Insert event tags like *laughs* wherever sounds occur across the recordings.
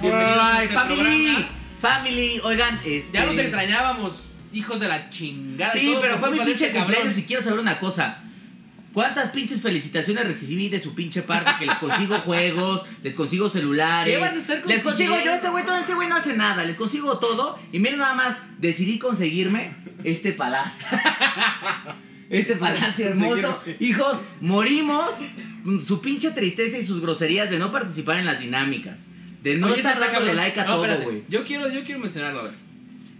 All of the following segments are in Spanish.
Bienvenidos a Ay, este family, programa. family, oigan, este... Ya nos extrañábamos, hijos de la chingada. Sí, todo pero fue mi pinche este cumpleaños y quiero saber una cosa. ¿Cuántas pinches felicitaciones recibí de su pinche parte? Que les consigo *laughs* juegos, les consigo celulares. ¿Qué vas a estar Les consigo yo, este güey, todo este güey no hace nada. Les consigo todo. Y miren nada más, decidí conseguirme este palacio. *laughs* Este palacio hermoso. Hijos, morimos. Su pinche tristeza y sus groserías de no participar en las dinámicas. De no estar dándole like a No, todo, güey. Yo quiero, yo quiero mencionarlo, a ver.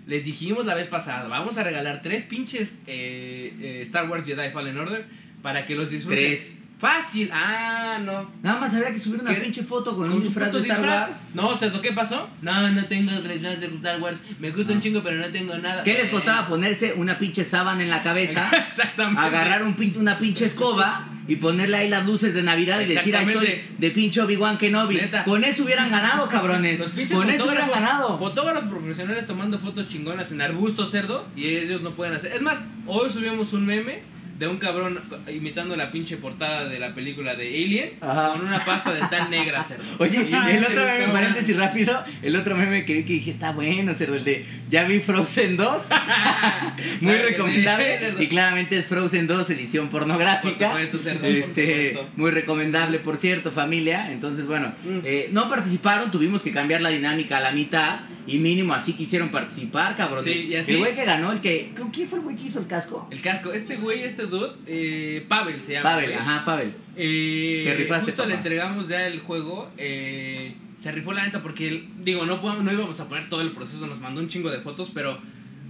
Les dijimos la vez pasada, vamos a regalar tres pinches eh, eh, Star Wars Jedi Fallen Order para que los disfruten. Tres. Fácil. Ah, no. Nada más había que subir una ¿Qué? pinche foto con, ¿Con un disfraz de Star? Wars. No, cerdo, ¿qué pasó? No, no tengo disfraz de Star Wars. Me gusta un chingo, pero no tengo nada. ¿Qué les Eh, costaba ponerse una pinche sábana en la cabeza? *laughs* Exactamente. agarrar un pin- una pinche escoba y ponerle ahí las luces de Navidad y decir, ahí estoy de pinche Obi-Wan Kenobi. Neta. Con eso hubieran ganado, cabrones. *laughs* Los pinches Con eso hubieran ganado. fotógrafos profesionales tomando fotos chingonas en arbusto cerdo y ellos no pueden hacer. Es más, hoy subimos un meme de un cabrón imitando la pinche portada de la película de Alien Ajá. con una pasta dental negra cerdo. *laughs* Oye, Y el otro meme, quedó- paréntesis rápido, el otro meme que vi que dije está bueno, cerdo, el de ya vi Frozen 2. *laughs* Muy Claro recomendable. sí, y claramente es Frozen 2, edición pornográfica. Por supuesto, cerdo, por Este, supuesto. muy recomendable, por cierto, familia. Entonces, bueno, Mm. eh, no participaron, tuvimos que cambiar la dinámica a la mitad. Y mínimo así quisieron participar, cabrones. Sí, y así- El güey que ganó, el que. ¿Quién fue el güey que hizo el casco? El casco, este güey, este dude, eh, Pavel se llama. Pavel, güey. ajá, Pavel. Eh, Te rifaste, justo le papá. entregamos ya el juego. eh, se rifó la neta porque, él- digo, no, no íbamos a poner todo el proceso, nos mandó un chingo de fotos, pero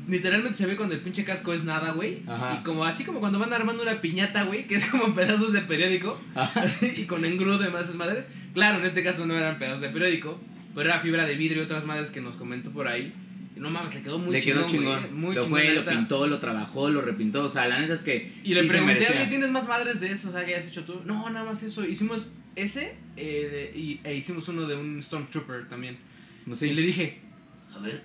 literalmente se ve cuando el pinche casco es nada, güey. Ajá. Y como así como cuando van armando una piñata, güey, que es como *laughs* pedazos de periódico, y con engrudo y más esas madres. Claro, en este caso no eran pedazos de periódico, pero era fibra de vidrio y otras madres que nos comentó por ahí. No mames, le quedó muy le quedó chingón. chingón. güey, Muy lo chingón, fue, lo pintó, lo trabajó, lo repintó. O sea, la neta es que. Y le sí se pregunté, oye, ¿tienes más madres de eso? O sea, que hayas hecho tú. No, nada más eso. Hicimos ese eh, de- y, e hicimos uno de un Stormtrooper también. No sé. Y le dije, a ver.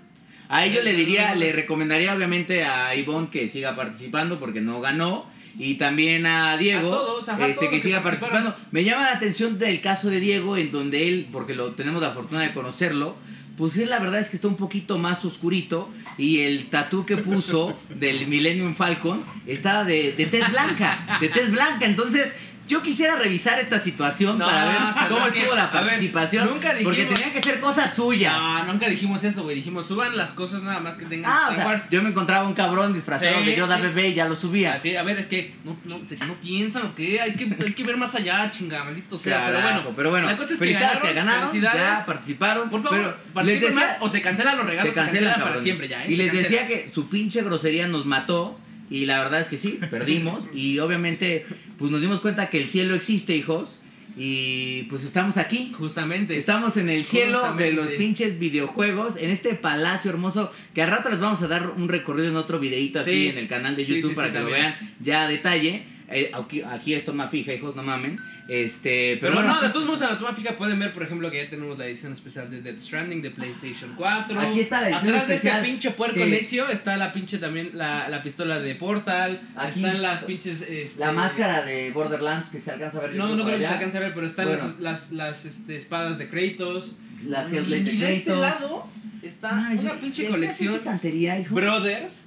A ello le diría, le recomendaría obviamente a Ivonne que siga participando porque no ganó. Y también a Diego, A todos, ajá, este, que que siga participando. Me llama la atención del caso de Diego, en donde él, porque lo tenemos la fortuna de conocerlo, pues él la verdad es que está un poquito más oscurito. Y el tatú que puso del Millennium Falcon estaba de, de tez blanca, de tez blanca. Entonces, yo quisiera revisar esta situación No, para ver cómo estuvo la a ver, participación. nunca porque dijimos- tenían que ser cosas suyas. No, nunca dijimos eso, güey. Dijimos, suban las cosas nada más que tengan Ah, o sea, yo me encontraba un cabrón disfrazado Sí, de Yoda sí. bebé y ya lo subía. Así, a ver, es que no, no, no piensan o qué. Hay que, hay que ver más allá, chinga, maldito sea. Pero bueno, pero bueno, la cosa es que ganaron. que ganaron, felicidades. ya participaron. Por favor, pero les decía, más o se cancelan los regalos. se Se cancelan, para siempre ya, ¿eh? Y les cancela. decía que su pinche grosería nos mató. Y la verdad es que sí, perdimos. y obviamente, pues nos dimos cuenta que el cielo existe, hijos. Y pues estamos aquí. Justamente. Estamos en el cielo de los pinches videojuegos, en este palacio hermoso, que al rato les vamos a dar un recorrido en otro videito aquí Sí. en el canal de YouTube sí, para que lo vean ya a detalle. Eh, aquí, aquí es toma fija, hijos, no mamen. Este, pero, Pero, bueno, no, de todos modos en la toma fija pueden ver, por ejemplo, que ya tenemos la edición especial de Death Stranding de PlayStation 4. Aquí está la edición Atrás de especial ese pinche puerco necio está la pinche también la, la pistola de Portal. Aquí están las pinches. este, la máscara de Borderlands que se alcanza a ver. No, no creo que se alcance a ver, pero están Bueno. las, las, las este, espadas de Kratos. Las y, de y de este lado está Ay, una pinche ¿qué colección. pinche estantería, hijo? Brothers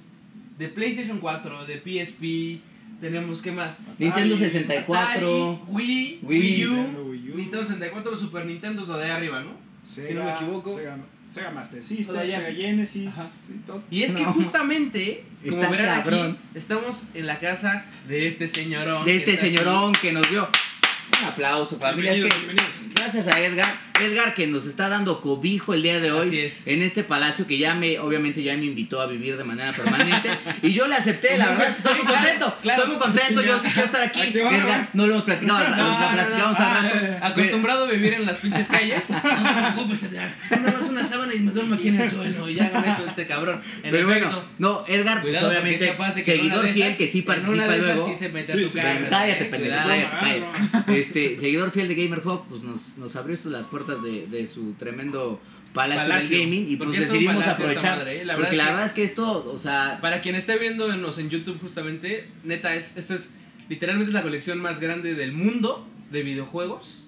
de PlayStation 4, de PSP. Tenemos, ¿qué más? Nintendo Atari, 64, Atari, Wii, Wii, Wii U, Nintendo Wii U. Nintendo 64, Super Nintendo es lo de arriba, ¿no? Sega, Si no me equivoco. Sega, Sega Master System. Sega Genesis, Ajá. sí, todo. Y es que No. justamente, como Está verán cabrón. aquí, estamos en la casa de este señorón. de que este aquí. señorón que nos dio un aplauso, familia. Es que- gracias a Edgar. Edgar que nos está dando cobijo el día de hoy Así es. en este palacio que ya me, obviamente ya me invitó a vivir de manera permanente y yo le acepté, la verdad estoy muy contento, claro. estoy muy contento, yo sí quiero estar aquí. Edgar, no lo hemos platicado, lo No, no, no. platicamos rato. Acostumbrado a vivir en las pinches calles. *laughs* No te preocupes, Edgar. Nada más una sábana y me duermo aquí en el suelo. Y ya con eso este cabrón. En Pero bueno, no, Edgar, pues obviamente, es capaz de que en una seguidor fiel que sí en participa una de esas luego. sí se mete Sí, a tu sí, casa. Cállate, pendejo, cuidado. cállate, Ah, cállate. Este, seguidor fiel de Gamer Hub, pues nos, nos abrió las puertas de, de su tremendo palacio, Palacio. del gaming y pues decidimos aprovechar. madre, ¿eh? La verdad porque es la que- verdad es que esto, o sea, Para quien esté viéndonos en YouTube justamente, neta, es, esto es literalmente es la colección más grande del mundo de videojuegos.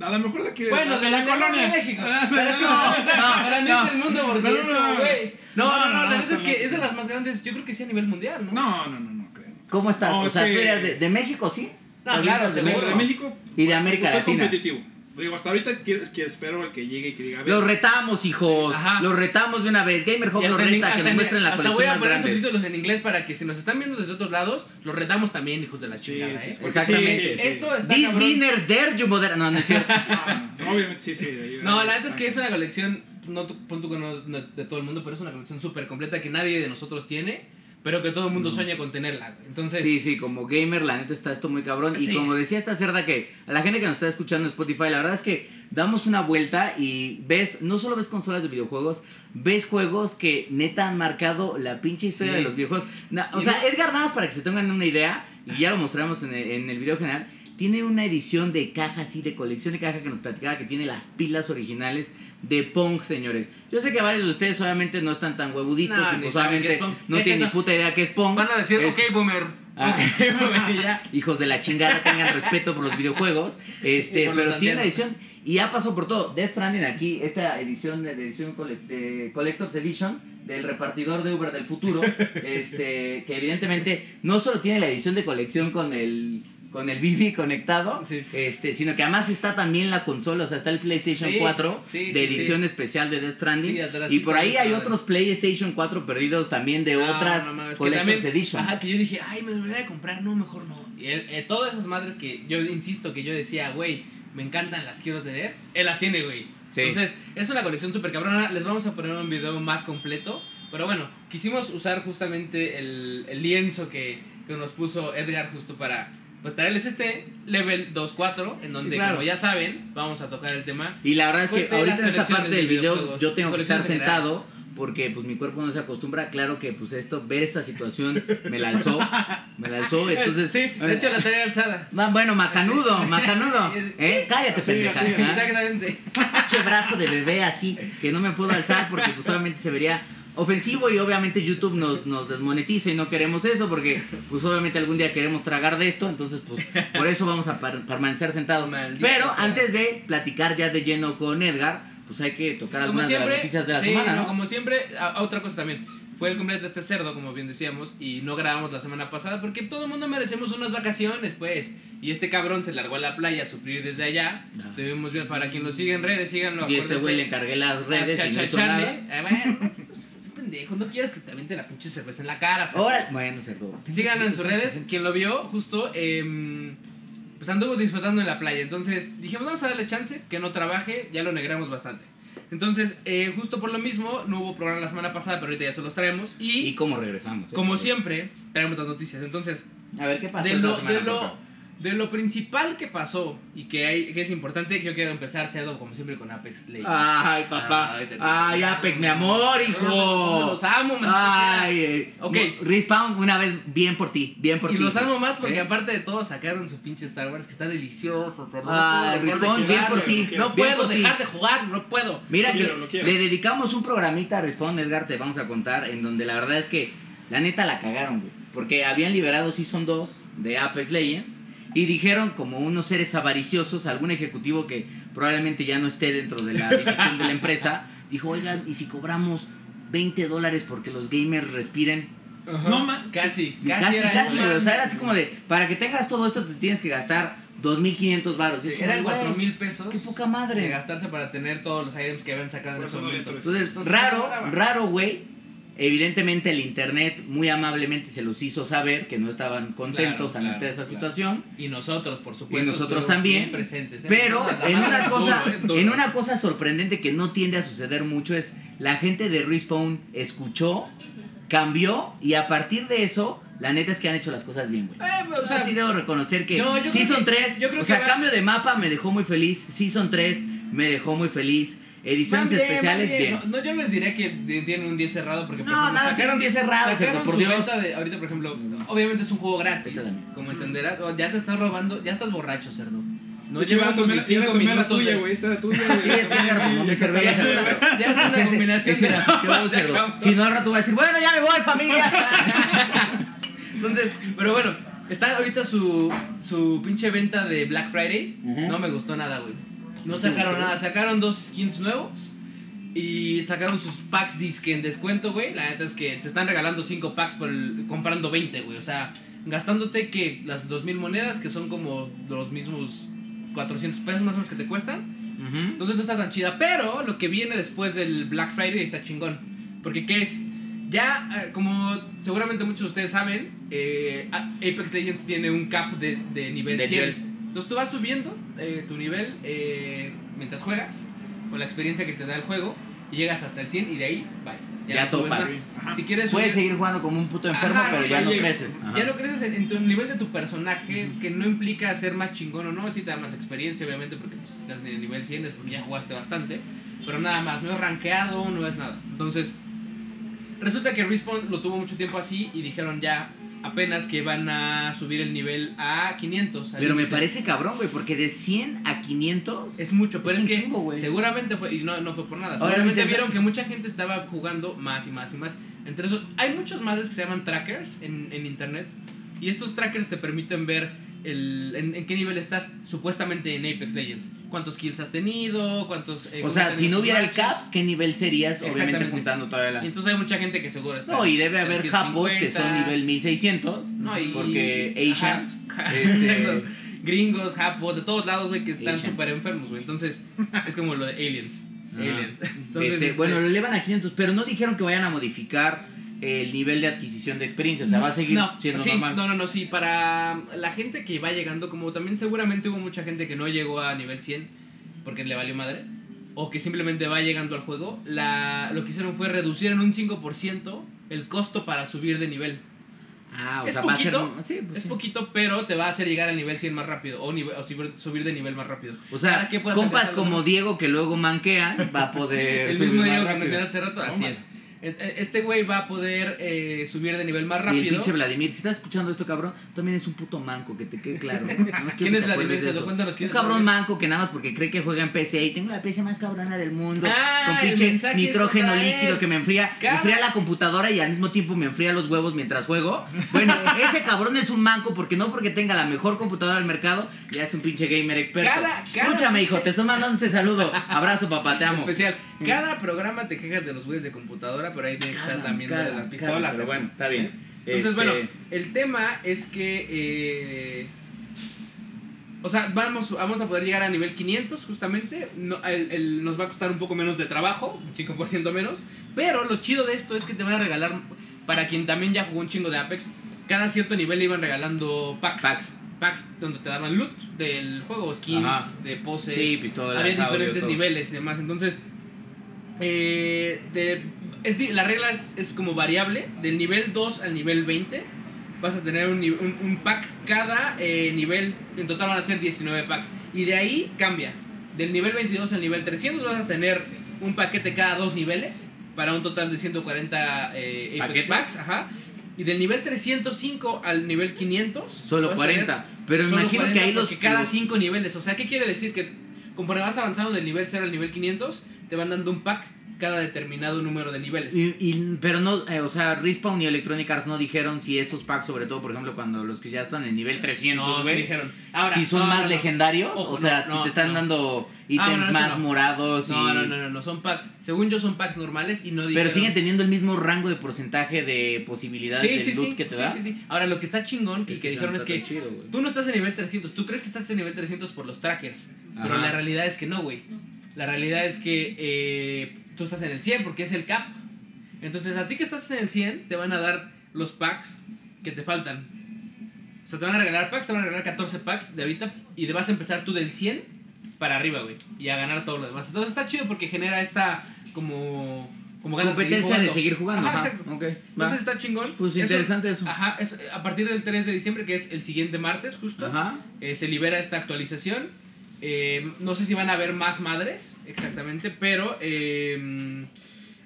A lo mejor de aquí Bueno, de la colonia de México. Pero es que No, o sea, no, para mí no. es el mundo porque No, es no, güey. No, no, No, no, no, la verdad es que es de las más grandes, yo creo que sí a nivel mundial, ¿no? No, no, no, no creo. ¿Cómo estás? No, o sea, que- tú eras de, de México, ¿sí? No, ¿También claro, de México. Y de América pues, soy Latina. competitivo. Digo, hasta ahorita quiero, que espero al que llegue y que diga, a ver, Los retamos, hijos. Ajá. Los retamos de una vez. Gamer Hub Y los reta, que nos en- muestren la hasta voy colección a más poner subtítulos en inglés para que si nos están viendo desde otros lados, los retamos también, hijos de la Sí, chingada, sí, ¿eh? sí, Exactamente. sí, sí. Esto está These winners there, you mother... No, no es cierto. *laughs* No, obviamente sí, sí. No, la neta es que es una colección, no que no, no de todo el mundo, pero es una colección súper completa que nadie de nosotros tiene, pero que todo el mundo sueña con tenerla. Entonces, Sí, sí, como gamer, la neta está esto muy cabrón. Y como decía esta cerda que a la gente que nos está escuchando en Spotify, la verdad es que damos una vuelta y ves, no solo ves consolas de videojuegos, ves juegos que neta han marcado la pinche historia Sí. de los videojuegos. Na- o sea, no- Edgar, nada más para que se tengan una idea, y ya lo mostramos en el, en el video general, tiene una edición de caja así, de colección de caja que nos platicaba que tiene las pilas originales de Pong, señores. Yo sé que varios de ustedes obviamente no están tan huevuditos No, y pues obviamente no Es tienen ni puta idea qué es Pong. van a decir, Es- ok, boomer. Ah. *laughs* Boomer, *laughs* ya. hijos de la chingada tengan respeto por los videojuegos. Este, pero tiene ancianos. edición y ya pasó por todo. Death Stranding aquí, esta edición de, de edición cole- de Collector's Edition del repartidor de Uber del futuro, *laughs* este, que evidentemente no solo tiene la edición de colección con el con el BB conectado, Sí. este, sino que además está también la consola, o sea, está el PlayStation Sí, 4 sí, de edición especial de Death Stranding. Y por ahí hay otros PlayStation 4 perdidos también de No, otras no Collector's también- Edition. Ajá, que yo dije, ay, me debería de comprar, no, mejor no. Y eh, todas esas madres que yo insisto que yo decía, güey, me encantan, las quiero tener, él las tiene, güey. Entonces, es una colección súper cabrona. Les vamos a poner un video más completo. Pero bueno, quisimos usar justamente el, el lienzo que, que nos puso Edgar justo para pues traerles este level 2.4 en donde, claro. como ya saben, vamos a tocar el tema. Y la verdad es Pues que ahorita en esta parte de del video yo tengo que estar sentado porque pues mi cuerpo no se acostumbra. Claro que pues esto, ver esta situación me la alzó, me la alzó, *laughs* entonces... Sí, de hecho la tarea alzada. Ah, bueno, macanudo, macanudo. *laughs* ¿Eh? Cállate, Así, pendeja. así, ¿ah? Exactamente. Pinche brazo de bebé así, que no me puedo alzar porque pues solamente se vería ofensivo y obviamente YouTube nos, nos desmonetiza y no queremos eso porque pues obviamente algún día queremos tragar de esto, entonces pues por eso vamos a par- permanecer sentados. Maldita Pero sea. antes de platicar ya de lleno con Edgar, pues hay que tocar Como algunas de siempre, las noticias de la sí, semana, no, como siempre, a- a otra cosa también. Fue el cumpleaños de este cerdo, como bien decíamos, y no grabamos la semana pasada porque todo el mundo merecemos unas vacaciones, pues. Y este cabrón se largó a la playa a sufrir desde allá. Ah. Tuvimos bien, para quien lo sigue en redes, síganlo. Y este güey le encargué las redes A y no hizo nada. Pendejo, no quieres que te la pinche cerveza en la cara. Ahora, bueno, cerdo. Síganlo en sus redes. Quien lo vio, justo, em, pues anduvo disfrutando en la playa. Entonces dijimos, vamos a darle chance, que no trabaje, ya lo negramos bastante. Entonces, eh, justo por lo mismo, no hubo programa la semana pasada, pero ahorita ya se los traemos. Y, ¿Y cómo regresamos? eh? como siempre, traemos las noticias. Entonces, A ver, ¿qué pasó de lo, de, lo? De lo principal que pasó y que, hay, que es importante, yo quiero empezar, como siempre, con Apex Legends. Ay, papá. Ah, Ay. Apex, mi amor, hijo. Los amo, maldita Ay, eh, Ok. Respawn, una vez, bien por ti, bien por Y ti. los hijo. amo más porque ¿Eh? aparte de todo sacaron su pinche Star Wars que está delicioso. No puedo dejar de Respawn, bien por ti. No puedo dejar de jugar, no puedo. Mira Lo que quiero, lo quiero. le dedicamos un programita a Respawn, Edgar, te vamos a contar, en donde la verdad es que la neta la cagaron, güey. Porque habían liberado Season 2 de Apex Legends y dijeron como unos seres avariciosos, algún ejecutivo que probablemente ya no esté dentro de la división de la empresa, dijo, oigan, ¿y si cobramos 20 dólares porque los gamers respiren? No, ma- Casi, casi, casi, era casi. O sea, era así como de, para que tengas todo esto te tienes que gastar 2.500 baros. Sí, Eran 4 mil pesos. Qué poca madre. De gastarse para tener todos los items que habían sacado en ese momento. Entonces, Entonces, raro, raro, güey. Evidentemente el internet muy amablemente se los hizo saber que no estaban contentos Claro, ante claro, esta claro. situación. Y nosotros, por Y supuesto. nosotros estuvimos también. presentes. ¿eh? Pero La en una cosa, duro, ¿eh? Duro. en una cosa sorprendente que no tiende a suceder mucho es la gente de Respawn escuchó, cambió y a partir de eso, la neta es que han hecho las cosas bien, güey. Eh, o sea, sí debo reconocer que No, Season que- 3, yo creo o que sea, va- cambio de mapa me dejó muy feliz. Season 3 me dejó muy feliz. Ediciones bien, especiales, van bien. No, no, yo les diré que tienen un 10 cerrado porque por No, ejemplo, tiene un 10 cerrado, sacaron por su Dios. venta de ahorita por ejemplo, obviamente es un juego gratis, como entenderás, o ya te estás robando, ya estás borracho, cerdo. No llevamos tomé ni la- ya la cinco tomé la minutos tuya, güey. Esta es la tuya, güey. Sí, es que *laughs* Ya está cerveza. la. Ya es una combinación de- acabó. Si no, al rato va a decir, bueno, ya me voy, familia. *laughs* Entonces, pero bueno, está ahorita su, su pinche venta de Black Friday. No me gustó nada, güey. No sacaron nada, sacaron dos skins nuevos. Y sacaron sus packs disque en descuento, güey. La neta es que te están regalando 5 packs por el, comprando 20, güey. O sea, gastándote que las 2000 monedas, que son como los mismos 400 pesos más o menos que te cuestan. Entonces no está tan chida. Pero lo que viene después del Black Friday está chingón. Porque ¿qué es? Ya, eh, como seguramente muchos de ustedes saben, eh, Apex Legends tiene un cap de, de nivel De 100. nivel. Entonces tú vas subiendo eh, tu nivel eh, mientras juegas, con la experiencia que te da el juego, y llegas hasta el 100 y de ahí, bye. Ya no más. Ajá. Si quieres Puedes subir- seguir jugando como un puto enfermo, Ajá, pero sí, ya sí, no creces. Ajá. Ya no creces en, tu nivel de tu personaje, que no implica ser más chingón o no, sí te da más experiencia, obviamente, porque pues, si estás en el nivel 100 es porque ya jugaste bastante, pero nada más, no es rankeado, no es nada. Entonces, resulta que Respawn lo tuvo mucho tiempo así y dijeron ya apenas que van a subir el nivel a 500. al Pero me parece cabrón, güey, porque de 100 a 500. Es mucho, pero Es que chingo, seguramente fue, y no, no fue por nada, Ahora, seguramente vieron que mucha gente estaba jugando más y más y más. Entre hay muchos madres que se llaman trackers en, en internet, y estos trackers te permiten ver el, en, en qué nivel estás supuestamente en Apex Legends. Cuántos kills has tenido, cuántos... eh, O sea, si no hubiera el cap, ¿qué nivel serías? Obviamente juntando toda la. Y entonces hay mucha gente que seguro está... No, y debe haber 150. japos que son nivel 1600. No, y, Porque Asians. *laughs* Este, Exacto. Gringos, japos, de todos lados, güey, que están súper enfermos, güey. Entonces, es como lo de aliens. Aliens. *laughs* Entonces, este, este, Bueno, lo elevan a 500, pero no dijeron que vayan a modificar el nivel de adquisición de experiencia. O sea, va a seguir no, siendo sí, normal. No, no, no, sí. Para la gente que va llegando, como también seguramente hubo mucha gente que no llegó a nivel 100 porque le valió madre, o que simplemente va llegando al juego, la, lo que hicieron fue reducir en un 5% el costo para subir de nivel. Ah, o Es sea, va a poquito, ser. Sí, pues es sí. poquito, pero te va a hacer llegar al nivel 100 más rápido, o, nivel- o subir, de nivel más rápido. O sea, Para que compas como. Diego que luego manquean, va a poder. *laughs* El mismo Diego que mencioné hace rato, así es. E- Este güey va a poder eh, subir de nivel más Y el rápido. pinche Vladimir, si estás escuchando esto, cabrón, también es un puto manco, que te quede claro. *laughs* ¿Quién es Vladimir? Te lo cuéntanos quién Un es cabrón Vladimir. manco que nada más porque cree que juega en PC y tengo la PC más cabrona del mundo. Ah, con el pinche nitrógeno líquido que me enfría, Cada- enfría la computadora y al mismo tiempo me enfría los huevos mientras juego. Bueno, *laughs* ese cabrón es un manco porque no porque tenga la mejor computadora del mercado, ya es un pinche gamer experto. Cada- cada Escúchame, hijo, te estoy mandando este saludo. Abrazo, papá, te amo. Especial. Cada programa te quejas de los güeyes de computadora, pero ahí que estar Cada- también de las pistolas. pero bueno, está bien. Entonces, Este, bueno, el tema es que. eh, o sea, vamos, vamos a poder llegar a nivel 500 justamente. No, el- el- nos va a costar un poco menos de trabajo, un 5% menos. Pero lo chido de esto es que te van a regalar, para quien también ya jugó un chingo de Apex, cada cierto nivel le iban regalando packs. Packs. Packs donde te daban loot del juego, skins, Ajá. de poses. Sí, pistolas, había diferentes niveles y demás. Entonces, eh, de- es la regla es, es como variable. Del nivel 2 al nivel 20 vas a tener un, un- un pack cada eh, nivel. En total van a ser 19 packs. Y de ahí cambia. Del nivel 22 al nivel 300 vas a tener un paquete cada dos niveles. Para un total de 140 eh, Apex ¿Paquetes? packs. Ajá. Y del nivel 305 al nivel 500. Solo vas a tener 40. Pero Solo imagino 40 que ahí los. cada los- 5 niveles. O sea, ¿qué quiere decir? Que conforme vas avanzando del nivel 0 al nivel 500, te van dando un pack cada determinado número de niveles. Y, y- pero no, eh, o sea, Respawn y Electronic Arts no dijeron si esos packs, sobre todo, por ejemplo, cuando los que ya están en nivel 300, no, sí güey, dijeron. Ahora, si son no, más no, legendarios, Ojo, o sea, no, si te están no. dando ítems bueno, eso más no. morados y... No, no, no, no, no, son packs. Según yo, son packs normales y no dijeron. Pero siguen teniendo el mismo rango de porcentaje de posibilidades Sí, del sí, loot sí, que te sí, da. sí, sí. Ahora, lo que está chingón y que dijeron es que tú no estás en nivel 300. Tú crees que estás en nivel 300 por los trackers. Pero la realidad es que no, güey. La realidad es que eh, tú estás en el 100 porque es el cap. Entonces, a ti que estás en el 100, te van a dar los packs que te faltan. O sea, te van a regalar packs, te van a regalar 14 packs de ahorita y vas a empezar tú del 100 para arriba, güey. Y a ganar todo lo demás. Entonces está chido porque genera esta como, como ganas de seguir Competencia de jugando. seguir jugando. Ajá, ajá. exacto. Ok, va. Entonces está chingón. Pues Eso- interesante eso. Ajá, es, a partir del 3 de diciembre, que es el siguiente martes, justo, Ajá. eh, se libera esta actualización. Eh, no sé si van a haber más madres, exactamente, pero eh,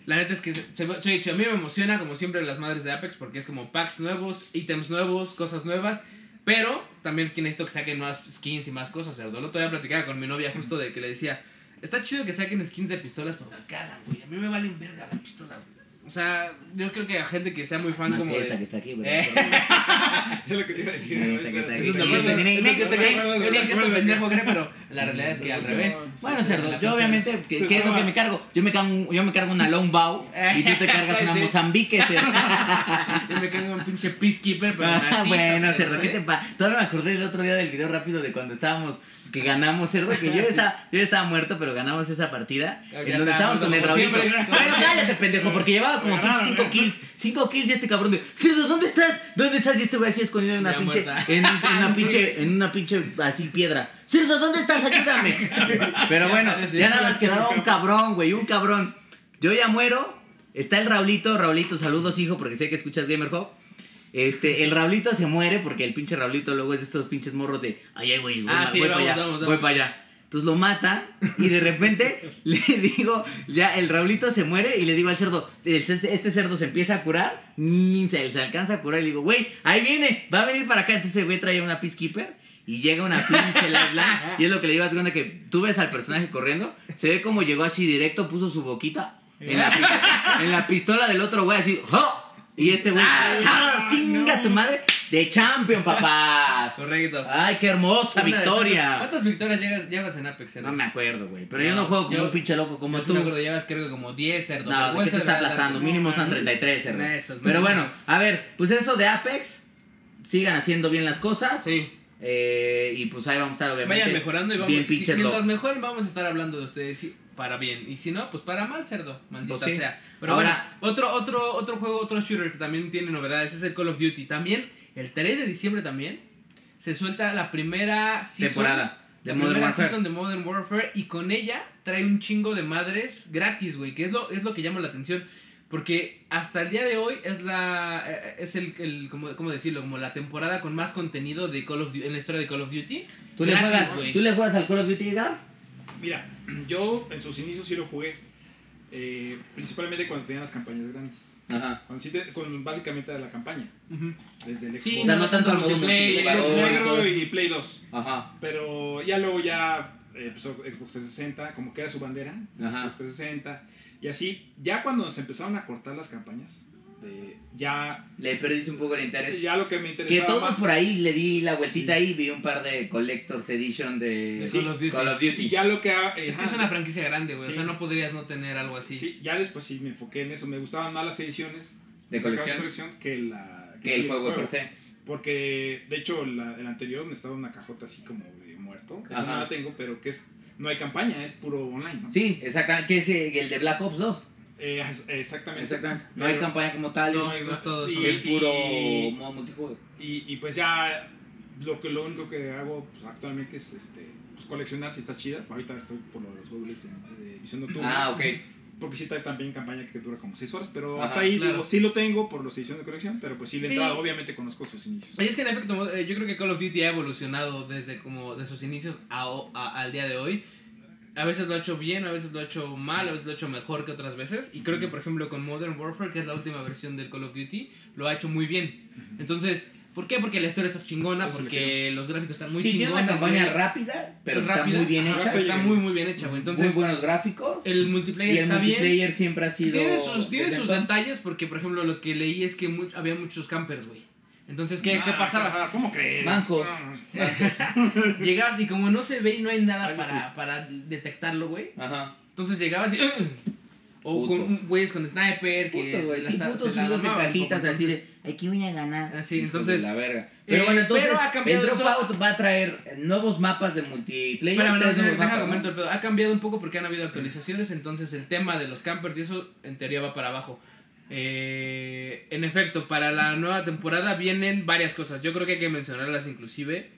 la neta es que se, se- a mí me emociona, como siempre, las madres de Apex, porque es como packs nuevos, ítems nuevos, cosas nuevas. Pero también necesito que saquen más skins y más cosas. El otro día platicaba con mi novia justo de que le decía, está chido que saquen skins de pistolas, pero cagan, güey. A mí me valen verga las pistolas, güey. O sea, yo creo que a gente que sea muy fan Más como que de... esta que está aquí, güey. Eh. *laughs* Es lo que te iba a decir. Que está, Es que Eso es está, lo que que está, este- que es lo que este está, güey- que está, es lo que este que está, pendejo cree, pero la realidad es que al revés. Bueno, cerdo, yo obviamente, ¿qué, es lo que me cargo? Yo me cargo, yo me cargo una long bow y tú te cargas *laughs* una. Mozambique, *laughs* cerdo. Yo me quedo un pinche peacekeeper, pero Ah, macizo, bueno, cerdo, ¿qué te pasa? Todavía me acordé el otro día del video rápido de cuando estábamos, que ganamos, cerdo, que yo *laughs* estaba, yo estaba muerto, pero ganamos esa partida. Ya en donde estábamos con el siempre. Bueno, cállate, pendejo, porque llevaba como pinche Ganaron, 5 ¿eh? kills. 5 kills y este cabrón de, cerdo, ¿dónde estás? ¿Dónde estás? Y este güey así escondido en una Ya pinche, en, en una *laughs* pinche, en una pinche así piedra. Cerdo, ¿dónde estás? Ayúdame. *laughs* Pero bueno, ya nada más quedaba un cabrón, güey, un cabrón. Yo ya muero. Está el Raulito, Raulito, saludos, hijo, porque sé que escuchas Gamer Hub. Este, el Raulito se muere porque el pinche Raulito luego es de estos pinches morros de, ay, ay, güey, voy, Ah, sí, voy para allá, vamos, voy vamos. para allá. Entonces lo matan y de repente *laughs* le digo, ya el Raulito se muere y le digo al cerdo, este cerdo se empieza a curar, se, se alcanza a curar y le digo, güey, ahí viene, va a venir para acá. Entonces el güey trae una peacekeeper y llega una pinche live line y es lo que le digo, cuenta que tú ves al personaje corriendo, se ve como llegó así directo, puso su boquita en la, en la pistola del otro güey así, ¡oh! Y este güey, ¡zas! ¡Chinga tu madre! De champion, papás. Correcto. Ay, qué hermosa Una victoria. ¿Cuántas victorias llevas, llevas en Apex? cerdo? No me acuerdo, güey. Pero yo no juego como yo- un pinche loco como Yo tú. me acuerdo, llevas creo que como 10 cerdo. No, ¿de qué te está aplazando? Mínimo están manches. 33, cerdo. Eso es Pero bueno, a ver, pues eso de Apex. Sigan haciendo bien las cosas. Sí. Eh, y pues ahí vamos a estar, obviamente. Vayan mejorando y vamos. Bien si- pinches mientras locos. mejoren, vamos a estar hablando de ustedes sí, para bien. Y si no, pues para mal, cerdo. Maldita Pues sí. sea. Pero Ahora- bueno, otro, otro, otro juego, otro shooter que también tiene novedades es el Call of Duty. También, el 3 de diciembre también, se suelta la primera season. Temporada de La Modern primera Warfare. season de Modern Warfare y con ella trae un chingo de madres gratis, güey, que es lo, es lo que llama la atención. Porque hasta el día de hoy es la eh, es el, el ¿cómo, cómo decirlo? Como la temporada con más contenido de Call of Duty, en la historia de Call of Duty. ¿Tú, le Gratis, juegas, güey. ¿Tú le juegas al Call of Duty, Gab? Mira, *clears throat* yo en sus inicios sí lo jugué. eh, principalmente cuando tenían las campañas grandes. Ajá. Cuando sí te- con básicamente era la campaña. Desde el Xbox, Sí, O sea, no tanto al multiplayer, Xbox negro y Play 2. Ajá. Pero ya luego ya eh, empezó Xbox 360, como que era su bandera. Ajá. Xbox 360. Y así, ya cuando nos empezaron a cortar las campañas, ya, Le perdiste un poco el interés. ya lo que me Que interesaba todos más- por ahí le di la vueltita Sí. ahí vi un par de Collector's Edition de Sí, Call of Duty. Y ya lo que... ha- Es que ajá, es una franquicia grande, güey. O sea, no podrías no tener algo así. Sí, ya después sí me enfoqué en eso. Me gustaban más las ediciones De que colección. colección que, la, que sí, el juego per se. Porque, de hecho, la- el anterior me estaba una cajota así como de muerto. Ajá. no la tengo, pero que es... No hay campaña, es puro online, ¿no? Sí, exactamente. Que es eh, el de Black Ops 2. Eh, exactamente. Exactamente. No hay Pero- campaña como tal. No, es, no es todo y- eso. es puro y- modo multijugador. Y, y pues ya lo que lo único que hago pues, actualmente es este pues, coleccionar si está chida. Ahorita estoy por lo de los goggles de, de visión nocturna. Ah, ok. Porque sí trae también campaña que dura como 6 horas. Pero Ajá, hasta ahí claro. digo, sí lo tengo por los ediciones de colección. Pero pues sí le he Sí. entrado. Obviamente conozco sus inicios. Y es que en efecto, eh, yo creo que Call of Duty ha evolucionado desde como de sus inicios a, a- al día de hoy. A veces lo ha hecho bien, a veces lo ha hecho mal, a veces lo ha hecho mejor que otras veces. Y creo que, por ejemplo, con Modern Warfare, que es la última versión del Call of Duty, lo ha hecho muy bien. Entonces, ¿por qué? Porque la historia está chingona, Eso porque los gráficos están muy sí, tiene chingones. una campaña güey. rápida, pero Es está rápida, muy bien hecha. Está muy, muy bien hecha, güey. Entonces, muy buenos gráficos. el multiplayer y el está bien. multiplayer siempre ha sido. Tiene sus, tiene sus detalles porque, por ejemplo, lo que leí es que mu- había muchos campers, güey. Entonces, ¿qué, ¿qué Ah, pasaba? ajá, ¿Cómo crees? Manjos. Ah, *laughs* Llegabas y como no se ve y no hay nada Ah, para, para detectarlo, güey. Ajá. Entonces llegabas y... O con güeyes con sniper que... Putos, güey. la Sí, está- putos se la subidos en cajitas así de. Aquí voy a ganar. Así, entonces, la verga. Pero eh, bueno, entonces. pero ha cambiado el eso. Dropout va a traer nuevos mapas de multiplayer. Espérame, no, tres deja. Ha cambiado un poco porque han habido actualizaciones, entonces el tema de los campers y eso en teoría va para abajo. Eh, en efecto, para la nueva temporada vienen varias cosas. Yo creo que hay que mencionarlas inclusive.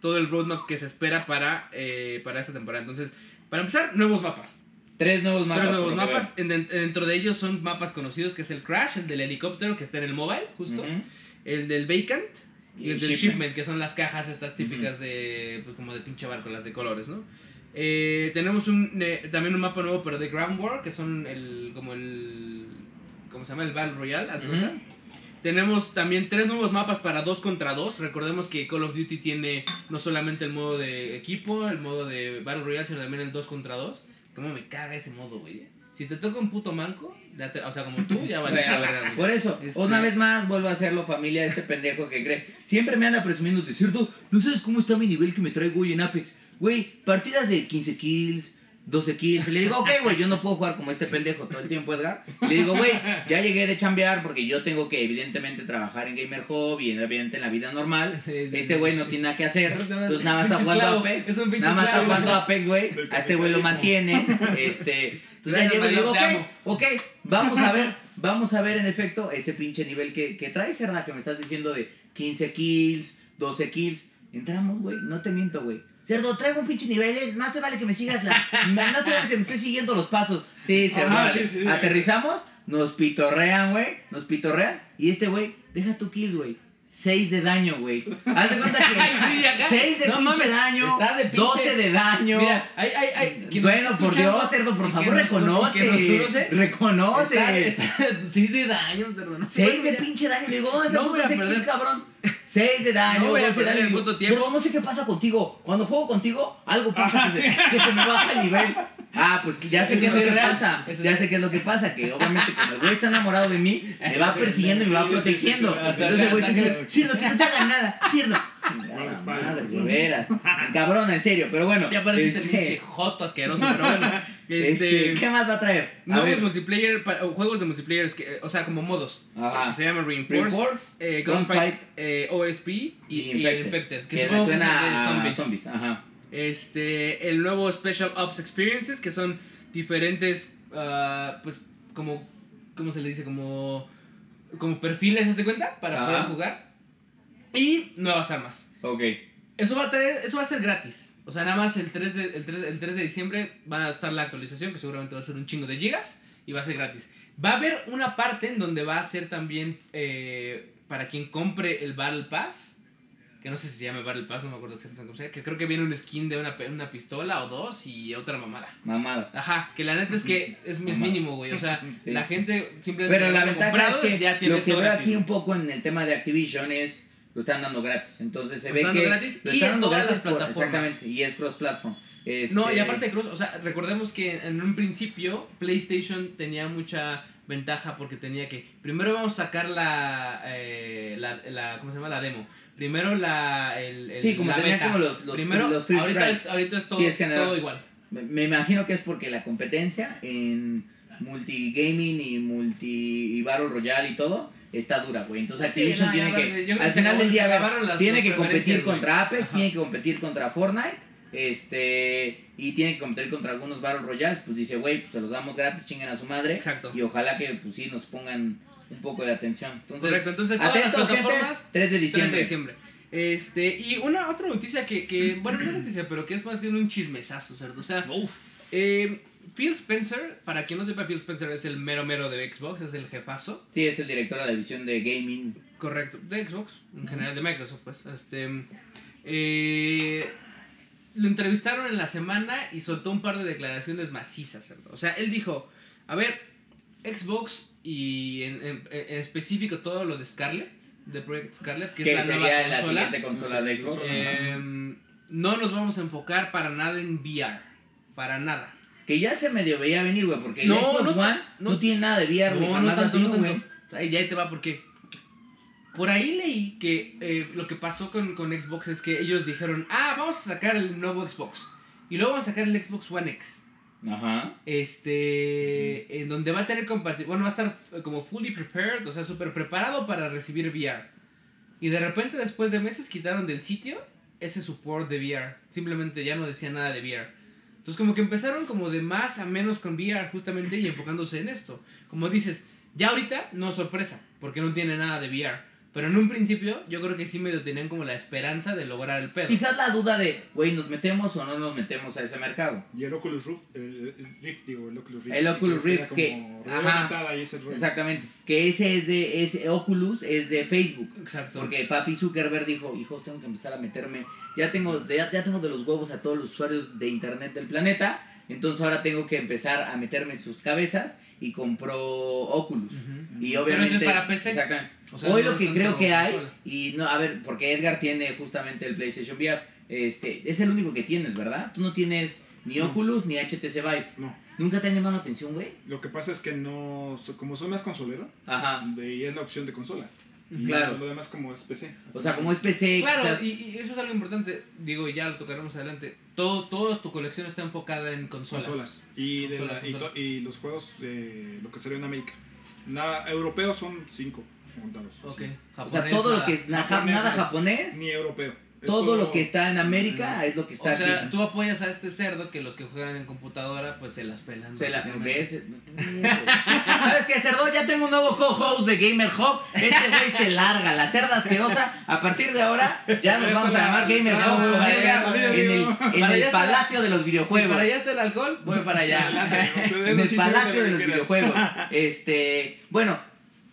Todo el roadmap que se espera para, eh, para esta temporada. Entonces, para empezar, nuevos mapas. Tres nuevos mapas. Tres nuevos mapas. En- en- dentro de ellos son mapas conocidos, que es el Crash, el del helicóptero que está en el mobile, justo. El del Vacant y, Y el el del Shipment. Shipment, que son las cajas estas típicas de, pues como de pinche barco, las de colores, ¿no? Eh, tenemos un, eh, también un mapa nuevo, pero de Ground War, que son el, como el, ¿cómo se llama? El Battle Royale, ¿haz de Ujú. cuenta? Tenemos también tres nuevos mapas para 2 contra 2. Recordemos que Call of Duty tiene no solamente el modo de equipo, el modo de Battle Royale, sino también el 2 contra 2. ¿Cómo me caga ese modo, güey? Si te toca un puto manco, ya te- o sea, como tú, ya vale *laughs* la güey. Por eso, Este- una vez más vuelvo a hacerlo familia este pendejo que cree. Siempre me anda presumiendo de cierto, no sabes cómo está mi nivel que me traigo hoy en Apex. Güey, partidas de 15 kills, 12 kills. Y le digo, ok, güey, yo no puedo jugar como este pendejo todo el tiempo, Edgar. Le digo, güey, ya llegué de chambear porque yo tengo que evidentemente trabajar en Gamer Hub y evidentemente en la vida normal. Sí, sí, Este sí. güey no tiene nada que hacer. Entonces nada más está jugando esclavo, Apex. es un pinche Nada más está jugando Apex, güey. A este güey lo mantiene. *laughs* Este. Entonces ya llego y le digo, Mario, te ok, amo. ok, vamos a ver, vamos a ver en efecto ese pinche nivel que, que traes, ¿verdad? Que me estás diciendo de 15 kills, 12 kills. Entramos, güey, no te miento, güey. Cerdo, traigo un pinche nivel, eh, más te vale que me sigas la... *laughs* Más te vale que me estés siguiendo los pasos. Sí, cerdo, Ajá, vale. sí, sí. Aterrizamos, nos pitorrean, güey, nos pitorrean. Y este güey, deja tu kills, güey. 6 de daño, güey. Haz de cuenta que... *laughs* Ay, sí, acá. 6 de No pinche mames, daño, está de pinche- 12 de daño. Mira, hay. quien nos Bueno, por Dios, cerdo, por favor, reconoce. Reconoce. Está, está, *laughs* seis de daño, cerdo. No, 6 de pinche daño. Le digo, ¿dónde está No voy a 12 perder. kills, cabrón? 6 de daño, No voy a 12 de perder daño. el Digo, puto tiempo. "Cerdo, no sé qué pasa contigo. Cuando juego contigo, algo pasa que se, que se me baja el nivel. Ah, pues que ya sé qué es lo que pasa. Ya sé qué es lo que pasa. Que obviamente, como el güey está enamorado de mí, me va persiguiendo y me va protegiendo. Entonces el güey Hasta dice, que- Cirdo, que no te hagan nada. Espalda. madre, de veras. Cabrona, en serio. Pero bueno. Ya pareciste este, pinche joto asqueroso, pero bueno. *laughs* este, Este. ¿Qué más va a traer? Nuevos multiplayer, juegos de multiplayer, o sea, como modos. Se llaman Reinforce, eh, Gunfight, eh, OSP y, Infected. Que el suena a zombies. Ajá. Este, el nuevo Special Ops Experiences, que son diferentes, ah, pues, como, ¿cómo se le dice? Como, como perfiles, ¿se cuenta? Para Ajá. poder jugar. Y nuevas armas. Ok. Eso va a tener, eso va a ser gratis. O sea, nada más el 3 de, el 3, el 3 de diciembre van a estar la actualización, que seguramente va a ser un chingo de gigas, y va a ser gratis. Va a haber una parte en donde va a ser también eh, para quien compre el Battle Pass, que no sé si se llama Battle Pass, no me acuerdo exactamente cómo se llama, que creo que viene un skin de una, una pistola o dos y otra mamada. Mamadas. Ajá, que la neta es que *laughs* es, es mínimo, güey. O sea, Sí. la gente simplemente Pero la ventaja es que ya tiene lo que veo aquí un poco en el tema de Activision es lo están dando gratis. Entonces se Lo ve están que dando gratis lo y están en dando todas gratis las por- plataformas. exactamente, y es cross platform. No, y Este, aparte de Cruz, o sea, recordemos que en un principio PlayStation tenía mucha ventaja porque tenía que. Primero vamos a sacar la. eh, la, la ¿Cómo se llama? La demo. Primero la. El, el- Sí, como la tenía beta. como los- los- Primero, los free ahorita, es, ahorita es todo, Sí, es general. todo igual. me, me imagino que es porque la competencia en multigaming y multi y battle royale y todo está dura, güey. Entonces Sí, Activision no, tiene que al final del día tiene que competir contra Apex, Ajá. tiene que competir contra Fortnite, este y tiene que competir contra algunos battle royales, pues dice, güey, pues se los damos gratis, chinguen a su madre. Exacto. Y ojalá que pues sí nos pongan un poco de atención. Entonces, Correcto, entonces todas las plataformas. gentes, 3 de 3 diciembre. de diciembre. Este, y una otra noticia que, que bueno, no es noticia, pero que es más bien un chismesazo, cerdo. O sea, eh, Phil Spencer, para quien no sepa, Phil Spencer es el mero mero de Xbox, es el jefazo. Sí, es el director de la división de gaming. Correcto, de Xbox, en general de Microsoft, pues. Este, eh, lo entrevistaron en la semana y soltó un par de declaraciones macizas. O sea, él dijo, a ver, Xbox y en, en- en específico todo lo de Scarlett, de Project Scarlett, que, es la sería nueva la consola, siguiente consola de Xbox. eh, no nos vamos a enfocar para nada en VR, para nada. Que ya se medio veía venir, güey, porque el No, Xbox no, One no, tiene nada de VR. No, no tanto, no tanto. Ahí ya te va porque por ahí leí que eh, lo que pasó con, con Xbox es que ellos dijeron, ah, vamos a sacar el nuevo Xbox. Y luego vamos a sacar el Xbox One X. Ajá. Este, en donde va a tener compatibilidad, bueno, va a estar eh, como fully prepared, o sea, súper preparado para recibir VR. Y de repente, después de meses, quitaron del sitio ese support de VR. Simplemente ya no decía nada de VR. Entonces, como que empezaron como de más a menos con VR, justamente, y enfocándose en esto. Como dices, ya ahorita no es sorpresa, porque no tiene nada de VR. Pero en un principio, yo creo que sí medio tenían como la esperanza de lograr el pedo. Quizás la duda de, güey, ¿nos metemos o no nos metemos a ese mercado? Y el Oculus Rift, el, el Rift, digo, el Oculus Rift. El Oculus que era Rift, que- como ajá. y ese. Exactamente. Que ese es de, ese Oculus es de Facebook. Exacto. Porque papi Zuckerberg dijo, hijos, tengo que empezar a meterme. Ya tengo, de- ya, ya tengo de los huevos a todos los usuarios de internet del planeta. Entonces ahora tengo que empezar a meterme en sus cabezas y compró Oculus. Y Pero obviamente. ese es para PC. Exactamente. O sea, Hoy no lo que creo que hay, consola. y no, a ver, porque Edgar tiene justamente el PlayStation VR, este, es el único que tienes, ¿verdad? Tú no tienes ni No. Oculus, ni HTC Vive. No. ¿Nunca te han llamado la atención, güey? Lo que pasa es que no. Como soy más consolero, Ajá. de- y es la opción de consolas. Claro. Lo demás como es PC. O sea, como es PC, Claro, quizás- y, y eso es algo importante. Digo, ya lo tocaremos adelante. Todo, toda tu colección está enfocada en consolas. Consolas. Y, de la- y, consolas. to- y los juegos, de lo que salió en América. Nada, europeos son cinco contados. Ok. sí. o sea, todo lo nada. que... Japonés, nada japonés, Ni europeo. Todo lo que está en América es lo que está O sea, aquí. tú apoyas a este cerdo que los que juegan en computadora pues se las pelan. Se la básicamente. ves. *laughs* ¿Sabes qué, cerdo? Ya tengo un nuevo co-host de Gamer Hub. Este güey se larga, la cerda asquerosa. A partir de ahora, ya nos vamos a llamar Gamer Hub en el, en la- palacio de los videojuegos. para allá está el alcohol, voy para allá. *laughs* en el palacio de los videojuegos. *laughs* Este, bueno,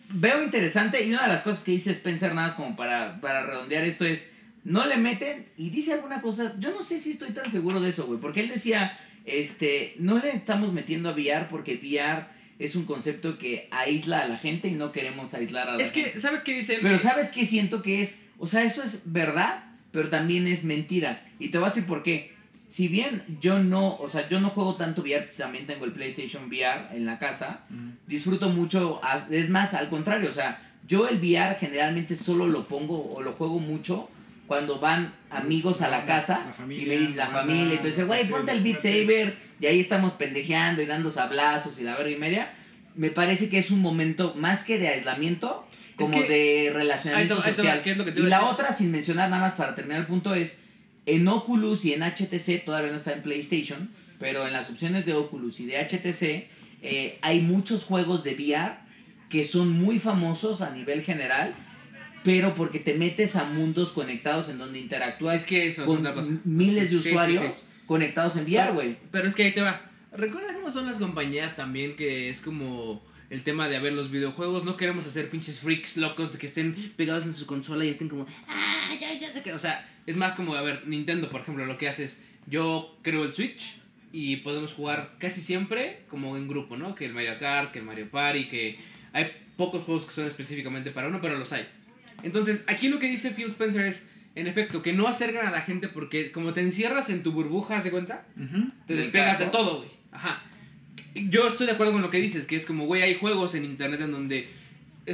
veo interesante y una de las cosas que dice Spencer nada más como para, para redondear esto es, no le meten y dice alguna cosa, yo no sé si estoy tan seguro de eso, güey, porque él decía, este, no le estamos metiendo a VR porque VR es un concepto que aísla a la gente y no queremos aislar a la Es gente. que, ¿sabes qué dice él? Pero Que- ¿sabes qué siento que es? O sea, eso es verdad, pero también es mentira. Y te voy a decir por qué. Si bien yo no, o sea, yo no juego tanto VR, también tengo el PlayStation VR en la casa, disfruto mucho, es más, al contrario, o sea, yo el VR generalmente solo lo pongo o lo juego mucho cuando van amigos a la casa La familia, y me dicen la familia, entonces, güey, ponte el Beat. Saber y ahí estamos pendejeando y dando sablazos y la verga y media. Me parece que es un momento más que de aislamiento, como que- de relacionamiento social. ¿qué es lo que te y la otra, sin mencionar nada más para terminar el punto, es en Oculus y en HTC, todavía no está en PlayStation, pero en las opciones de Oculus y de HTC eh, hay muchos juegos de VR que son muy famosos a nivel general, pero porque te metes a mundos conectados en donde interactúas Es que eso es con m- miles de Sí, sí, usuarios sí. conectados en VR, güey. Pero es que ahí te va. Recuerda cómo son las compañías también, que es como el tema de haber los videojuegos. No queremos hacer pinches freaks locos de que estén pegados en su consola y estén como, ah, ya, ya sé que. O sea, es más como, a ver, Nintendo, por ejemplo, lo que hace es, yo creo el Switch y podemos jugar casi siempre como en grupo, ¿no? Que el Mario Kart, que el Mario Party, que hay pocos juegos que son específicamente para uno, pero los hay. Entonces, aquí lo que dice Phil Spencer es, en efecto, que no acercan a la gente porque como te encierras en tu burbuja, ¿se cuenta? Ujú. Te despegas de todo, güey. Ajá. Yo estoy de acuerdo con lo que dices, que es como, güey, hay juegos en internet en donde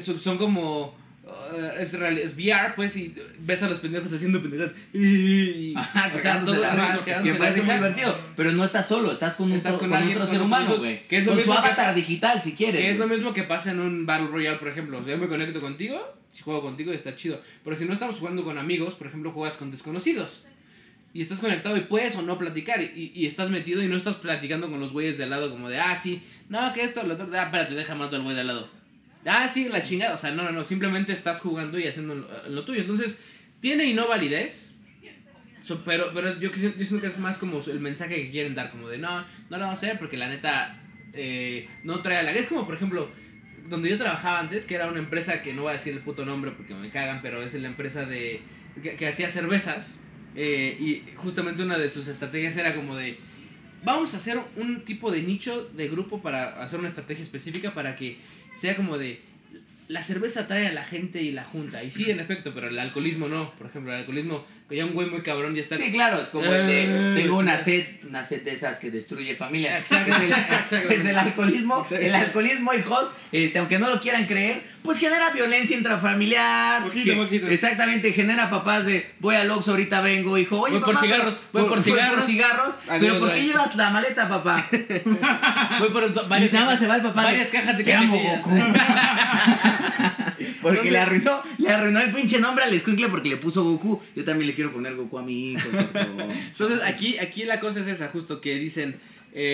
son como... uh, es, real- es VR, pues, y ves a los pendejos haciendo pendejas. Y, Ajá, o sea, todo la risa, que me la parece muy divertido. Pero no estás solo, estás con, un, Estás con, con alguien, otro con ser humano, güey. que es Con su que- avatar digital, si quieres. Que es lo mismo que pasa en un Battle Royale, por ejemplo. Yo me conecto contigo, si juego contigo está chido. Pero si no estamos jugando con amigos, por ejemplo, juegas con desconocidos. Y estás conectado y puedes o no platicar. Y, y estás metido y no estás platicando con los güeyes de al lado como de, ah, sí, no, que esto, lo otro. Ah, espérate, deja mato al güey de al lado. Ah, sí, la chingada. O sea, no, no, no. Simplemente estás jugando y haciendo lo, lo tuyo. Entonces, tiene y no validez. Pero pero yo, yo siento que es más como el mensaje que quieren dar, como de no, no lo vamos a hacer porque la neta eh, no trae a la... Es como, por ejemplo, donde yo trabajaba antes, que era una empresa que no voy a decir el puto nombre porque me cagan, pero es la empresa de que, que hacía cervezas eh, y justamente una de sus estrategias era como de vamos a hacer un tipo de nicho de grupo para hacer una estrategia específica para que sea como de la cerveza atrae a la gente y la junta. Y sí, en efecto, pero el alcoholismo no. Por ejemplo, el alcoholismo, que ya un güey muy cabrón ya está. Sí, claro, es como el de Eh, tengo una sed, una sed de esas que destruye familias. Exacto, *laughs* es, el, *laughs* exacto. es el alcoholismo. Exacto. El alcoholismo, hijos, este, aunque no lo quieran creer, pues genera violencia intrafamiliar. Poquito, que- poquito. Exactamente, genera papás de voy al Oxxo, ahorita vengo, hijo. Oye, Voy por papá, cigarros, pero- voy por cigarros. cigarros. Adiós, pero ¿por qué llevas la maleta, papá? *laughs* Voy por do- Y varias, nada más se va el papá. de, varias cajas de amo, cajetillas". Goku. *laughs* Porque Entonces- le arruinó, le arruinó el pinche nombre al escuincle porque le puso Goku. Yo también le quiero poner Goku a mi hijo. Entonces, aquí, aquí la cosa es esa, justo que dicen,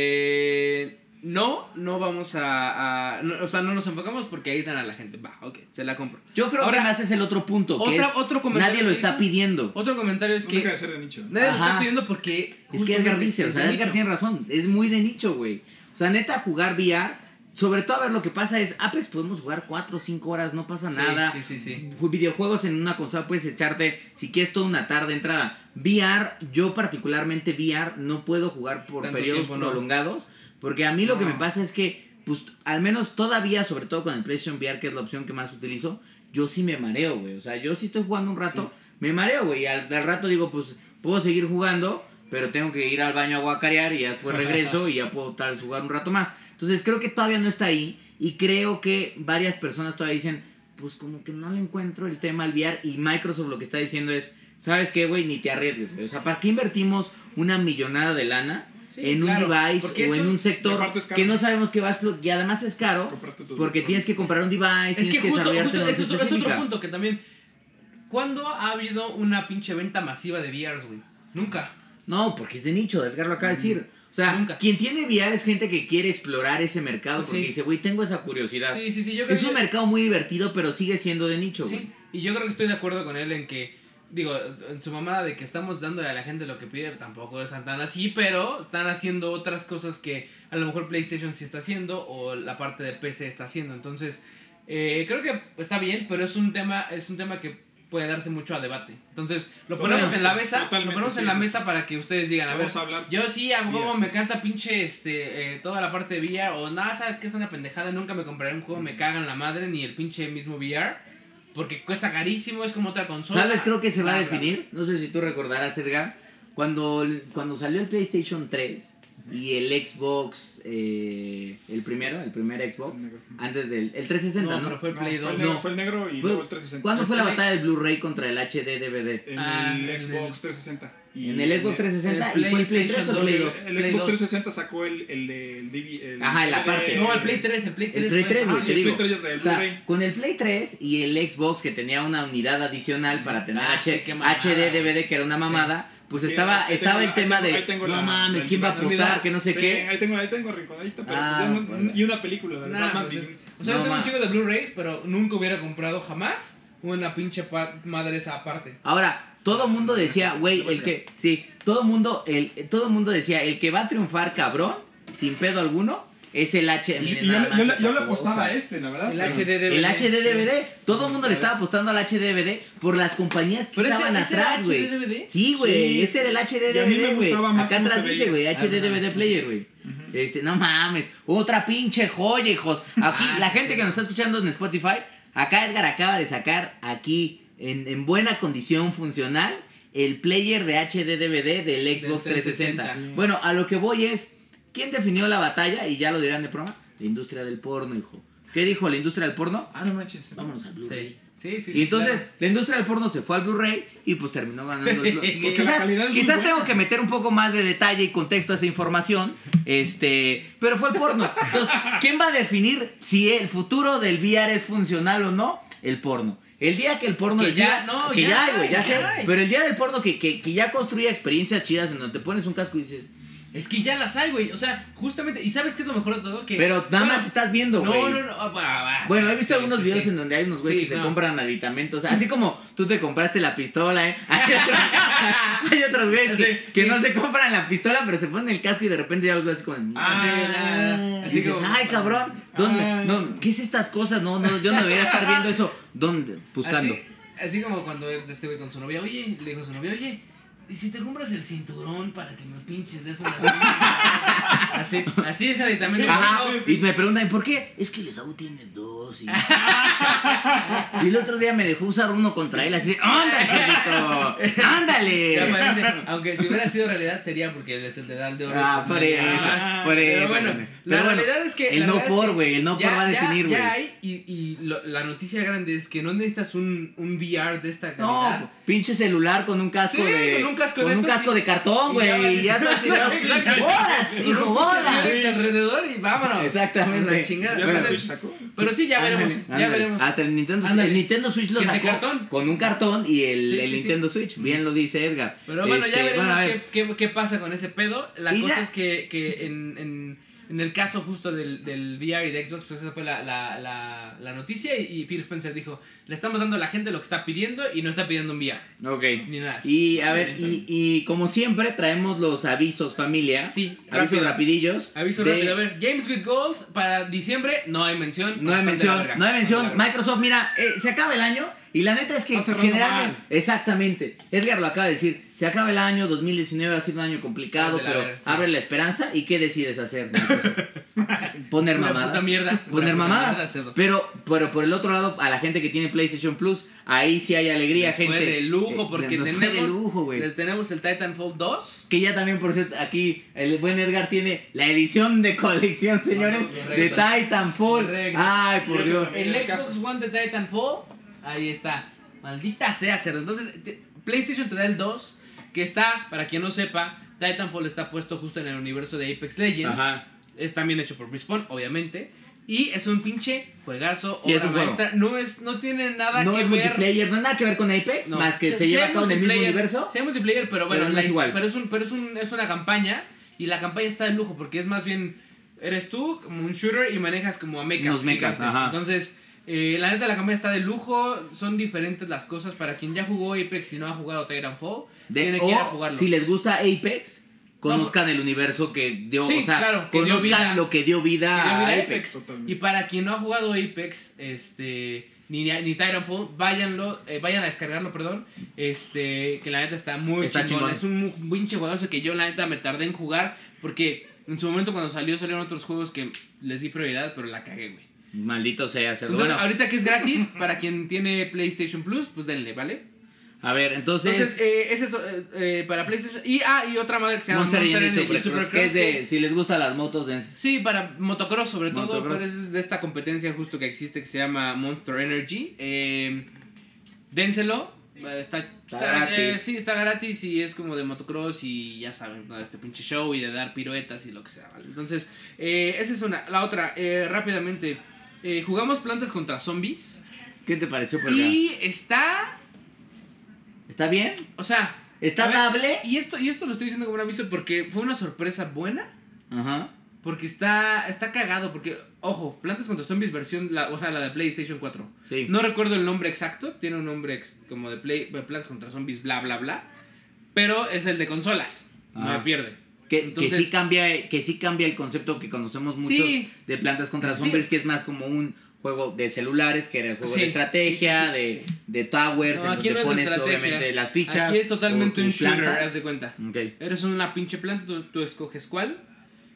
eh, no, no vamos a, a- no, o sea, no nos enfocamos porque aíslan a la gente. Va, ok, se la compro. Yo creo Ahora, que más es el otro punto. Que otra- es, otro comentario nadie lo que está pidiendo. Otro comentario es No que deja de ser de nicho. nadie lo está pidiendo porque... Es que Edgar dice, o sea, Edgar tiene razón. Es muy de nicho, güey. O sea, neta, jugar VR. Sobre todo, a ver, lo que pasa es, Apex podemos jugar 4 o 5 horas, no pasa Sí, nada. Sí, sí, sí. Ju- Videojuegos en una consola puedes echarte, si quieres, toda una tarde entrada. VR, yo particularmente VR, no puedo jugar por Tanto periodos tiempo, no. prolongados. Porque a mí lo que me pasa es que, pues, al menos todavía, sobre todo con el PlayStation VR, que es la opción que más utilizo, yo sí me mareo, güey. O sea, yo sí estoy jugando un rato, me mareo, güey. Y al, al rato digo, pues, puedo seguir jugando, pero tengo que ir al baño a guacarear y ya después regreso y ya puedo tal vez jugar un rato más. Entonces creo que todavía no está ahí y creo que varias personas todavía dicen, pues como que no le encuentro el tema al VR y Microsoft lo que está diciendo es, ¿sabes qué, güey? Ni te arriesgues, güey. O sea, ¿para qué invertimos una millonada de lana? Sí, en claro, un device o en un sector que no sabemos que va a explotar y además es caro porque tienes que comprar un device, Es tienes que que, justo, desarrollar justo es otro, es otro punto que también. ¿Cuándo ha habido una pinche venta masiva de VRs, güey? Nunca. No, porque es de nicho, Edgar lo acaba de decir. O sea, Nunca. quien tiene VR es gente que quiere explorar ese mercado porque Sí. dice, güey, tengo esa curiosidad. Sí, sí, sí. Yo creo es un mercado muy divertido, pero sigue siendo de nicho, güey. Sí, y yo creo que estoy de acuerdo con él en que, digo, en su mamada de que estamos dándole a la gente lo que pide, tampoco es tan así, pero están haciendo otras cosas que a lo mejor PlayStation sí está haciendo o la parte de PC está haciendo. Entonces, eh, creo que está bien, pero es un tema, es un tema que puede darse mucho a debate. Entonces, lo ponemos Totalmente, en la mesa, lo ponemos sí, en la sí, mesa para que ustedes digan, a ver, Vamos a hablar. yo sí, a huevo me encanta pinche este, eh, toda la parte de VR. O nada, sabes que es una pendejada. Nunca me compraré un juego, me cagan la madre, ni el pinche mismo VR. Porque cuesta carísimo, es como otra consola. ¿Sabes? Creo que se va a definir. No sé si tú recordarás, Edgar. Cuando, cuando salió el PlayStation 3 y el Xbox, eh, el primero, el primer Xbox, El antes del el 360, No, ¿no? pero fue el No, Play fue 2. el negro, No. fue el negro y Fue- luego el 360. ¿Cuándo fue la batalla del Blu-ray contra el HD DVD? En Ah, en el el- Xbox 360. Y En el Xbox 360 el y fue el Play 3 PlayStation o Play 2. 2. El Xbox 2. 360 sacó el, el, el, el Ajá, el DVD, aparte. No, el Play 3, el Play 3. El Play fue- 3, güey, Ah, te el digo. Play 3 el O sea, con el Play 3 y el Xbox que tenía una unidad adicional para tener Ah, H- sí, HD. DVD, que era una mamada, pues estaba, estaba tengo el tema tengo- de, tengo no la- mames, la ¿quién va a apostar? Que no sé Sí, qué. Ahí tengo, ahí tengo pero Ah, pues ya no- bueno. y una película, la de Nah, Batman pues es- o sea, No, yo tengo un ma. chingo de Blu-rays, pero nunca hubiera comprado jamás una pinche madre esa aparte. Ahora, todo mundo decía, güey, el que, sí, todo mundo, el, todo mundo decía, el que va a triunfar cabrón, sin pedo alguno, es el H. Y, miren y yo, le- yo, yo apostaba a este, la verdad. El HD DVD. El HD DVD, todo el mundo le estaba apostando al HD DVD por las compañías que Pero estaban ese era atrás, güey. HD DVD. Sí, güey, Sí. ese era el HD Y a mí me DVD, gustaba más Acá atrás dice, güey, HD. DVD player, güey. Este, no mames, otra pinche joya, hijos. Aquí, Ah, la gente sí. que nos está escuchando en Spotify, acá Edgar acaba de sacar aquí, en, en buena condición funcional, el player de HD DVD del Xbox 360. 360. Sí. Bueno, a lo que voy es, ¿quién definió la batalla? Y ya lo dirán de broma, la industria del porno, hijo. ¿Qué dijo la industria del porno? Ah, no manches. Vámonos al Blu-ray. Sí, sí, sí. Y entonces claro. la industria del porno se fue al Blu-ray y pues terminó ganando el Blu-ray. *laughs* Quizás quizás buena. tengo que meter un poco más de detalle y contexto a esa información, este, pero fue el porno. Entonces, ¿quién va a definir si el futuro del VR es funcional o no? El porno. El día que el porno Que decida- ya, no, que ya ya, hay, ya, ya sé, pero el día del porno que, que, que ya construya experiencias chidas en donde te pones un casco y dices, Es que ya las hay, güey. O sea, justamente. ¿Y sabes qué es lo mejor de todo? Que, pero nada bueno, más estás viendo, No, güey. no, no. ah, va, va. Bueno, he visto Sí, algunos sí, videos sí. en donde hay unos güeyes que se no. compran aditamentos. Así *laughs* como tú te compraste la pistola, ¿eh? *laughs* Hay, otros- hay otros güeyes que, no se compran la pistola, pero se ponen el casco y de repente ya los ves con. Ah, Así dices, como. ay, cabrón, ¿dónde? Ah. No, ¿Qué es estas cosas? No, no, yo no debería estar viendo eso. ¿Dónde? Buscando. Así, así como cuando este güey con su novia, oye, le dijo a su novia, oye, ¿y si te compras el cinturón para que me pinches de eso? en la pinche?" así, así es aditamento. Ajá, sí, sí. y me preguntan, ¿por qué? Es que el Esaú tiene dos. Y... *laughs* y el otro día me dejó usar uno contra él, así, ¡ándale! ¡Ándale! Ya parece, aunque si hubiera sido realidad sería porque él es el de Dal de Oro. Ah, por eso, Ah, por eso. Pero bueno, la bueno, realidad es que. el no por, güey, el no por va a definir, güey. Ya hay, y, y lo- la noticia grande es que no necesitas un, un VR de esta No, calidad. pinche celular con un casco de. con un casco de con un estos casco y- de cartón, güey. Y ya estás Exacto. *laughs* ¡Bolas, hijo, un bolas! alrededor y vámonos. Exactamente. La chingada. Ya Bueno, Entonces, Switch sacó. pero sí, ya veremos. Ándale, ya ándale. veremos. Hasta el Nintendo, Ándale. el Nintendo Switch lo ¿Que es de sacó cartón? con un cartón y el, Sí, el sí, sí. Nintendo Switch. Bien lo dice Edgar. Pero bueno, Este, ya veremos bueno, ver. qué, qué, qué pasa con ese pedo. La Y cosa ya- es que, que en, en, en el caso justo del, del VR y de Xbox, pues esa fue la, la, la, la noticia. Y, y Phil Spencer dijo: Le estamos dando a la gente lo que está pidiendo y no está pidiendo un VR. Ok. Ni nada. Y a ver, y, y como siempre, traemos los avisos, familia. Sí, Avisos rápido. rapidillos. Aviso de- rápido, a ver, Games with Gold para diciembre no hay mención. No hay mención, no hay mención. Microsoft, mira, eh, se acaba el año Y la neta es que generalmente. mal. Exactamente. Edgar lo acaba de decir. Se acaba el año, 2019 ha sido un año complicado, De la pero sí. abre la esperanza. ¿Y qué decides hacer? *laughs* Poner Una mamadas. puta mierda. Poner Una puta mamadas. mierda, pero, pero por el otro lado, a la gente que tiene PlayStation Plus, ahí sí hay alegría, Les gente. fue de lujo eh, porque nos tenemos, fue de lujo, güey. les tenemos el Titanfall 2. Que ya también, por cierto, aquí el buen Edgar tiene la edición de colección, señores, de correcto. Titanfall. Correcto. Ay, por Dios. el Xbox One de Titanfall, ahí está. Maldita sea, cerdo. Entonces, te- PlayStation te da el 2, que está, para quien no sepa, Titanfall está puesto justo en el universo de Apex Legends. Ajá. Es también hecho por Respawn, obviamente. Y es un pinche juegazo, Sí, es un maestra. No, es, no tiene nada No que es ver. multiplayer, no nada que ver con Apex, No. más que se, lleva a cabo en el mismo universo. Sí, multiplayer, pero bueno, Pero no es igual. Pero es, un, pero es, un, es una campaña y la campaña está de lujo porque es más bien. Eres tú como un shooter y manejas como a mechas. Unos mechas, ajá. Entonces, eh, la neta, la campaña está de lujo. Son diferentes las cosas. Para quien ya jugó Apex y no ha jugado Titanfall, De- tiene que ir a o, jugarlo. si les gusta Apex, conozcan el universo que dio, Sí, o sea, claro, que dio conozcan vida- lo que dio vida, que dio vida a Apex. Y para quien no ha jugado Apex, este, ni, ni Titanfall, váyanlo, eh, vayan a descargarlo, perdón. Este, que la neta está muy Está chingón. chingón. Es un pinche juegazo que yo la neta me tardé en jugar porque en su momento cuando salió salieron otros juegos que les di prioridad, pero la cagué, güey. Maldito sea. Entonces, Bueno, ahorita que es gratis, *laughs* para quien tiene PlayStation Plus, pues denle, ¿vale? a ver, entonces, Entonces, eh, es eso, eh, eh, para PlayStation. Y, ah, y otra madre que se llama Monster, Monster, Energy Supercross, Supercross, que es de, si les gustan las motos, de Sí, para motocross sobre todo, pero es de esta competencia justo que existe que se llama Monster Energy. Eh, dénselo, eh, está, está, gratis. sí, está gratis y es como de motocross y ya saben, ¿no? este pinche show y de dar piruetas y lo que sea, ¿vale? Entonces, eh, esa es una. La otra, eh, rápidamente, eh, jugamos plantas contra zombies ¿qué te pareció? Perga? y está, ¿Está bien? o sea... ¿Está dable? Y esto, y esto lo estoy diciendo como un aviso porque fue una sorpresa buena. Ajá. Porque está, está cagado, porque, ojo, Plantas contra Zombies versión, la, o sea, la de PlayStation 4. Sí. No recuerdo el nombre exacto, tiene un nombre ex- como de Play, Plantas contra Zombies, bla, bla, bla. Pero es el de consolas, no me pierde. Que, Entonces- que sí cambia que sí cambia el concepto que conocemos mucho Sí. de plantas contra Sí. zombies que es más como un juego de celulares que era el juego Sí, de estrategia sí, sí, sí, de, sí. de towers No, en aquí donde no pones obviamente las fichas Aquí es totalmente un shooter, plantas. haz de cuenta. Ok. Eres una pinche planta, tú, tú escoges cuál,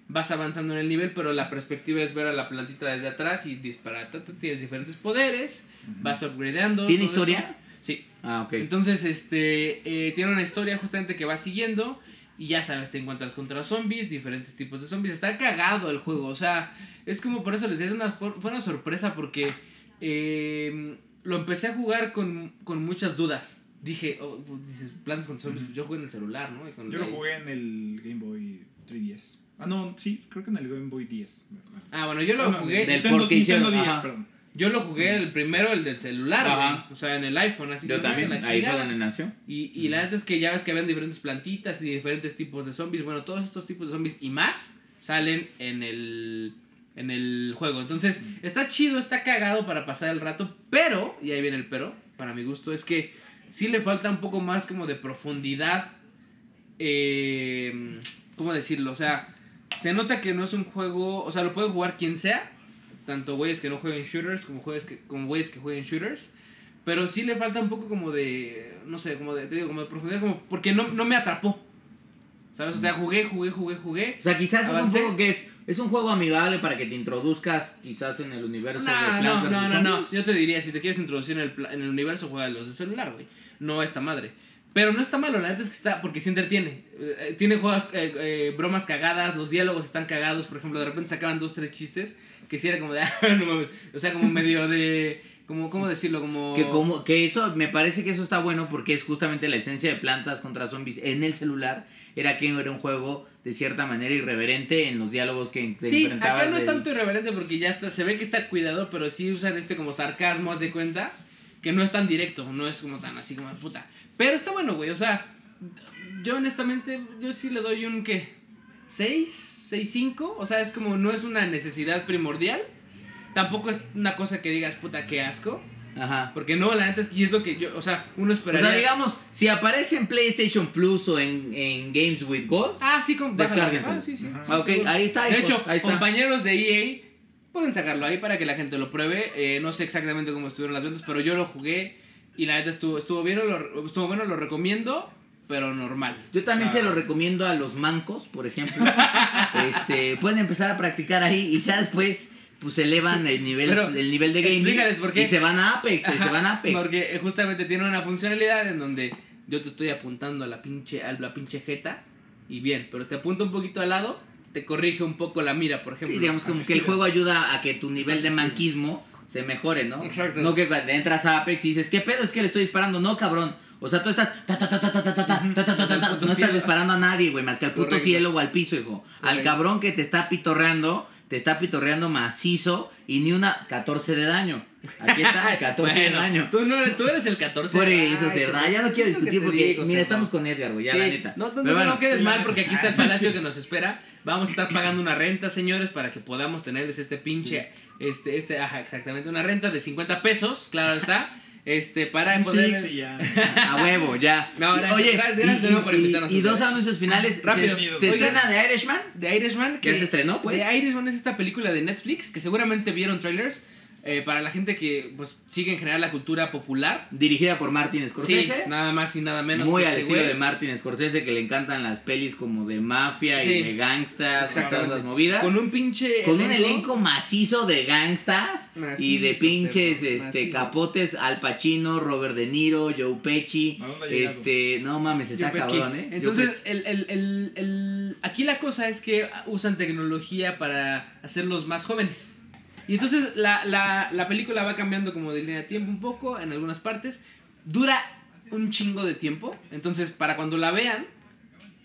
vas avanzando en el nivel, pero la perspectiva es ver a la plantita desde atrás y disparar. Tienes diferentes poderes, vas upgradeando. ¿Tiene todo eso. historia? Sí. Ah, ok. Entonces, este, eh, tiene una historia justamente que va siguiendo y ya sabes, te encuentras contra zombies, diferentes tipos de zombies. Está cagado el juego, o sea, es como por eso les decía, es una, fue una sorpresa porque eh, lo empecé a jugar con, con muchas dudas. Dije, oh, pues, dices, plantas contra zombies, yo jugué en el celular, ¿no? Con Yo lo jugué en el Game Boy 3DS. Ah, no, sí, creo que en el Game Boy 10. Ah, bueno, yo lo Ah, no, jugué, del Nintendo, Nintendo hicieron, 10, ajá. perdón. Yo lo jugué el primero, el del celular, Ajá. O sea, en el iPhone, así Yo que, también, la ahí fue donde nació. Y, y la neta es que ya ves que habían diferentes plantitas y diferentes tipos de zombies. Bueno, todos estos tipos de zombies y más salen en el, en el juego. Entonces, está chido, está cagado para pasar el rato. Pero, y ahí viene el pero, para mi gusto, es que sí le falta un poco más como de profundidad. Eh, ¿Cómo decirlo? O sea, se nota que no es un juego. O sea, lo puede jugar quien sea. Tanto güeyes que no jueguen shooters como güeyes que, como güeyes que jueguen shooters. Pero sí le falta un poco como de. No sé, como de. Te digo, como de profundidad. Como, porque no, no me atrapó. ¿Sabes? O sea, jugué, jugué, jugué, jugué. O sea, quizás Avancé. es un juego que es es un juego amigable para que te introduzcas quizás en el universo de No, no, no, no. Yo te diría, si te quieres introducir en el, en el universo, juega los de celular, güey. No esta madre. Pero no está malo, la neta es que está, porque sí entretiene. Eh, eh, tiene juegos, eh, eh, bromas cagadas, los diálogos están cagados. Por ejemplo, de repente sacaban dos, tres chistes que sí era como de, *laughs* ah, no mames. O sea, como medio de, como, ¿cómo decirlo? Como... Que, como, que eso, me parece que eso está bueno porque es justamente la esencia de plantas contra zombies en el celular. Era que era un juego de cierta manera irreverente en los diálogos que Sí, acá no es tanto irreverente porque ya está, se ve que está cuidado, pero sí usan este como sarcasmo, haz de cuenta, que no es tan directo, no es como tan así como de puta. Pero está bueno, güey, o sea, yo honestamente, yo sí le doy un, ¿qué? ¿6? ¿6, 5? O sea, es como, no es una necesidad primordial, tampoco es una cosa que digas, puta, qué asco, Ajá. porque no, la neta es que y es lo que yo, o sea, uno O esperaría... sea, digamos, si aparece en PlayStation Plus o en, en Games with Gold, Ah, sí, con. Ah, sí, sí. Ajá. ah, ok, ahí está. De hecho, ahí está. compañeros de EA pueden sacarlo ahí para que la gente lo pruebe. Eh, no sé exactamente cómo estuvieron las ventas, pero yo lo jugué Y la neta estuvo, estuvo bien, lo, estuvo bueno, lo recomiendo, pero normal. Yo también O sea, se lo recomiendo a los mancos, por ejemplo. *laughs* este, pueden empezar a practicar ahí y ya después pues elevan el nivel, Pero, el nivel de gaming explícales por qué. y se van a Apex, se van a Apex. Porque justamente tiene una funcionalidad en donde yo te estoy apuntando a la pinche, a la pinche jeta y bien, pero te apunta un poquito al lado, te corrige un poco la mira, por ejemplo. Sí, digamos como que el juego ayuda a que tu nivel de manquismo se mejore, ¿no? Exacto. No que cuando entras a Apex y dices, ¿qué pedo es que le estoy disparando? No, cabrón. O sea, tú estás no estás disparando a nadie, güey, más que al puto cielo o al piso, hijo. Al cabrón que te está pitorreando, te está pitorreando macizo y ni una 14 de daño. Aquí está, 14 de daño. Tú, no, tú eres el 14 Por eso, ya no quiero discutir porque, mira, estamos con Edgar, güey, ya la neta. No, no, no, quedes mal porque aquí está el palacio que nos espera. Vamos a estar pagando una renta, señores, para que podamos tenerles este pinche, este, este, ajá, exactamente, una renta de 50 pesos, claro está este, para poder... Six y ya. *laughs* A huevo, ya. No, gracias, Oye, gracias, gracias de y, nuevo por y- invitarnos y a dos anuncios finales. Rápido. Se, se Oigan. estrena The Irishman. The Irishman. Ya se estrenó, pues. The Irishman es esta película de Netflix que seguramente vieron trailers. Eh, para la gente que pues sigue en general la cultura popular. Dirigida por Martin Sí, Scorsese. nada más y nada menos. Muy al este estilo güey. de Martin Scorsese, que le encantan las pelis como de mafia Sí. y de gangsters, todas esas movidas. Con un pinche. Con un elenco macizo de gangstas y de pinches este capotes Al Pacino, Robert De Niro, Joe Pesci. Este, no mames, está Joe Pesci. cabrón, ¿eh? Entonces, el, el, el, el- aquí la cosa es que usan tecnología para hacerlos más jóvenes. Y entonces la, la, la película va cambiando como de línea de tiempo un poco en algunas partes. Dura un chingo de tiempo. Entonces, para cuando la vean,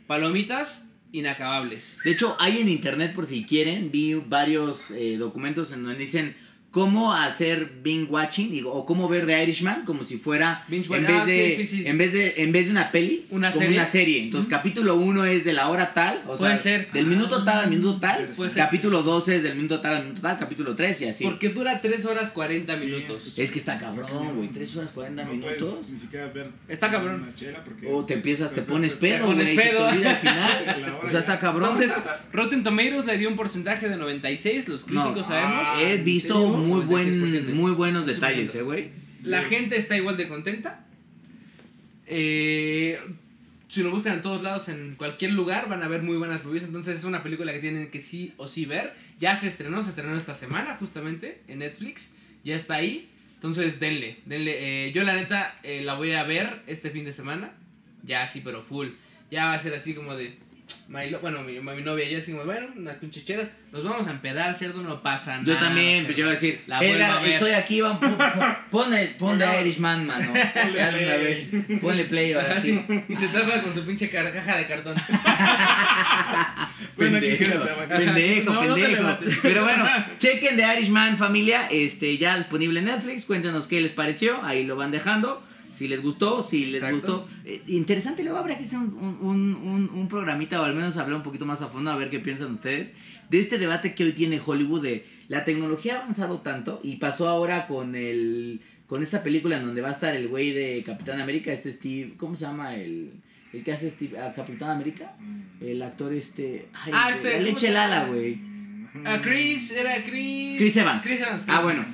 palomitas inacabables. De hecho, hay en internet, por si quieren, vi varios eh, documentos en donde dicen cómo hacer binge watching digo, o cómo ver The Irishman como si fuera Binge en vez ah, de sí, sí. en vez de en vez de una peli Una como serie. una serie entonces capítulo 1 es de la hora tal o Puede sea ser. del minuto tal al minuto tal Puede ser. capítulo 12 es del minuto tal al minuto tal capítulo 3 y así Porque dura 3 horas 40 Sí, minutos. escuché. es que está cabrón güey 3 horas 40 No minutos puedes ni siquiera ver Está cabrón. una chela porque o te empiezas te pones pedo pones te pedo. al final *laughs* o sea está cabrón Entonces, Rotten Tomatoes le dio un porcentaje de 96, los críticos No. sabemos. Ah, he ¿en visto? Muy 96%. buen muy buenos detalles eh güey La gente está igual de contenta. Eh, si lo buscan en todos lados, en cualquier lugar, van a ver muy buenas reviews. Entonces es una película que tienen que sí o sí ver. Ya se estrenó, se estrenó esta semana justamente en Netflix. Ya está ahí. Entonces denle, denle. Eh, yo la neta eh, la voy a ver este fin de semana. Ya sí, pero full. Ya va a ser así como de... bueno, mi, mi novia ya así como, bueno, unas pinchecheras. Nos vamos a empedar, cerdo, no pasa nada. Yo también, pues yo voy a decir, La vuelvo Edgar, a ver. estoy aquí, van, pon, pon- *laughs* ponle, pon Ponle- Irishman, mano. Ya de una play. vez. Ponle play ahora sí. Y se tapa con su pinche caja de cartón. *laughs* Pendejo, pendejo, No, pendejo. Pero bueno, chequen The Irishman, familia. Este, ya disponible en Netflix. Cuéntenos qué les pareció. Ahí lo van dejando. Si les gustó, si les Exacto. gustó. Eh, interesante, luego habrá que hacer un, un, un, un programita o al menos hablar un poquito más a fondo a ver qué piensan ustedes de este debate que hoy tiene Hollywood de la tecnología ha avanzado tanto y pasó ahora con el con esta película en donde va a estar el güey de Capitán América, este Steve, ¿cómo se llama el el que hace Steve, a Capitán América? El actor este, ay, Ah, este, la ¿cómo leche? Lala, güey. Ah, Chris, era Chris. Chris Evans. Chris Evans. Ah, bueno.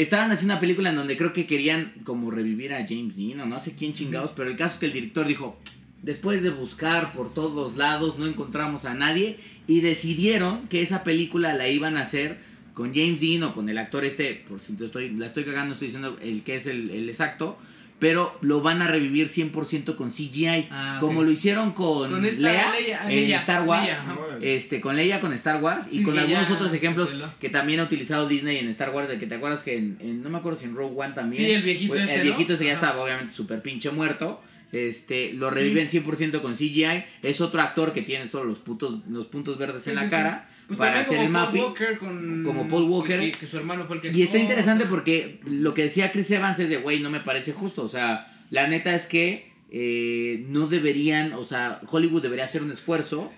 Estaban haciendo una película en donde creo que querían como revivir a James Dean o no sé quién chingados, pero el caso es que el director dijo, después de buscar por todos lados no encontramos a nadie y decidieron que esa película la iban a hacer con James Dean o con el actor este, por si estoy, la estoy cagando, estoy diciendo el que es el, el exacto, pero lo van a revivir 100% con CGI, Ah, como lo hicieron con, Con esta Leia, Leia, en Leia, Star Wars. Leia. Este, con Leia, con Star Wars y Sí, con algunos ya otros ejemplos que también ha utilizado Disney en Star Wars, de que te acuerdas que en, en- no me acuerdo si en Rogue One también. Sí, el viejito pues, este, El ¿no? viejito ese ya estaba obviamente súper pinche muerto. Este, lo reviven 100% con CGI. Es otro actor que tiene solo los, putos, los puntos verdes Sí, en la sí, sí. cara Pues para hacer el mapping. Paul Walker con... Como Paul Walker. Que, que su hermano fue el que... Y está interesante o sea, porque lo que decía Chris Evans es de, güey, no me parece justo. O sea, la neta es que eh, no deberían, o sea, Hollywood debería hacer un esfuerzo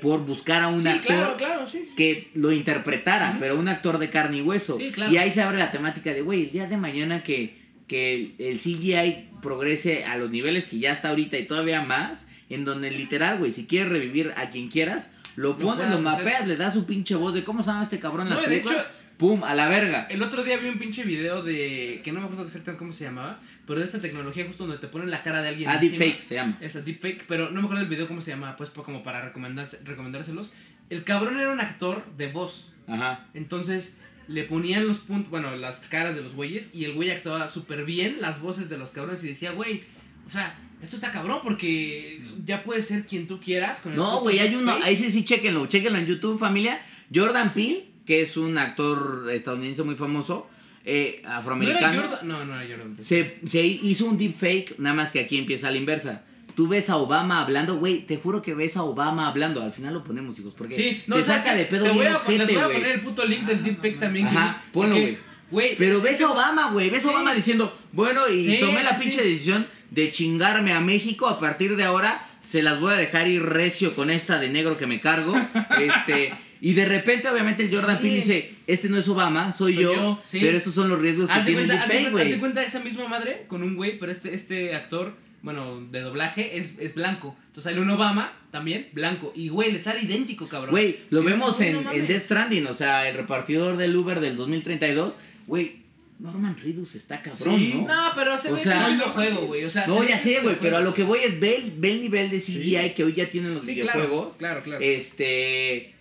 por buscar a un Sí, actor claro, claro, sí. sí. que lo interpretara, pero un actor de carne y hueso. Sí, claro. Y ahí se abre la temática de, güey, el día de mañana que, que el, el CGI progrese a los niveles que ya está ahorita y todavía más, en donde literal, güey, si quieres revivir a quien quieras, lo pones, lo hacer. mapeas, le das su pinche voz de cómo se llama este cabrón en No, las de hecho, ¡Pum! A la verga. El otro día vi un pinche video de. que no me acuerdo exactamente cómo se llamaba. Pero de esta tecnología justo donde te ponen la cara de alguien. Ah, encima. deepfake se llama. Esa, deepfake. Pero no me acuerdo del video cómo se llamaba. Pues como para recomendárselos. El cabrón era un actor de voz. Ajá. Entonces le ponían los puntos, bueno, las caras de los güeyes y el güey actuaba súper bien las voces de los cabrones y decía, güey, o sea, esto está cabrón porque ya puedes ser quien tú quieras. Con el No, güey, hay uno, deepfake". ahí sí, sí, chéquenlo, chéquenlo en YouTube, familia. Jordan Peele, que es un actor estadounidense muy famoso, eh, ¿No era afroamericano. Jordan? No, no era Jordan. Se, se hizo un deepfake, nada más que aquí empieza a la inversa. Tú ves a Obama hablando, güey, te juro que ves a Obama hablando. Al final lo ponemos, hijos, porque Sí, no, te ¿sabes saca de pedo Te voy bien a, les ojete, voy a poner el puto link del deepfake también. Ajá, ponlo, porque, güey. Güey. Pero es ves a Obama, güey, ves a Sí. Obama diciendo, bueno, y Sí, tomé la sí, pinche decisión de chingarme a México, a partir de ahora se las voy a dejar ir recio con esta de negro que me cargo. *laughs* este, y de repente, obviamente, el Jordan. Peele dice, este no es Obama, soy, Soy yo, pero estos son los riesgos que tiene el cuenta, haz de deepfake, cuenta- güey. esa misma madre con un güey, pero este, este actor, bueno, de doblaje es, es blanco. Entonces sale un Obama también, blanco. Y güey, le sale idéntico, cabrón. Güey, lo vemos "Güey, en, en mames". Death Stranding, o sea, el repartidor del Uber del 2032, güey, Norman Reedus está cabrón, Sí, ¿no? No, pero se O ve sea- que es un videojuego, güey. O sea, No, ya sé, güey, pero a lo que voy es ve, el- ve el nivel de CGI que hoy ya tienen los Sí, claro, videojuegos. claro, claro. Este,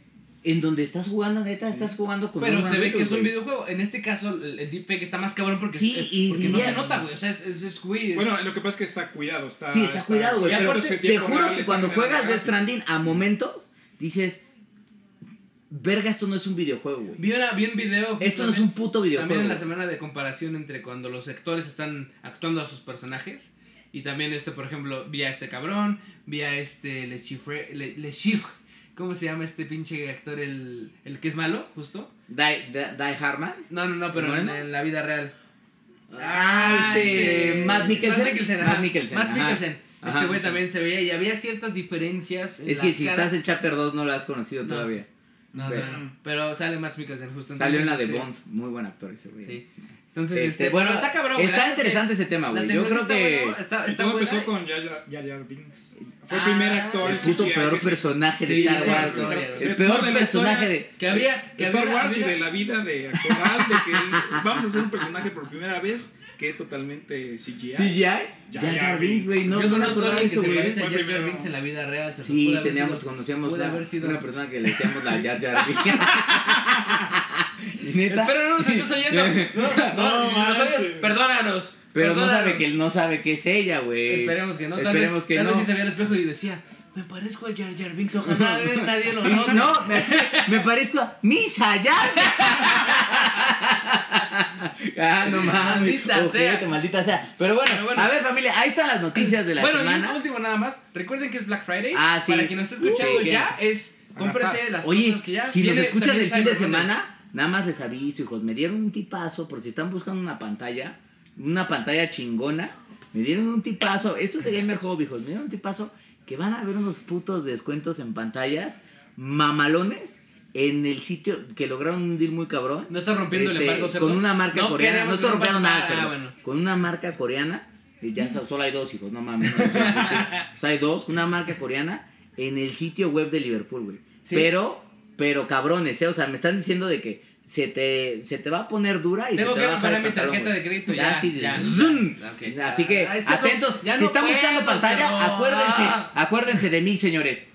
en donde estás jugando, neta, estás jugando con Pero Norman se ve que es un güey. videojuego. En este caso, el, el deepfake está más cabrón porque, Sí, es- y- porque y no ya- se nota, güey. O sea, es, es, es güey. Bueno, lo que pasa es que está cuidado. Está, Sí, está cuidado, güey. Pero te, juro que cuando juegas Death. Stranding, a momentos dices, verga, esto no es un videojuego, güey. vi, una- vi un video. Esto no es un puto videojuego. También en la semana de comparación entre cuando los actores están actuando a sus personajes. Y también este, por ejemplo, vi a este cabrón, vi a este Le Chiffre, Le, Le Chiffre, ¿cómo se llama este pinche actor, el, el que es malo, justo? Die, Die, Die Hardman. No, no, no, pero en, la vida real. Ah, este, Matt Mikkelsen. Matt Mikkelsen, Matt. Mikkelsen, Matt. Mikkelsen. Ajá, Este güey también se veía y había ciertas diferencias en Es que si caras. estás en Chapter 2 no lo has conocido No. todavía. No, Pero- no, no. Pero sale Matt Mikkelsen justo. Salió en la entonces, de este, Bond. Muy buen actor ese güey. Sí. Entonces, Este, este, bueno, está cabrón. Está interesante ese tema, güey. Yo creo que está bueno, está, todo buena. empezó con Jar Jar- Binks. Fue el Ah, primer actor el puto peor personaje de Star Wars. El peor personaje de. Que había. Que Star había- Wars y de la vida de actual, de que *laughs* vamos a hacer un personaje por primera vez que es totalmente CGI. CGI. Jar güey. No, Yo no me conozco a alguien que se parece a Jar. Binks en la vida real. se Sí, pudo haber teníamos, sido- conocíamos pudo una, haber sido- una persona que le decíamos la Jar Jar Binks. *laughs* *laughs* Y neta. Espero no nos estés oyendo. *laughs* No, no, No, manches. perdónanos. Pero no sabe que no sabe que es ella, güey. Esperemos que no. Tal Esperemos vez, que tal no. vez sí se veía al espejo y decía, me parezco a Jar Jar Binks, ojalá nadie, nadie lo note. No, me, me parezco a Misa Jar. *laughs* ah, no mames. Maldita Ojete, sea. maldita sea. Pero bueno, Pero bueno. a ver, familia, ahí están las noticias de la bueno, y semana. un último nada más. Recuerden que es Black Friday. Ah, sí. Para quien nos esté escuchando Uh, sí, ya, es cómprese las Oye, cosas que ya. si nos viene escuchan también el fin de semana, nada más les aviso, hijos. Me dieron un tipazo por si están buscando una pantalla, una pantalla chingona. Me dieron un tipazo. Esto es de Gamer Hobby, hijos. Me dieron un tipazo que van a ver unos putos descuentos en pantallas mamalones en el sitio que lograron un deal muy cabrón. No estás rompiendo el Este, embargo. Con una marca No coreana. No estoy rompiendo nada, bueno. Con una marca coreana. Y ya solo hay dos hijos, no mames. no, no, *laughs* o sea, hay dos. Una marca coreana en el sitio web de Liverpool, güey. Sí. Pero, pero cabrones, ¿eh? O sea, me están diciendo de que se te, se te va a poner dura y Tengo se te que va a bajar mi tarjeta de crédito Ya, ya. sí, ya. zoom. Ok. Así que, Ay, cerdo, atentos. ya si están buscando pantalla, acuérdense, Ah. acuérdense de mí, señores.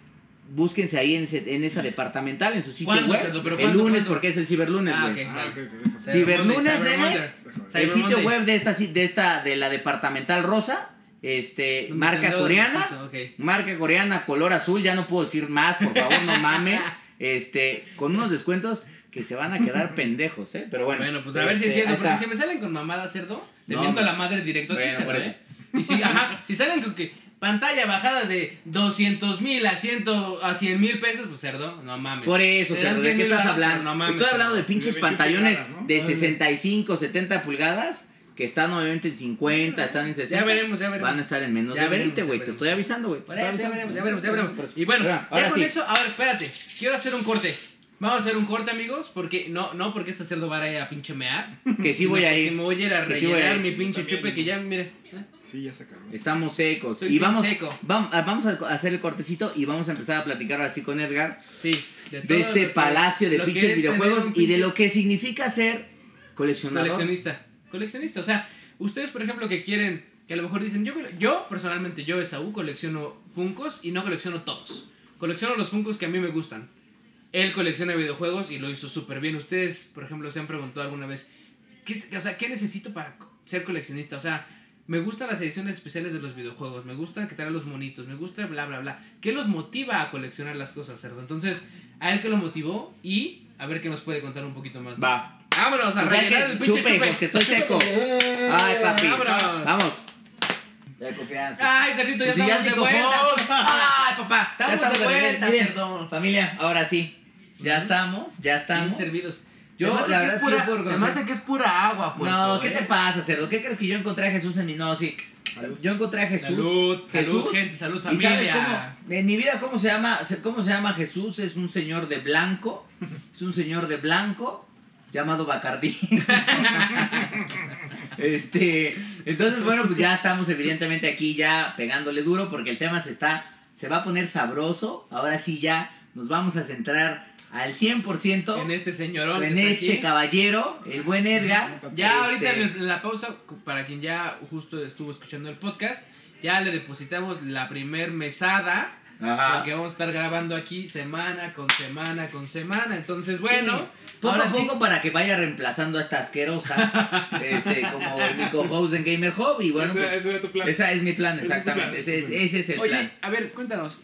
Búsquense ahí en, en esa departamental, en su sitio ¿Cuándo, web. cerdo? ¿Pero el cuándo, lunes, cuándo? porque es el ciberlunes, Ah, güey. ok. Ah, ok, ok, déjame. Cyber Ciberlunes, nenes. El sitio Monday. web de esta, de esta, de la departamental rosa, este, ¿Dónde marca coreana, marca coreana, color azul, ya no puedo decir más, por favor, no mame, *laughs* este, con unos descuentos que se van a quedar pendejos, eh, pero bueno. Bueno, pues a ver si es este, cierto, porque está. si me salen con mamada cerdo, te No, miento a la madre directo a ti, cerdo. ¿eh? Y si, ajá, si salen con que pantalla bajada de 200 mil a, 100 a 100 mil pesos, pues cerdo, no mames. Por eso, cerdo, ¿de 100 qué estás hablando? No mames, Estoy hablando de pinches De 21 pantallones pulgadas, ¿no? de Ah, 65, 70 pulgadas, que están obviamente en 50, están en 60. Ya veremos, ya veremos. Van a estar en menos Ya de veremos, 20, ya güey, te veremos. estoy avisando, güey. ya veremos, ya veremos, ya veremos. Y bueno, Ahora, ya ahora con sí. eso, a ver, espérate, quiero hacer un corte. Vamos a hacer un corte, amigos, porque no, no porque este cerdo va a ir a pinche mear. Que sí voy a ir. me voy a ir a Que sí voy a rellenar ir. mi pinche También. chupe que ya, mire. Sí, ya se acabó. Estamos secos. Soy y bien vamos, seco. vam- ah, vamos a hacer el cortecito y vamos a empezar a platicar ahora sí con Edgar Sí. de todo este lo que- palacio de lo que pinches es tener videojuegos un y de pinche lo que significa ser coleccionador. Coleccionista. Coleccionista. O sea, ustedes, por ejemplo, que quieren, que a lo mejor dicen, yo, cole- yo personalmente, yo, Esaú, colecciono Funcos y no colecciono todos. Colecciono los Funcos que a mí me gustan. Él colecciona videojuegos y lo hizo súper bien. Ustedes, por ejemplo, se han preguntado alguna vez, ¿qué, o sea, ¿qué necesito para ser coleccionista? O sea, me gustan las ediciones especiales de los videojuegos, me gustan que traen los monitos, me gusta bla, bla, bla. ¿Qué los motiva a coleccionar las cosas, cerdo? Entonces, a él que lo motivó y a ver qué nos puede contar un poquito más. ¿no? Va. Vámonos a O sea rellenar el pinche chupe, chupe. pues, que estoy seco. Ay, papi. Vámonos. Vamos. De confianza. Ay, cerdito, ya Pues si ya estamos de vuelta. *laughs* Ay, papá. Estamos ya estamos de de vuelta, cerdo. Familia, ahora sí. Ya estamos, ya Bien estamos. servidos. Yo, Se me hace la que verdad es que Se hace que es pura agua, puerco, No, ¿qué te pasa, cerdo? ¿Qué crees que yo encontré a Jesús en mi... No, sí. Salud. Yo encontré a Jesús. Salud, Jesús. salud, gente, salud, ¿Y sabes familia. cómo? En mi vida, ¿cómo se llama? ¿Cómo se llama Jesús? Es un señor de blanco. Es un señor de blanco llamado Bacardí. *laughs* este, entonces, bueno, pues ya estamos evidentemente aquí ya pegándole duro porque el tema se está, se va a poner sabroso. Ahora sí ya nos vamos a centrar al 100% En este señorón en que este aquí. caballero, el buen Edgar. Ya ahorita Este- en, la pausa, para quien ya justo estuvo escuchando el podcast, ya le depositamos la primer mesada. Ajá. Porque vamos a estar grabando aquí semana con semana con semana. Entonces, bueno, Sí, poco ahora a sí. poco para que vaya reemplazando a esta asquerosa *laughs* este, como mi co-host en Gamer Hub y bueno ese, pues, ese era tu plan. esa es mi plan Ese es tu exactamente plan, ese, es, ese es ese es el Oye, plan a ver, cuéntanos.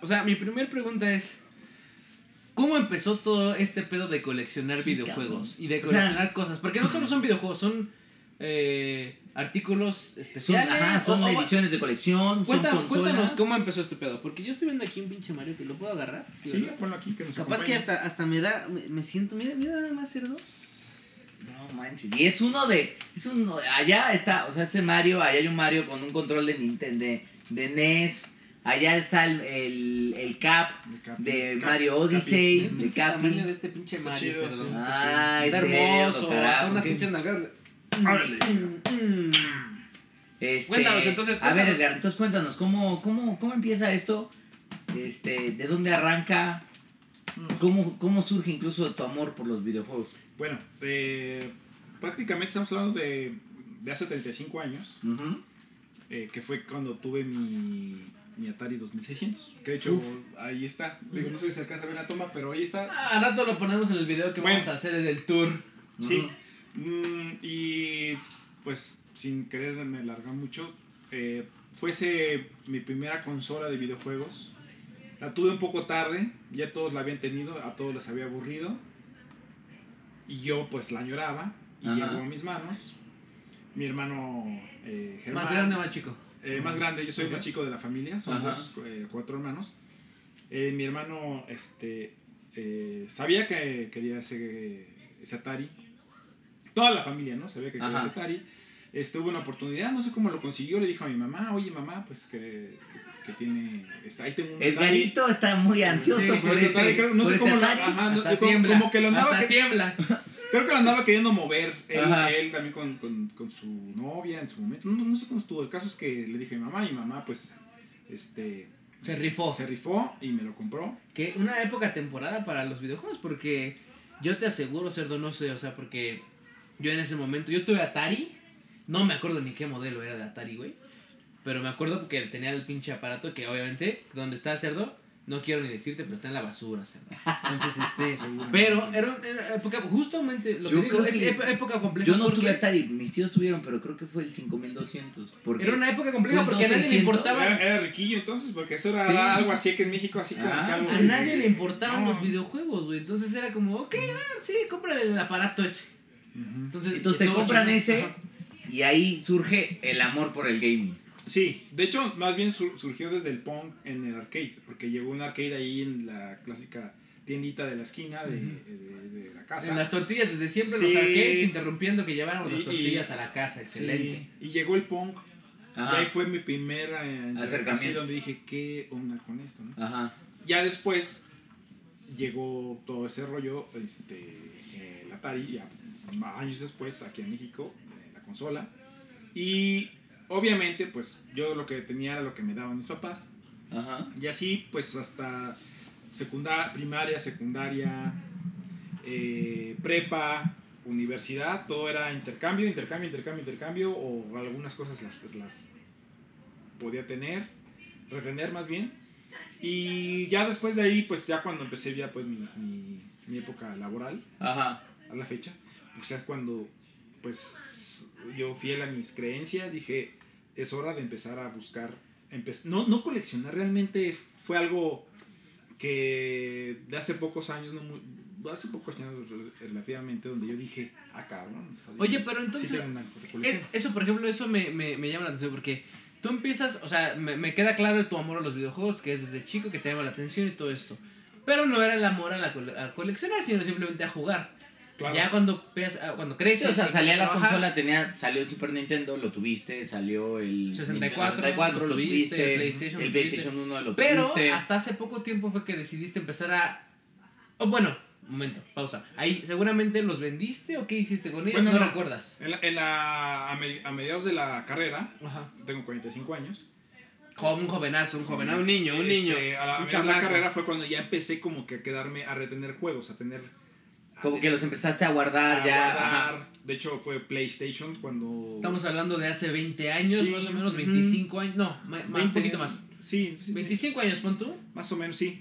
O sea, mi primer pregunta es. ¿Cómo empezó todo este pedo de coleccionar Sí, videojuegos? cabrón. Y de O sea- coleccionar cosas. Porque no solo son videojuegos, son eh, artículos son, especiales. ajá, son o- o- ediciones de colección Cuenta- son cuéntanos cómo empezó este pedo. Porque yo estoy viendo aquí un pinche Mario que lo puedo agarrar. Sí, ¿verdad? ponlo aquí que nos Capaz que hasta, hasta me da. Me, me siento. Mira, mira nada más cerdo. no manches y es uno de es uno allá está o sea ese Mario allá hay un Mario con un control de Nintendo de, de NES allá está el, el, el cap El Capi. de Capi. Mario Capi. Odyssey El de pinche tamaño de Capi este pinche Está Mario, chido, sí. Ay, Está hermoso. carajo, unas pinches nalgadas. Órale. Mm. Este, Cuéntanos, entonces, A ver, cuéntanos. Edgar, entonces cuéntanos, ¿cómo, cómo, cómo empieza esto? Este, ¿De dónde arranca? ¿Cómo, ¿Cómo surge incluso tu amor por los videojuegos? Bueno, eh, prácticamente estamos hablando de, de hace 35 años, Ujú. eh, que fue cuando tuve mi, mi Atari 2600. Que de hecho, Uf. ahí está. Digo, no sé si se alcanza a ver la toma, pero ahí está. Ah, Al rato lo ponemos en el video que Bueno. vamos a hacer en el tour. Sí. Mm, y pues sin quererme largar mucho, eh, fuese mi primera consola de videojuegos. La tuve un poco tarde, ya todos la habían tenido, a todos les había aburrido. Y yo pues la añoraba y Ajá. llegó a mis manos. Mi hermano eh, Germán, Más grande o más chico. Eh, más grande, yo soy el Ok. más chico de la familia, somos eh, cuatro hermanos. Eh, mi hermano este, eh, sabía que quería ese, ese Atari. Toda la familia, ¿no? Sabía que quería Ajá. ese Atari. Este, hubo una oportunidad, no sé cómo lo consiguió, le dijo a mi mamá, oye mamá, pues que, que, que tiene, está, ahí tengo un Atari". Edgarito está muy ansioso Sí, sí, por ese este, Atari, creo- no por sé este cómo lo- ajá, no, como, tiembla. como que lo andaba Hasta que- tiembla. Creo que lo andaba queriendo mover él, también con, con, con su novia en su momento. No, no sé cómo estuvo. El caso es que le dije a mi mamá y mi mamá pues este Se rifó. se rifó y me lo compró. Que una época temporada para los videojuegos, porque yo te aseguro, cerdo, no sé, o sea, porque yo en ese momento, yo tuve Atari, no me acuerdo ni qué modelo era de Atari, güey, pero me acuerdo porque tenía el pinche aparato que obviamente, donde está cerdo, no quiero ni decirte, pero está en la basura, cerdo. *laughs* Entonces, este, Seguramente. pero era una época, justamente lo Yo que digo, es que- época compleja. Yo no porque tuve Atari, mis tíos tuvieron, pero creo que fue el 5200. Porque Era una época compleja porque a nadie le 2600. importaba. Era, era riquillo entonces, porque eso era Sí. algo así que en México, así como Ah, A nadie le importaban No. los videojuegos, güey. Entonces era como, ok, ah, sí, cómprale el aparato ese. Entonces, Entonces te compran ese Ajá. y ahí surge el amor por el gaming. Sí, de hecho, más bien sur- surgió desde el Pong en el arcade, porque llegó un arcade ahí en la clásica tiendita de la esquina de, de- de la casa. En las tortillas, desde siempre Sí. los arcades interrumpiendo que lleváramos Y- las tortillas y- a la casa. Sí, Excelente. y llegó el Pong. Ajá. Y ahí fue mi primera eh, Acercamiento. donde dije, ¿qué onda con esto? no? Ajá. Ya después llegó todo ese rollo, este, eh, el Atari, ya años después, aquí en México, la consola. Y obviamente, pues yo lo que tenía era lo que me daban mis papás. Ajá. Y así, pues hasta secundaria, primaria, secundaria, eh, prepa, universidad, todo era intercambio, intercambio, intercambio, intercambio, o algunas cosas las, las podía tener, retener más bien. Y ya después de ahí, pues ya cuando empecé ya pues mi, mi, mi época laboral, Ajá. a la fecha, pues es cuando pues yo fiel a mis creencias dije, es hora de empezar a buscar, empe- no, no coleccionar, realmente fue algo que de hace pocos años, no muy- hace pocos años re- relativamente, donde yo dije, ah, cabrón. o sea, Oye, pero entonces. Eh, Eso, por ejemplo, eso me, me, me llama la atención porque tú empiezas, o sea, me, me queda claro tu amor a los videojuegos, que es desde chico, que te llama la atención y todo esto. Pero no era el amor a, la a coleccionar, sino simplemente a jugar. Claro. Ya cuando, ah, cuando Sí, creces... o sea, salía la trabajar, consola, tenía, salió el Super Nintendo, lo tuviste, salió el 64, 64, lo lo tuviste, tuviste, el PlayStation, el lo PlayStation 1 lo Pero tuviste. hasta hace poco tiempo fue que decidiste empezar a... Oh, bueno, un momento, pausa. Ahí, seguramente los vendiste o qué hiciste con ellos, Bueno, no, no. recuerdas. En la, en la- a, me- a mediados de la carrera, Ajá. tengo 45 años. Jo- un jovenazo, un jovenazo, un niño, un niño. Este, a la, un a la carrera fue cuando ya empecé como que a quedarme, a retener juegos, a tener... Como que los empezaste a guardar a ya. guardar. De hecho, fue PlayStation cuando... Estamos hablando de hace 20 años, Sí, más o menos, ujú. 25 años, no, ma- ma- un poquito más. Sí, sí, 25 años, pon tú. Más o menos, sí.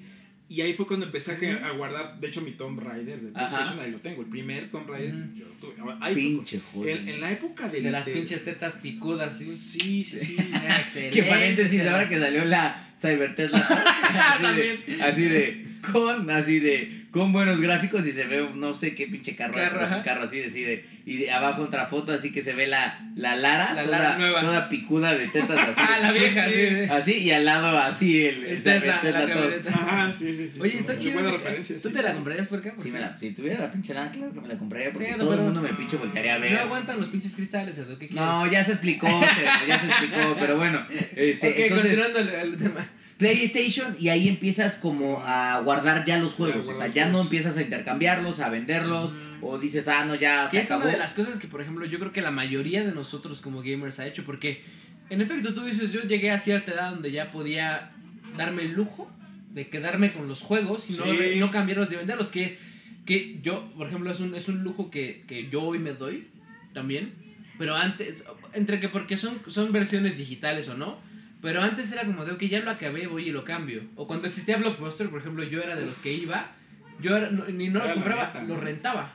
Y ahí fue cuando empecé a, guardar, de hecho, mi Tomb Raider de Ajá. PlayStation, ahí lo tengo, el primer Tomb Raider. Ujú. yo lo tuve. Ahí fue Pinche joder. en, en la época del- De las pinches tetas picudas, sí. Sí, sí, sí. *laughs* Ah, Excelente. Que paréntesis, ahora que salió la Cyber Tesla. *laughs* así, También. de, así de, con, así de, con buenos gráficos y se ve, un- no sé qué pinche carro, Carro, así, ajá. carro así, de, así de, y de abajo otra foto así que se ve la, la Lara, La toda, Lara nueva. toda picuda de tetas así. *laughs* Ah, la vieja, sí. sí, sí. Así, y al lado así el, El Tesla, Cyber la todo. Ajá, sí, sí, sí. Oye, está chido. ¿Tú sí. te la comprarías por acá? Sí, me la, si tuviera la pinche lana, claro que me la compraría porque Sí, no, todo pero- el mundo me pinche voltearía a ver. No aguantan los pinches cristales, ¿qué quieres? No, ya se explicó, Sergio, ya se explicó, pero bueno, *laughs* este, ok, entonces, continuando el, el tema. PlayStation y ahí empiezas como a guardar ya los juegos, Ya, o sea, ya no empiezas a intercambiarlos, a venderlos, o dices, ah, no, ya se es acabó. una de las cosas que, por ejemplo, yo creo que la mayoría de nosotros como gamers ha hecho, porque en efecto tú dices, yo llegué a cierta edad donde ya podía darme el lujo de quedarme con los juegos y no, no cambiarlos de venderlos, que, que yo, por ejemplo, es un, es un lujo que, que yo hoy me doy también, pero antes, entre que porque son, son versiones digitales o no, pero antes era como de, ok, ya lo acabé, voy y lo cambio. O cuando existía Blockbuster, por ejemplo, yo era de los que iba, yo era- no- ni no los Era la compraba, neta, los rentaba.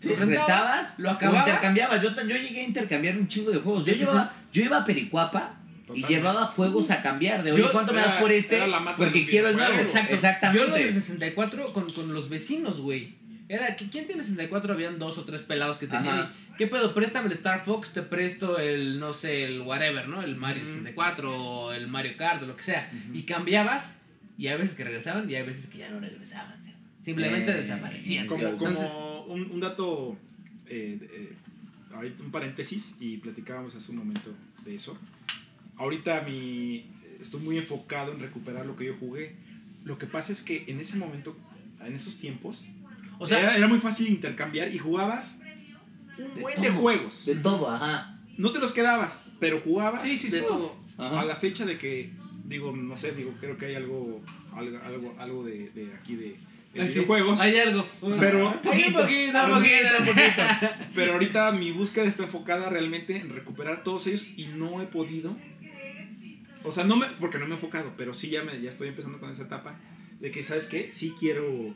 Sí, Los rentaba, rentabas, lo o acababas. intercambiabas. Yo, yo llegué a intercambiar un chingo de juegos. Yo, Sí, sí, llevaba, yo iba a Pericuapa y Totalmente. llevaba juegos a cambiar. De, oye, Yo- ¿cuánto me das era- por este? era Porque quiero el nuevo. Exacto. Exactamente. Yo lo del 64 con, con los vecinos, güey. Era, que- ¿quién tiene 64? Habían dos o tres pelados que tenían. ¿Qué pedo? Préstame el Star Fox, te presto el, no sé, el whatever, ¿no? El Mario Ujú. 64 o el Mario Kart o lo que sea. Y cambiaabas y hay veces que regresaban y hay veces que ya no regresaban. ¿sí? Simplemente Eh, desaparecían. Como, Entonces, como un, un dato, eh, eh, ahorita un paréntesis, y platicábamos hace un momento de eso. Ahorita mi, estoy muy enfocado en recuperar lo que yo jugué. Lo que pasa es que en ese momento, en esos tiempos, o sea, era, era muy fácil intercambiar y jugabas un De buen de juegos. De todo, ajá. No te los quedabas, pero jugabas Sí, sí, de sí. todo. Ajá. A la fecha de que, digo, no sé, digo, creo que hay algo, algo, algo, algo de, de aquí de, de Ay, sí, videojuegos. hay algo. Pero Hay un poquito, poquito, un poquito. *laughs* Pero ahorita mi búsqueda está enfocada realmente en recuperar todos ellos y no he podido. O sea, no me, porque no me he enfocado, pero sí ya, me, ya estoy empezando con esa etapa de que, ¿sabes qué? Sí quiero,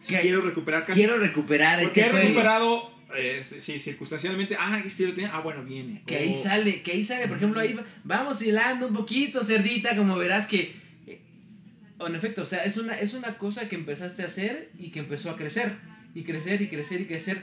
sí ¿Qué? quiero recuperar casi. Quiero recuperar porque este he juego. recuperado, eh, sí, circunstancialmente, ah, este lo tenía, ah, bueno, viene. Que ahí O- sale, que ahí sale, por ejemplo, ahí va- vamos hilando un poquito, cerdita, como verás que... eh, En efecto, o sea, es una, es una cosa que empezaste a hacer y que empezó a crecer, y crecer, y crecer, y crecer,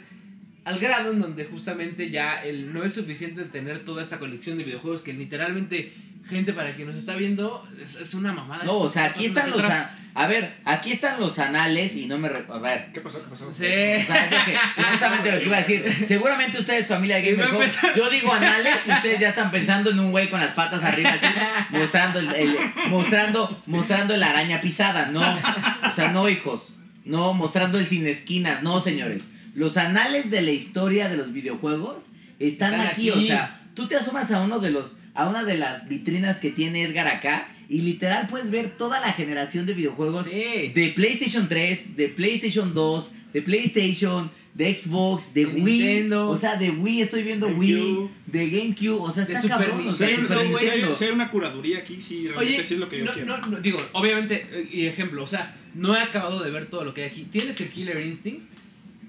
al grado en donde justamente ya el, no es suficiente tener toda esta colección de videojuegos que literalmente, gente para quien nos está viendo, es, es una mamada. No, o sea, aquí está están los... a, a ver, aquí están los anales y no me... re- A ver, ¿Qué pasó? ¿Qué pasó? Sí. O sea, que- es justamente lo que *laughs* iba a decir. Seguramente ustedes, familia de Gamer empezar. yo digo anales y ustedes ya están pensando en un güey con las patas arriba así, *laughs* mostrando el, el- mostrando, mostrando la araña pisada. No, o sea, no, hijos. No, mostrando el sin esquinas. No, señores. Los anales de la historia de los videojuegos están, Están aquí. aquí. O sea, tú te asomas a uno de los. A una de las vitrinas que tiene Edgar acá. Y literal puedes ver toda la generación de videojuegos Sí. de PlayStation 3, de PlayStation 2, de PlayStation, de Xbox, de De Wii. Nintendo. O sea, de Wii estoy viendo. Wii, de GameCube. O sea, De está Super cabrón. o sea, Nintendo. si hay una curaduría aquí, sí, realmente Oye, sí es lo que yo no, quiero. no, no, digo, obviamente, eh, y ejemplo, o sea, no he acabado de ver todo lo que hay aquí. ¿Tienes el Killer Instinct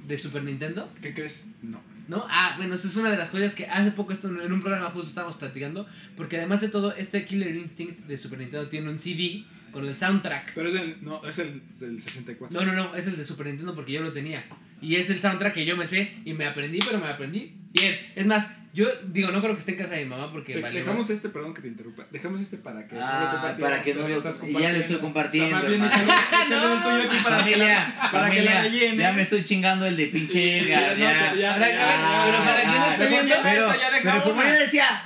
de Super Nintendo? ¿Qué crees? No. ¿No? Ah, bueno, esa es una de las joyas que hace poco esto en un programa justo estábamos platicando. Porque además de todo, este Killer Instinct de Super Nintendo tiene un CD con el soundtrack. Pero es el, no, es el del 64. No, no, no, es el de Super Nintendo porque yo lo tenía. Y es el soundtrack que yo me sé y me aprendí, pero me aprendí bien. Es más, yo digo, no creo que esté en casa de mi mamá porque De- vale. dejamos este, perdón que te interrumpa. Dejamos este para que. Ah, no lo para que no lo- estás ya le estoy compartiendo, Está bien, échale, échale *laughs* el tuyo aquí para que la, para que la rellenes. ya me estoy chingando el de pinche *laughs* Edgar, Ya, ya. no, ya, Para- ya, pero para quien no esté viendo, ¿por qué Pero, pero como yo decía,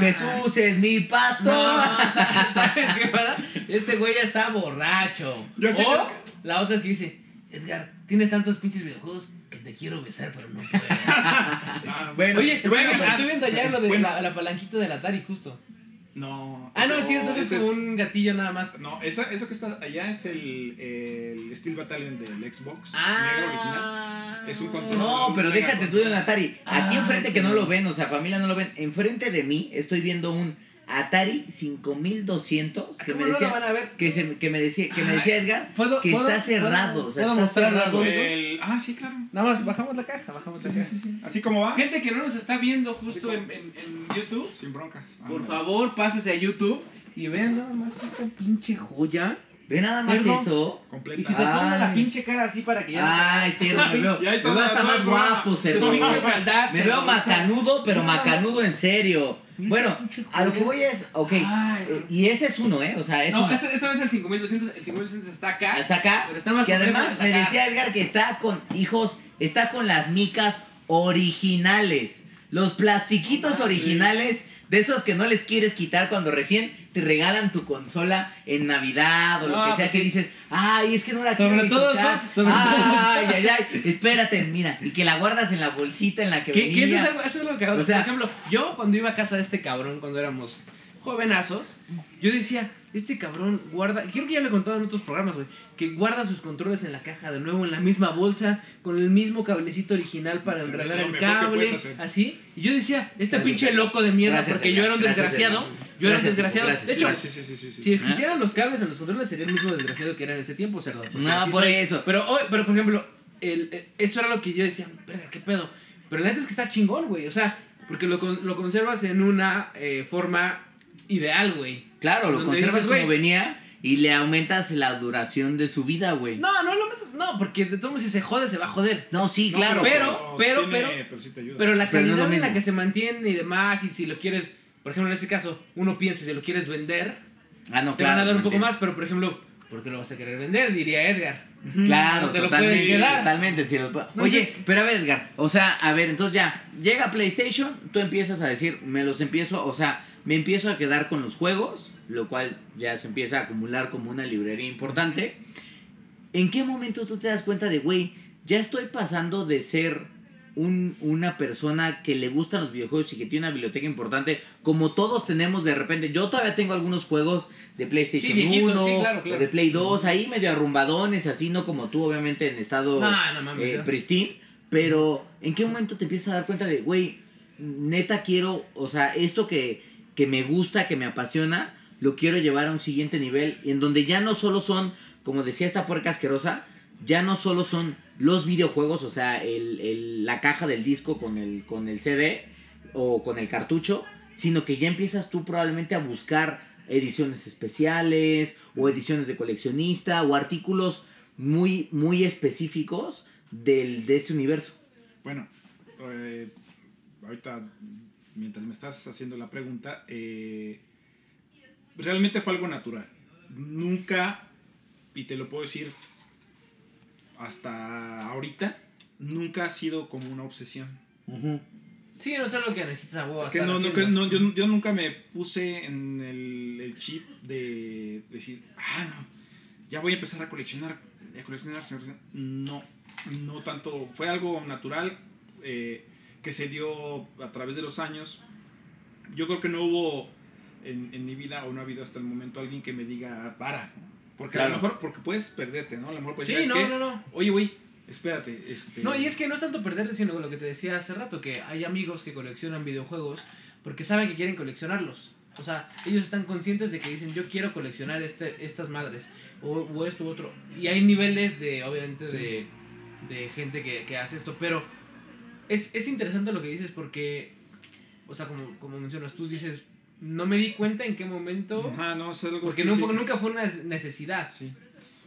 Jesús es mi pastor. No, ¿sabes *laughs* sabes qué pasa? Este güey ya está borracho. Yo sí, o es la otra es que dice, Edgar, tienes tantos pinches videojuegos que te quiero besar, pero no puedo. *laughs* Ah, Bueno, Oye, estoy, bueno, viendo, ah, estoy viendo allá lo de bueno. la, la palanquita del Atari, justo. No. Ah, no, es cierto, es como un gatillo nada más. No, eso, eso que está allá es el, el Steel Battalion del Xbox negro original. Ah. Es un control. No, pero déjate tú de un Atari. Aquí Ah, enfrente sí. que no lo ven, o sea, familia no lo ven. Enfrente de mí estoy viendo un Atari 5200 que ¿Cómo me decía que, se, que me decía que me decía Edgar ¿Puedo- que puedo- está cerrado, puedo- o sea, está cerrado. El- ah, sí, claro. Nada más bajamos la caja, bajamos la Sí, caja. sí, sí, sí. Así como va. Gente que no nos está viendo justo en, en- en YouTube, Sin broncas. Ah, por no. favor, pásese a YouTube y vean nada más esta pinche joya. Ve nada más Cerdo. eso. Completa. Y si te pongo la pinche cara así para que ya Ay, sí, me veo, me veo hasta más guapo, cerdo. pinche fealdad, Me cerdo. veo macanudo, pero macanudo en serio. Bueno, a lo que voy es, ok, Ay. eh, y ese es uno, ¿eh? O sea, es No, uno. este, este no es el 5200, el 5200 está acá. Hasta acá. Pero está más que además de me decía Edgar que está con, hijos, está con las micas originales. Los plastiquitos Ah, sí. originales de esos que no les quieres quitar cuando recién te regalan tu consola en Navidad o lo que sea pues que dices, ay, es que no la Sobre quiero todo. ¿no? Sobre ay, ay, ay, espérate, mira, y que la guardas en la bolsita en la que Que, que eso, venía. es algo, eso es lo que. O sea- Por ejemplo, yo cuando iba a casa de este cabrón, cuando éramos jovenazos, yo decía, este cabrón guarda, creo que ya lo he contado en otros programas, güey, que guarda sus controles en la caja de nuevo, en la misma bolsa, con el mismo cablecito original para Sí, enredar el cable, así. Y yo decía, este Gracias, pinche loco de mierda, Gracias, porque yo era un desgraciado. Yo era un desgraciado. de hecho, sí, sí, si existieran los cables en los controles, sería el mismo desgraciado que era en ese tiempo, cerdo. No, por soy. eso. Pero hoy, pero por ejemplo, el, el- eso era lo que yo decía, verga, qué pedo. Pero la neta es que está chingón, güey. O sea, porque lo, lo conservas en una eh, forma ideal, güey. Claro, lo conservas dices, como venía y le aumentas la duración de su vida, güey. No, no lo metas. No, porque de todos modos, si se jode, se va a joder. No, sí, No, claro. pero- pero- tiene- sí te ayuda. Pero la Pero no lo calidad en la que se mantiene y demás, y si lo quieres, por ejemplo, en este caso, uno piensa, si lo quieres vender, Ah, no, te claro. van a dar un poco más, pero por ejemplo, ¿por qué lo vas a querer vender? Diría Edgar. Claro, No te lo totalmente, puedes quedar. totalmente. sí, lo Oye, pero a ver, Edgar, o sea, a ver, entonces ya, llega PlayStation, tú empiezas a decir, me los empiezo, o sea, me empiezo a quedar con los juegos, lo cual ya se empieza a acumular como una librería importante. ¿En qué momento tú te das cuenta de, güey, ya estoy pasando de ser un- una persona que le gustan los videojuegos y que tiene una biblioteca importante, como todos tenemos de repente? Yo todavía tengo algunos juegos de PlayStation Sí, viejitos, 1 sí, claro, claro. o de Play 2, ahí medio arrumbadones, así, no como tú, obviamente, en estado No, no mames. eh, pristine, pero ¿en qué momento te empiezas a dar cuenta de, güey, neta quiero, o sea, esto que, que me gusta, que me apasiona, lo quiero llevar a un siguiente nivel, en donde ya no solo son, como decía esta puerca asquerosa, ya no solo son los videojuegos, o sea, el, el- la caja del disco con el, con el CD o con el cartucho, sino que ya empiezas tú probablemente a buscar ediciones especiales o ediciones de coleccionista o artículos muy, muy específicos del, de este universo. Bueno, eh, ahorita, mientras me estás haciendo la pregunta, eh, realmente fue algo natural. Nunca, y te lo puedo decir hasta ahorita, nunca ha sido como una obsesión. Sí, no es algo que necesitas a huevo Que no, no, haciendo. que no, yo, yo nunca me puse en el, el chip de decir, ah, no, ya voy a empezar a coleccionar de coleccionar, no, no tanto, fue algo natural eh, que se dio a través de los años. Yo creo que no hubo en, en mi vida o no ha habido hasta el momento alguien que me diga, para, porque a Claro. lo mejor, porque puedes perderte, ¿no? A lo mejor puedes Sí, no, "¿Sabes qué? no, no. Oye, güey, espérate, este... No, y es que no es tanto perderte, sino lo que te decía hace rato, que hay amigos que coleccionan videojuegos porque saben que quieren coleccionarlos. O sea, ellos están conscientes de que dicen, yo quiero coleccionar este, estas madres, o, o esto u otro. Y hay niveles de, obviamente, Sí. de, de gente que, que hace esto, pero es, es interesante lo que dices porque, o sea, como, como mencionas, tú dices, no me di cuenta en qué momento, Ajá, no, es algo porque que no, nunca fue una necesidad. Sí.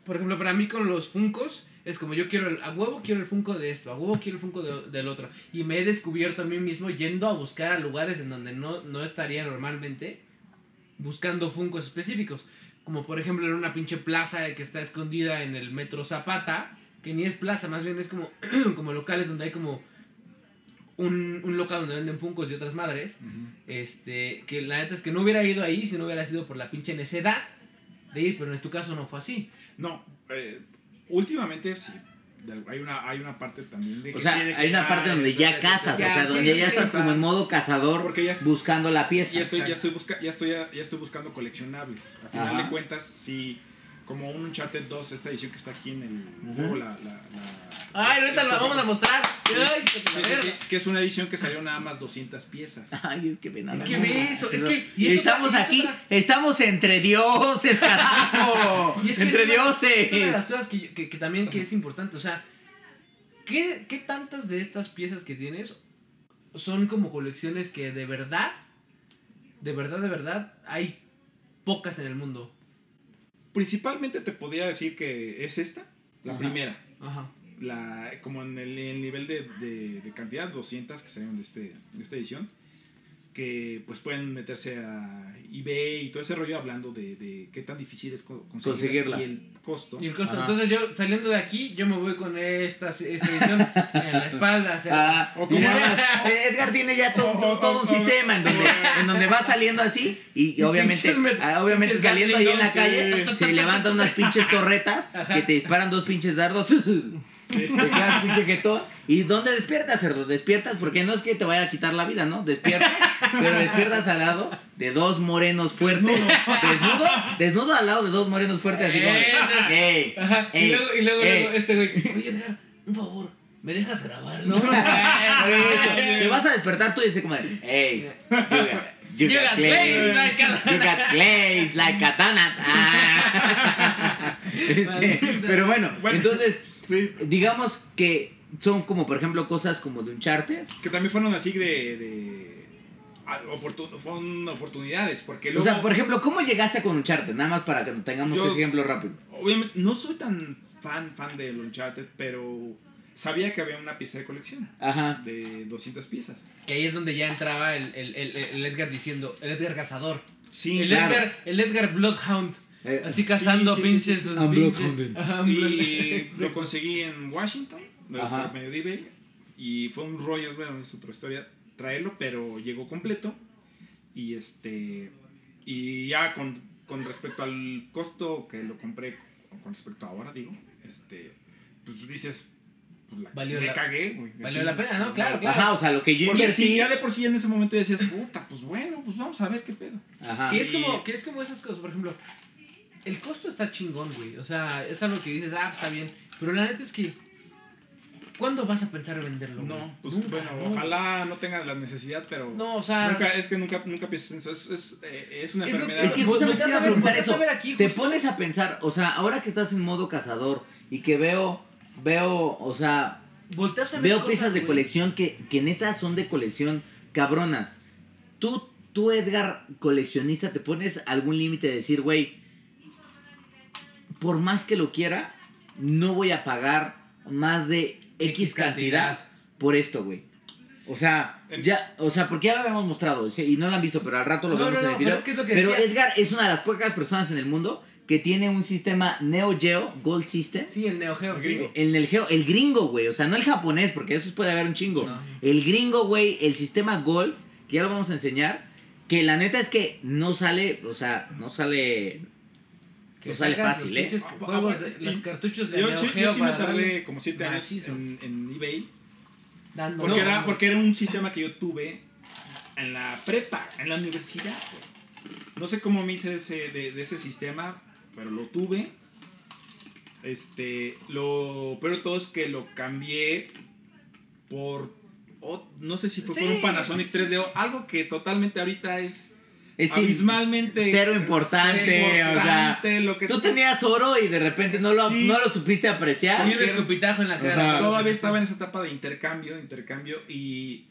Por ejemplo, para mí con los Funcos es como yo quiero el, a huevo quiero el Funko de esto, a huevo quiero el Funko de- del otro. Y me he descubierto a mí mismo yendo a buscar a lugares en donde no, no estaría normalmente buscando Funcos específicos. Como por ejemplo en una pinche plaza que está escondida en el metro Zapata, que ni es plaza, más bien es como, *clears throat* como locales donde hay como un, un local donde venden Funcos y otras madres. Este, que la neta es que no hubiera ido ahí si no hubiera sido por la pinche necedad de ir, pero en tu caso no fue así. No, eh, últimamente sí. Hay una, hay una parte también de que O sea, sí, de que hay una ya- parte donde ya cazas, o sea, sí, donde sí, ya sí, estás como en modo cazador porque ya es- buscando la pieza. ya estoy, ya estoy busca, ya estoy, ya estoy buscando coleccionables. Al final Ajá. de cuentas, sí, como un Uncharted 2, esta edición que está aquí en el Ujú. luego la, la, la- Ay, ahorita la vamos a mostrar. Ay, que Sí, que es una edición que salió nada más 200 piezas. Ay, es que ven Es que ve eso, es que- y estamos aquí, otra- estamos entre dioses, carajo. *laughs* Y es que entre es una- dioses. Es una de las cosas que, yo- que, que también que es importante. O sea, ¿qué, ¿qué tantas de estas piezas que tienes son como colecciones que de verdad, de verdad, de verdad, hay pocas en el mundo? Principalmente te podría decir que es esta, la Ajá. primera. Ajá. La, como en el, el nivel de, de, de cantidad, 200 que salieron de, este, de esta edición, que pues pueden meterse a eBay y todo ese rollo hablando de, de qué tan difícil es Conseguirla. y el costo. Y el costo. Ajá. Entonces yo, saliendo de aquí, yo me voy con esta, esta edición en la espalda. o sea, Ah, O como *laughs* eh, Edgar tiene ya todo, todo, todo un sistema en donde, en donde va saliendo así y, y obviamente, ah, obviamente pinches saliendo ahí en la calle se levantan unas pinches torretas Ajá. que te disparan dos pinches dardos. *laughs* Te quedas pinche jetón. ¿Y dónde despiertas, cerdo? Despiertas porque no es que te vaya a quitar la vida, ¿no? Despiertas, pero despiertas al lado de dos morenos fuertes. Desnudo, desnudo al lado de dos morenos fuertes así como. "Ey, y luego, y luego, ey". luego este güey, oye Edgar, un favor, ¿me dejas grabar? No, *laughs* Te vas a despertar tú y dices como hey, you got, you You got got clays, clays like katana." you got clays like. Ah. *laughs* *laughs* Pero bueno, Bueno. entonces, Sí, digamos que son como, por ejemplo, cosas como de Uncharted. que también fueron así de... de oportun- fueron oportunidades, porque luego... O sea, por ejemplo, ¿cómo llegaste con Uncharted? Nada más para que tengamos Yo- ese ejemplo rápido. Obviamente, no soy tan fan, fan del Uncharted, pero sabía que había una pieza de colección Ajá. de 200 piezas. Que ahí es donde ya entraba el, el, el, el Edgar diciendo, el Edgar cazador. Sí, el, claro. Edgar, el Edgar Bloodhound. Eh, Así sí, cazando sí, sí, pinches sí. pinches-. Ajá, I'm Y lo conseguí en Washington, por medio de eBay. Y fue un rollo, bueno, es otra historia, traerlo, pero llegó completo. Y este. Y ya con, con respecto al costo que lo compré, con respecto a ahora, digo, este. Pues dices. Pues la, Valió me la- cagué, güey. valió Así, la pena, ¿no? sí, Claro, claro. Ajá, o sea, lo que yo Porque invertí. si ya de por sí en ese momento decías, puta, pues bueno, pues vamos a ver qué pedo. Ajá. Que es, Y- como, que es como esas cosas, por ejemplo, el costo está chingón, güey. O sea, es algo que dices, ah, está bien. Pero la neta es que, ¿cuándo vas a pensar en venderlo? güey? No, pues Nunca, bueno, no. ojalá no tenga la necesidad, pero. No, o sea, Nunca, es que nunca, nunca piensas en eso. Es, es, eh, es una Es enfermedad. Es que Vos- justamente te iba a preguntar a eso. ver aquí, te pones a pensar, o sea, ahora que estás en modo cazador y que veo, veo, o sea, volteas a ver veo cosas, piezas de güey. colección que, que neta son de colección cabronas. Tú, tú, Edgar, coleccionista, te pones algún límite de decir, güey, por más que lo quiera, no voy a pagar más de X, X cantidad, cantidad. por esto, güey. O sea, En- ya, o sea, porque ya lo habíamos mostrado sí, y no lo han visto, pero al rato lo No, vemos no, en el video. pero es que es lo que Pero decía. Edgar es una de las pocas personas en el mundo que tiene un sistema Neo Geo Gold System. Sí, el Neo Geo. El gringo. En el, geo, el gringo, güey. O sea, no el japonés, porque eso puede haber un chingo. No. El gringo, güey, el sistema Gold, que ya lo vamos a enseñar. Que la neta es que no sale, o sea, no sale. Que No sale fácil, los ¿eh? pinches Ah, juegos ah, de- los cartuchos de Yo, Neo Geo yo sí me tardé como 7 años en, en eBay. dando- Porque, No, era, no. porque era un sistema que yo tuve en la prepa, en la universidad. güey. No sé cómo me hice de ese, de, de ese sistema, pero lo tuve. Este, lo pero todo es que lo cambié por, no sé si fue Sí, por un Panasonic sí, sí, 3D o algo que totalmente ahorita es Es abismalmente cero importante, cero o sea, importante, lo que Tú tenías oro y de repente no lo, Sí. no lo supiste Y apreciar. un escupitajo en la cara. Todavía estaba en esa etapa de intercambio, intercambio y,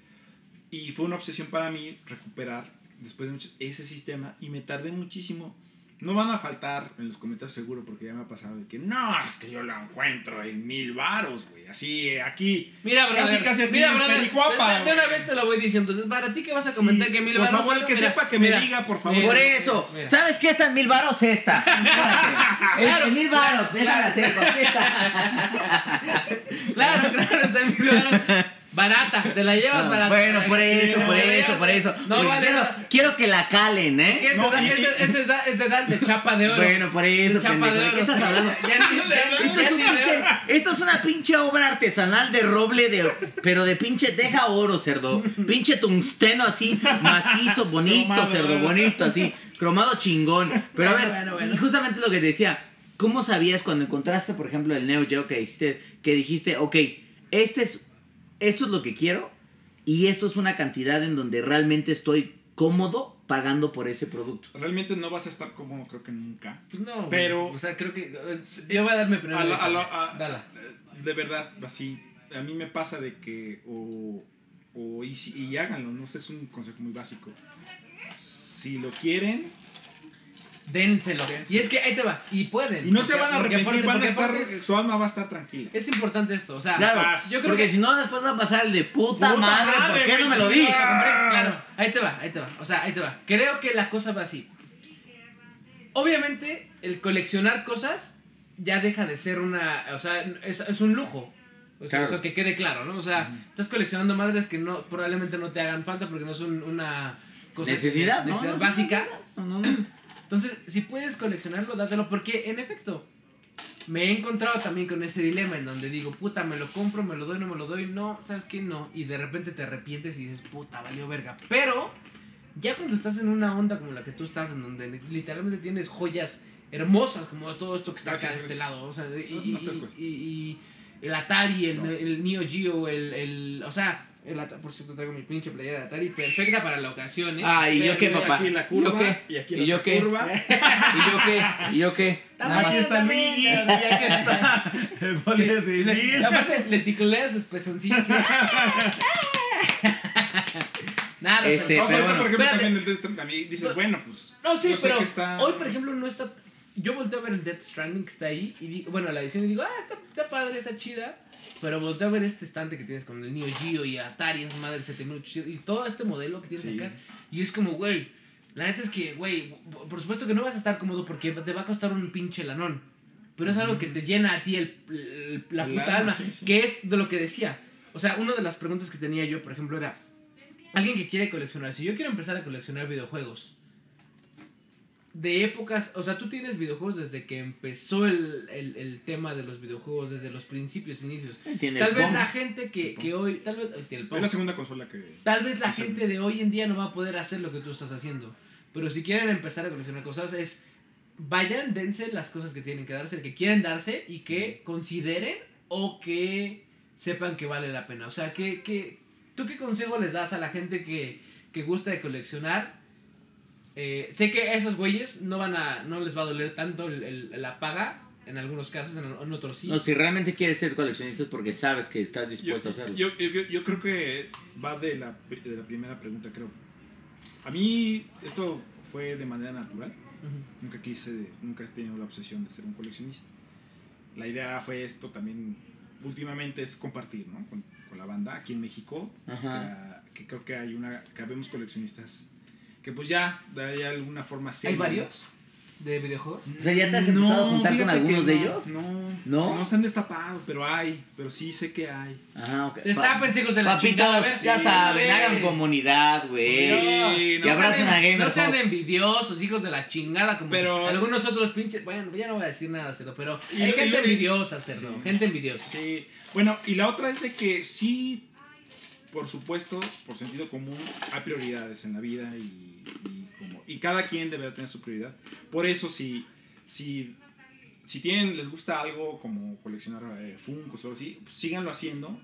y fue una obsesión para mí recuperar después de muchos ese sistema y me tardé muchísimo. No van a faltar en los comentarios seguro porque ya me ha pasado de que no, es que yo lo encuentro en mil varos, güey. Así, eh, aquí. Mira, brother. Casi, casi mira, brother. De, una vez te lo voy diciendo. Entonces, para ti que vas a Sí, comentar que mil por varos. favor, el que mira, sepa que me diga, por favor. Por eso, mira. ¿sabes qué está en mil varos? Esta. Espérate. Es en mil varos, déjame hacer, aquí está. *laughs* Claro, claro, está en mil varos. Barata, te la llevas barata. Bueno, por eso, Sí, por eso, por eso. No vale quiero, quiero que la calen, ¿Qué ¿eh? es, No, de, y- es, de, es, de, es de dar de chapa de oro. Bueno, por eso, De chapa pendejo, de ¿de oro. qué estás hablando? Esto es, una pinche obra artesanal de roble, de, pero de pinche, deja oro, cerdo. Pinche tungsteno así, macizo, *laughs* bonito, Cromado, cerdo, bonito, así. Cromado chingón. Pero a ver, Bueno, bueno, bueno. y justamente lo que te decía, ¿cómo sabías cuando encontraste, por ejemplo, el Neo Geo que hiciste, que dijiste, ok, este es, esto es lo que quiero y esto es una cantidad en donde realmente estoy cómodo pagando por ese producto? Realmente no vas a estar cómodo, creo que nunca. Pues no. Pero- O sea, creo que. eh, Yo voy a darme primero. A la- a la- a- Dala. De verdad, así. A mí me pasa de que. O, o y, si- y háganlo, no sé, es un consejo muy básico. Si lo quieren. Dénselo. Dénselo. Y es que ahí te va. Y pueden. Y no se porque- van a porque arrepentir, aparte- van a porque estar. es- Su alma va a estar tranquila. Es importante esto, o sea. Claro, yo creo porque que- si no, después va a pasar el de puta, Puta madre, madre, ¿por qué no me lo güey, di? sí, hombre, claro, ahí te va, ahí te va. O sea, ahí te va. Creo que la cosa va así. Obviamente, el coleccionar cosas ya deja de ser una. O sea, es, es un lujo. O sea, Claro. eso que quede claro, ¿no? O sea, estás coleccionando madres que no probablemente no te hagan falta porque no son una cosa Necesidad, ¿no? necesidad No, básica. No, no, no. Entonces, si puedes coleccionarlo, dátelo. Porque, en efecto, me he encontrado también con ese dilema en donde digo, puta, me lo compro, me lo doy, no me lo doy, no, ¿sabes qué? No. Y de repente te arrepientes y dices, puta, valió verga. Pero, ya cuando estás en una onda como la que tú estás, en donde literalmente tienes joyas hermosas, como todo esto que está Gracias, acá de este lado, o sea, y, No, y- no te escucho. y- y el Atari, el, No. el Neo Geo, el, el, o sea, el Atari, por cierto, traigo mi pinche playera de Atari, perfecta para la ocasión, ¿eh? Ah, ¿y yo qué, papá? Aquí la ¿Y curva. yo qué? Y aquí ¿Y la yo qué? curva. ¿Y yo qué? ¿Y yo qué? *laughs* Nada más. Aquí está. Luigi. Y aquí está. El boleto de Y y aparte le ticleas sus pezoncillos. *laughs* Nada, Este, o sea, pero bueno, por ejemplo, espérate. también el Death Stranding, también dices, bueno, pues. No, sí, yo sé pero está- hoy, por ejemplo, no está. Yo volteo a ver el Death Stranding que está ahí. Y digo, bueno, la edición y digo, ah, está, está padre, está chida. Pero volteo a ver este estante que tienes con el Neo Geo y Atari, esa madre 7800 y todo este modelo que tienes Sí. acá. Y es como, güey, la neta es que, güey, por supuesto que no vas a estar cómodo porque te va a costar un pinche lanón. Pero es algo que te llena a ti el, el- la puta alma, alma. sí, sí. Que es de lo que decía. O sea, una de las preguntas que tenía yo, por ejemplo, era: alguien que quiere coleccionar. Si yo quiero empezar a coleccionar videojuegos, de épocas, o sea, tú tienes videojuegos desde que empezó el, el, el tema de los videojuegos, desde los principios, inicios. Tiene Tal el vez Pong. la gente que, que hoy, tal vez, tiene el Es Pong. la segunda consola que. tal vez la gente de hoy en día no va a poder hacer lo que tú estás haciendo. Pero si quieren empezar a coleccionar cosas, es vayan, dense las cosas que tienen que darse, que quieren darse y que consideren o que sepan que vale la pena. O sea, que, que ¿tú qué consejo les das a la gente que, que gusta de coleccionar? Eh, sé que a esos güeyes no van a, no les va a doler tanto el, el- la paga, en algunos casos, en, en otros sí. No, si realmente quieres ser coleccionista es porque sabes que estás Yo, dispuesto a hacerlo. yo, yo, yo creo que va de la, de la primera pregunta, creo. A mí esto fue de manera natural. Ujú. Nunca quise, nunca he tenido la obsesión de ser un coleccionista. La idea fue esto también, últimamente es compartir, ¿no? Con, con la banda aquí en México, que, que creo que hay una, que habemos coleccionistas que pues ya, de ahí alguna forma ¿Hay seria, varios? de videojuegos? O sea, ¿ya te has empezado a juntar con algunos de no, ellos? No, ¿No? no. se han destapado, pero hay, pero sí sé que hay. Ah, ok. Destapen, hijos de la chingada, a ver. ya sí, saben, sí. hagan comunidad, güey. Sí, y no abracen a Gamer no sean envidiosos, hijos de la chingada, como Pero- algunos otros pinches. Bueno, ya no voy a decir nada, cerdo, pero Y hay y gente y- envidiosa, cerdo. Sí. Gente envidiosa. Sí. Bueno, y la otra es de que sí, por supuesto, por sentido común, hay prioridades en la vida y, y como, y cada quien debe tener su prioridad. Por eso, si, si, si tienen, les gusta algo como coleccionar eh, Funkos o algo así, pues síganlo haciendo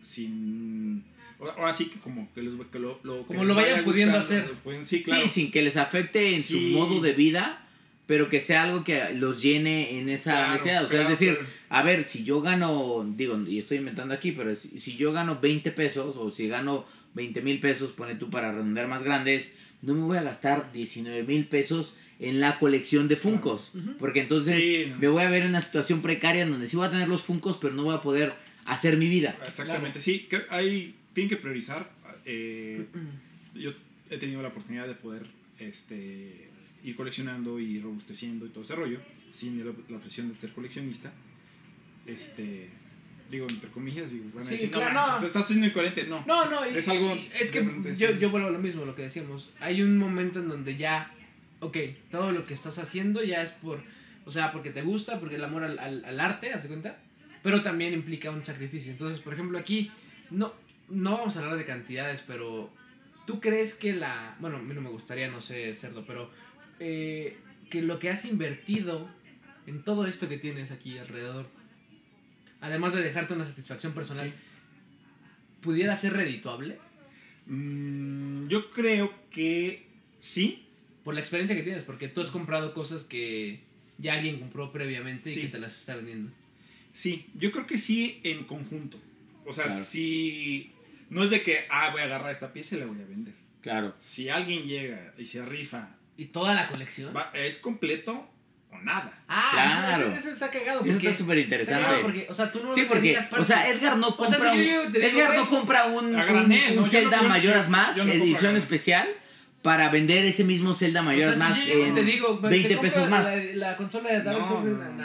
sin... Ahora sí que como que, les, que lo, lo- Como lo vayan vaya pudiendo hacer. pueden- sí, claro. Sí, sin que les afecte en su modo de vida, pero que sea algo que los llene en esa Claro, necesidad. O sea, claro, es decir, pero- a ver, si yo gano, digo, y estoy inventando aquí, pero si, si yo gano 20 pesos o si gano 20 mil pesos, pone tú para redondear más grandes, no me voy a gastar 19 mil pesos en la colección de Funcos. Porque entonces Sí. me voy a ver en una situación precaria en donde sí voy a tener los Funcos, pero no voy a poder hacer mi vida. Exactamente, sí, que hay, tienen que priorizar. eh, yo he tenido la oportunidad de poder este, ir coleccionando y robusteciendo y todo ese rollo, sin la, la obsesión de ser coleccionista. Este, digo, entre comillas, digo, van a Sí, decir, claro, no, manches, no. estás siendo incoherente. No, No, no, y- Es algo y es que yo, yo vuelvo a lo mismo, lo que decíamos. Hay un momento en donde ya, ok, todo lo que estás haciendo ya es por, o sea, porque te gusta, porque el amor al, al, al arte, ¿hace cuenta? Pero también implica un sacrificio. Entonces, por ejemplo, aquí, no, no vamos a hablar de cantidades, pero ¿tú crees que la, bueno, a mí no me gustaría, no sé, cerdo, pero eh, que lo que has invertido en todo esto que tienes aquí alrededor, además de dejarte una satisfacción personal, Sí. pudiera ser redituable? Mm, yo creo que sí. Por la experiencia que tienes, porque tú has comprado cosas que ya alguien compró previamente Sí. y que te las está vendiendo. Sí, yo creo que sí en conjunto. O sea, Claro. si no es de que, ah, voy a agarrar esta pieza y la voy a vender. Claro. Si alguien llega y se rifa, ¿Y toda la colección? va- es completo o nada. Ah, Claro. eso, eso, eso está cagado. Eso Porque, está súper está cagado interesante. porque, o sea, tú no Sí, porque, o sea, Edgar no O compra sea, si un, yo llego y te digo, Edgar no compra un, a un- granel, un ¿no? Yo Zelda no- yo- Mayoras Más, yo no edición granel. especial, para vender ese mismo Zelda O Mayoras sea, Más si yo en te digo, te 20 compro pesos más. La, la consola de Dark Souls, no, no.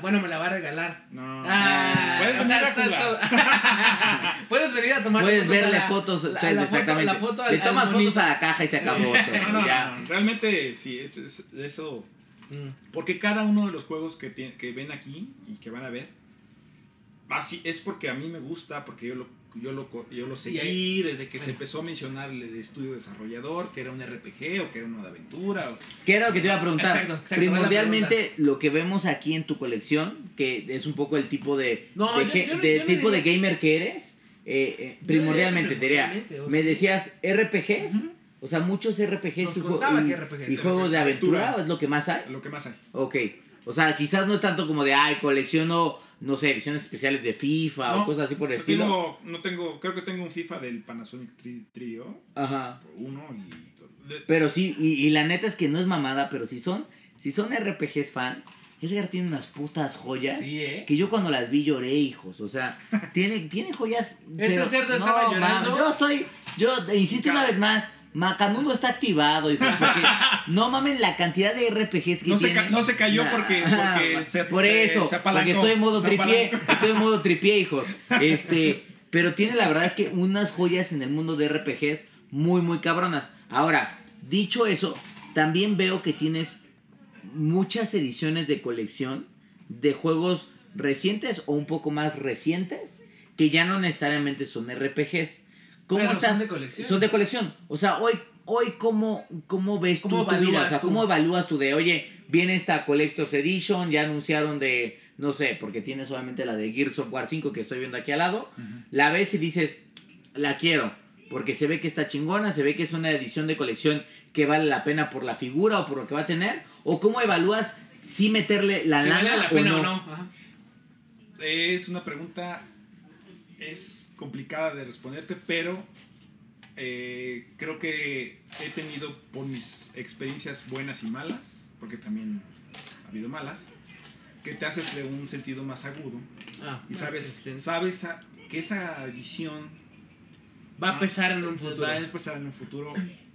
bueno, me la va a regalar. No. Ah, Puedes o venir sea, a jugar. *laughs* Puedes venir a tomar Puedes verle la- fotos, la- la foto- exactamente. la foto al- Le tomas fotos a la caja y se acabó. o sea, No, no, ya. no, realmente sí, es, es- eso. Mm. Porque cada uno de los juegos que, tiene- que ven aquí y que van a ver, así es porque a mí me gusta, porque yo lo, yo lo, yo lo seguí ahí- desde que se empezó a mencionar el estudio desarrollador, que era un RPG o que era uno de aventura. o- ¿Qué era lo que te iba a preguntar? Exacto, exacto, Primordialmente, lo que vemos aquí en tu colección, que es un poco el tipo de, No, de, yo- yo de yo tipo de gamer que eres, eh, eh, primordialmente, diría me decías RPGs, o sea, muchos RPGs Nos y, y- que RPGs, y juegos de aventura, aventura. ¿es lo que más hay? Lo que más hay. Ok, o sea, quizás no es tanto como de, ay, colecciono, no sé, ediciones especiales de FIFA o No, cosas así por el No estilo. tengo, no tengo, creo que tengo un FIFA del Panasonic 3- 3DO, Ajá. uno y... de- Pero sí, y, y la neta es que no es mamada, pero si son, si son RPGs fan, Edgar tiene unas putas joyas. Sí, ¿eh? Que yo cuando las vi lloré, hijos. O sea, tiene, tiene joyas. Este cerdo estaba llorando. yo estoy. Yo insisto una vez más. Macanudo está activado, hijos. Porque *laughs* no mamen la cantidad de RPGs que No se tiene. ca- no se cayó porque- porque *laughs* se- Por se- eso. se apalancó, porque estoy en modo se tripié. Estoy en modo tripié, hijos. *laughs* Este. Pero tiene la verdad es que unas joyas en el mundo de RPGs muy, muy cabronas. Ahora, dicho eso, también veo que tienes muchas ediciones de colección de juegos recientes o un poco más recientes que ya no necesariamente son RPGs. ¿Cómo Pero estás? son de colección. Son de colección. O sea, hoy, hoy ¿cómo, cómo ves ¿Cómo tú tu vida? O sea? ¿cómo evalúas tú de, oye, viene esta Collector's Edition, ya anunciaron de, no sé, porque tienes solamente la de Gears of War 5 que estoy viendo aquí al lado, la ves y dices, la quiero, porque se ve que está chingona, se ve que es una edición de colección que vale la pena por la figura o por lo que va a tener, o cómo evalúas si meterle la Si lana vale la pena o no. Ajá. Es una pregunta, es complicada de responderte, pero eh, creo que he tenido por mis experiencias buenas y malas, porque también ha habido malas, que te haces de un sentido más agudo Ah, y bueno, sabes, sí, sí. sabes a- que esa edición va a Ah, pesar en un futuro. Va a pesar en un futuro.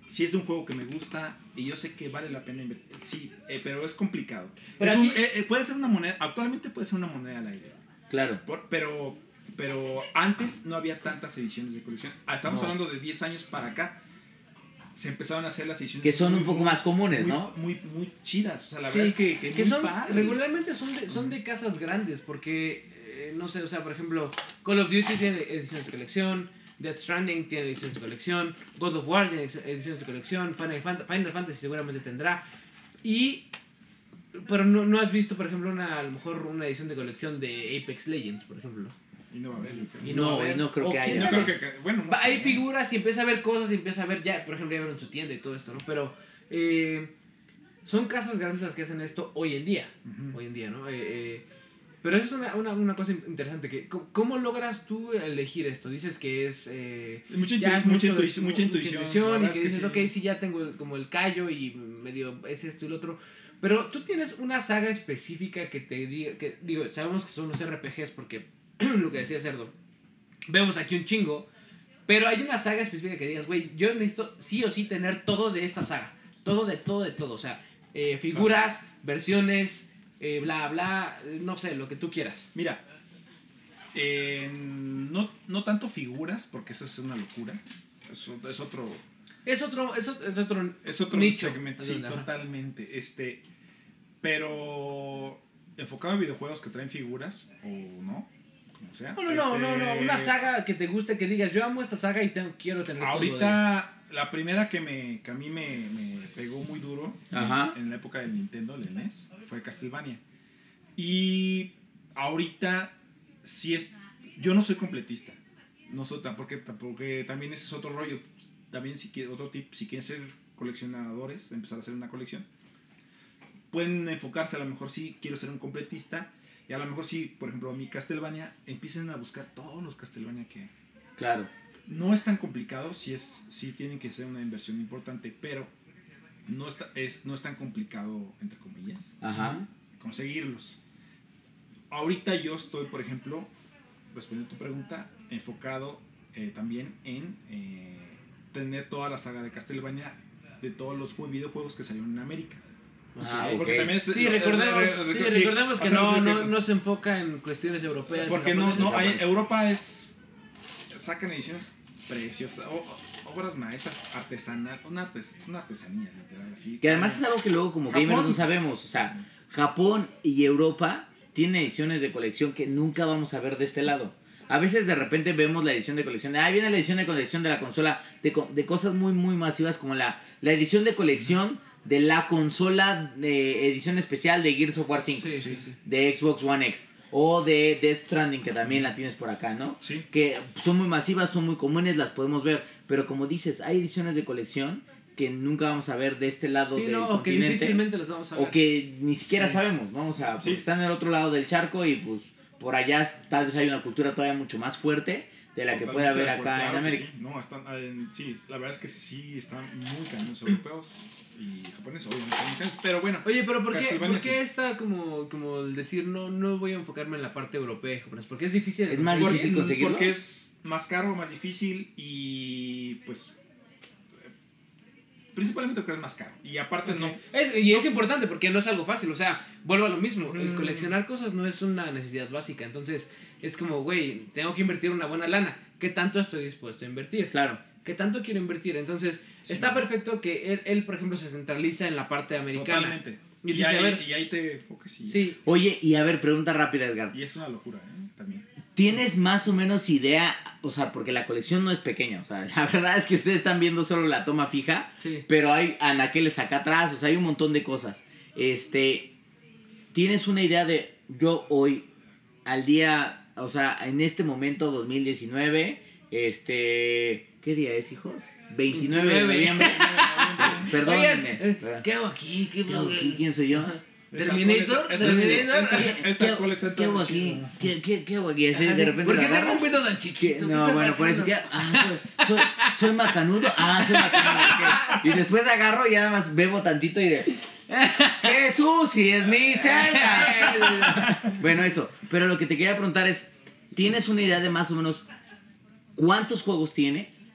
Si es de un juego que me gusta y yo sé que vale la pena invertir. Sí, eh, pero es complicado. Pero Es un- aquí- eh, eh, puede ser una moneda, actualmente puede ser una moneda al aire. Claro. Por- pero, pero antes no había tantas ediciones de colección. Ah, Estamos No. hablando de 10 años para acá. Se empezaron a hacer las ediciones. Que son muy, un poco más comunes, muy- ¿no? Muy, muy chidas. O sea, la Sí, verdad es que, que, son padres. regularmente son de, son de casas grandes porque eh, no sé o sea por ejemplo Call of Duty tiene ediciones de colección Death Stranding tiene ediciones de colección God of War tiene ediciones de colección Final, Fant- Final Fantasy seguramente tendrá y pero no, no has visto por ejemplo una a lo mejor una edición de colección de Apex Legends por ejemplo Y no va a haber. yo creo. Y No, va a haber. no creo O que quién haya. Yo sabe. creo que, que- bueno, no Va- hay figuras y empieza a ver cosas y empieza a ver ya, por ejemplo, ya vieron su tienda y todo esto, ¿no? Pero eh, son casas grandes las que hacen esto hoy en día. Ujú. Hoy en día, ¿no? Eh, eh, pero eso es una, una, una cosa interesante. que ¿cómo, cómo logras tú elegir esto? Dices que es... eh, Mucha, intu- ya es mucha, mucho de- intuición, mucha intuición. la y verdad que es dices, sí. ok, sí, ya tengo el- como el callo y medio es esto y lo otro. Pero tú tienes una saga específica que te diga, que digo, sabemos que son los RPGs porque *clears throat* lo que decía Cerdo, vemos aquí un chingo, pero hay una saga específica que digas, güey, yo necesito sí o sí tener todo de esta saga, todo de todo de todo, o sea, eh, figuras, versiones, eh, bla, bla, no sé, lo que tú quieras. Mira, eh, no, no tanto figuras, porque eso es una locura. Es, o- es otro, Es otro, es otro, es otro, es otro nicho. segmento. Sí, ajá. totalmente. Este, pero enfocado en videojuegos que traen figuras, o no, como sea. No, no, no, este, no, no, una saga que te guste, que digas, yo amo esta saga y tengo, quiero tener todo de ella". Ahorita, la primera que, me, que a mí me, me pegó muy duro Ajá. en la época del Nintendo, el NES, fue Castlevania. Y ahorita, sí es. Yo no soy completista. No soy porque, porque también ese es otro rollo. También, si quieren, otro tip, si quieren ser coleccionadores, empezar a hacer una colección, pueden enfocarse a lo mejor sí, quiero ser un completista. Y a lo mejor sí, por ejemplo, mi Castlevania, empiecen a buscar todos los Castlevania que, Claro. no es tan complicado, sí, es, tienen que ser una inversión importante, pero no, está, es, no es tan complicado, entre comillas, Ajá. conseguirlos. Ahorita yo estoy, por ejemplo, respondiendo a tu pregunta, enfocado eh, también en eh, tener toda la saga de Castlevania de todos los jue- videojuegos que salieron en América. Ah. Porque también es- Sí, recordemos, eh, sí, sí, recordemos que no, no, no se enfoca en cuestiones europeas. Porque no, no, hay, Europa es. Sacan ediciones preciosas, o- obras maestras, artesanal, una, artes, una artesanía, literal, así. Que además es algo que luego como Japón. gamers no sabemos. O sea, Japón y Europa tienen ediciones de colección que nunca vamos a ver de este lado. A veces de repente vemos la edición de colección. Ahí viene la edición de colección de la consola. De, co- de cosas muy, muy masivas como la, la edición de colección de la consola de edición especial de Gears of War 5. Sí, sí, sí. De Xbox One X. O de Death Stranding, que también la tienes por acá, ¿no? Sí. que son muy masivas, son muy comunes, las podemos ver, pero como dices, hay ediciones de colección que nunca vamos a ver de este lado Sí, del no, o que continente, difícilmente los vamos a ver. o que ni siquiera Sí. sabemos, ¿no? O sea, porque están en el otro lado del charco y pues por allá tal vez hay una cultura todavía mucho más fuerte de la que puede haber acá en que América. Sí. No, están, ah, en- sí, la verdad es que sí están muy cañones europeos y japoneses, obviamente pero bueno. Oye, pero ¿por qué, ¿por qué sí. está como, como el decir no, no voy a enfocarme en la parte europea y japonesa? Porque es difícil. Es más conseguir. difícil porque, conseguirlo? porque es más caro, más difícil y pues principalmente porque es más caro. Y aparte no, Es- y es importante porque no es algo fácil. O sea, vuelvo a lo mismo. El Mm. coleccionar cosas no es una necesidad básica. Entonces, es como, güey, tengo que invertir una buena lana. ¿Qué tanto estoy dispuesto a invertir? Claro. ¿Qué tanto quiero invertir? Entonces, Sí. está perfecto que él, él, por ejemplo, se centraliza en la parte americana. totalmente. Y Y, dice, ahí, a ver- y ahí te enfocas y, Sí. Oye, y a ver, pregunta rápida, Edgar. y es una locura, ¿eh? También. ¿Tienes más o menos idea? O sea, porque la colección no es pequeña. O sea, la *laughs* verdad es que ustedes están viendo solo la toma fija. Sí. Pero hay anaqueles acá atrás, o sea, hay un montón de cosas. Este, ¿tienes una idea de yo hoy, al día, o sea, en este momento 2019, este, ¿qué día es, hijos? 29 de 29. noviembre. *laughs* Perdónenme. eh, ¿qué hago aquí? ¿Qué ¿Qué hago aquí? ¿Quién soy yo? ¿Terminator? ¿Terminator? esta- ¿Qué, esta qué- cual está qué hago aquí? ¿Qué, qué, qué hago aquí? Así Ajá, de repente ¿Por qué tengo un pito tan chiquito? ¿Qué No, bueno, por eso que. Ah, soy, soy, soy macanudo. Ah, soy macanudo. Y después agarro y nada más bebo tantito y de. ¡Jesús! ¡Y es mi celda! *laughs* bueno, eso. Pero lo que te quería preguntar es: ¿tienes una idea de más o menos cuántos juegos tienes?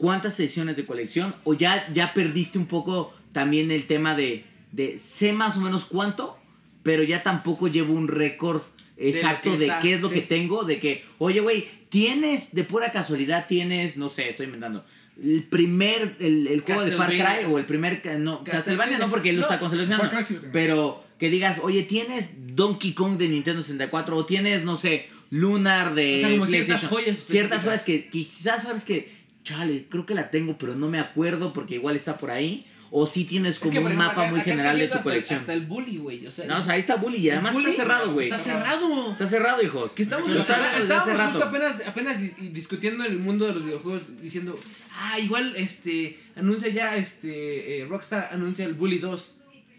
¿cuántas ediciones de colección? ¿O ya, ya perdiste un poco también el tema de, de sé más o menos cuánto, pero ya tampoco llevo un récord exacto de, está, qué es lo sí. que tengo? De que, oye, güey, tienes, de pura casualidad, tienes, no sé, estoy inventando. El primer, el, el juego de Far Cry o el primer, no, Castlevania. No, porque él lo No, está. Pero que digas, oye, tienes Donkey Kong de Nintendo 64 o tienes, no sé, Lunar de O sea, como ciertas joyas Ciertas joyas que quizás sabes que, chale, creo que la tengo, pero no me acuerdo porque igual está por ahí. O si tienes Es como que, por un ejemplo, mapa acá- muy acá general de tu viendo colección. Hasta, hasta el bully, güey. O sea, No, o sea, ahí está Bully y además el bully está cerrado, güey. Está cerrado. Está cerrado, hijos. Que estamos, está hace rato. apenas, apenas dis- discutiendo en el mundo de los videojuegos diciendo, ah, igual este anuncia ya este eh, Rockstar anuncia el Bully 2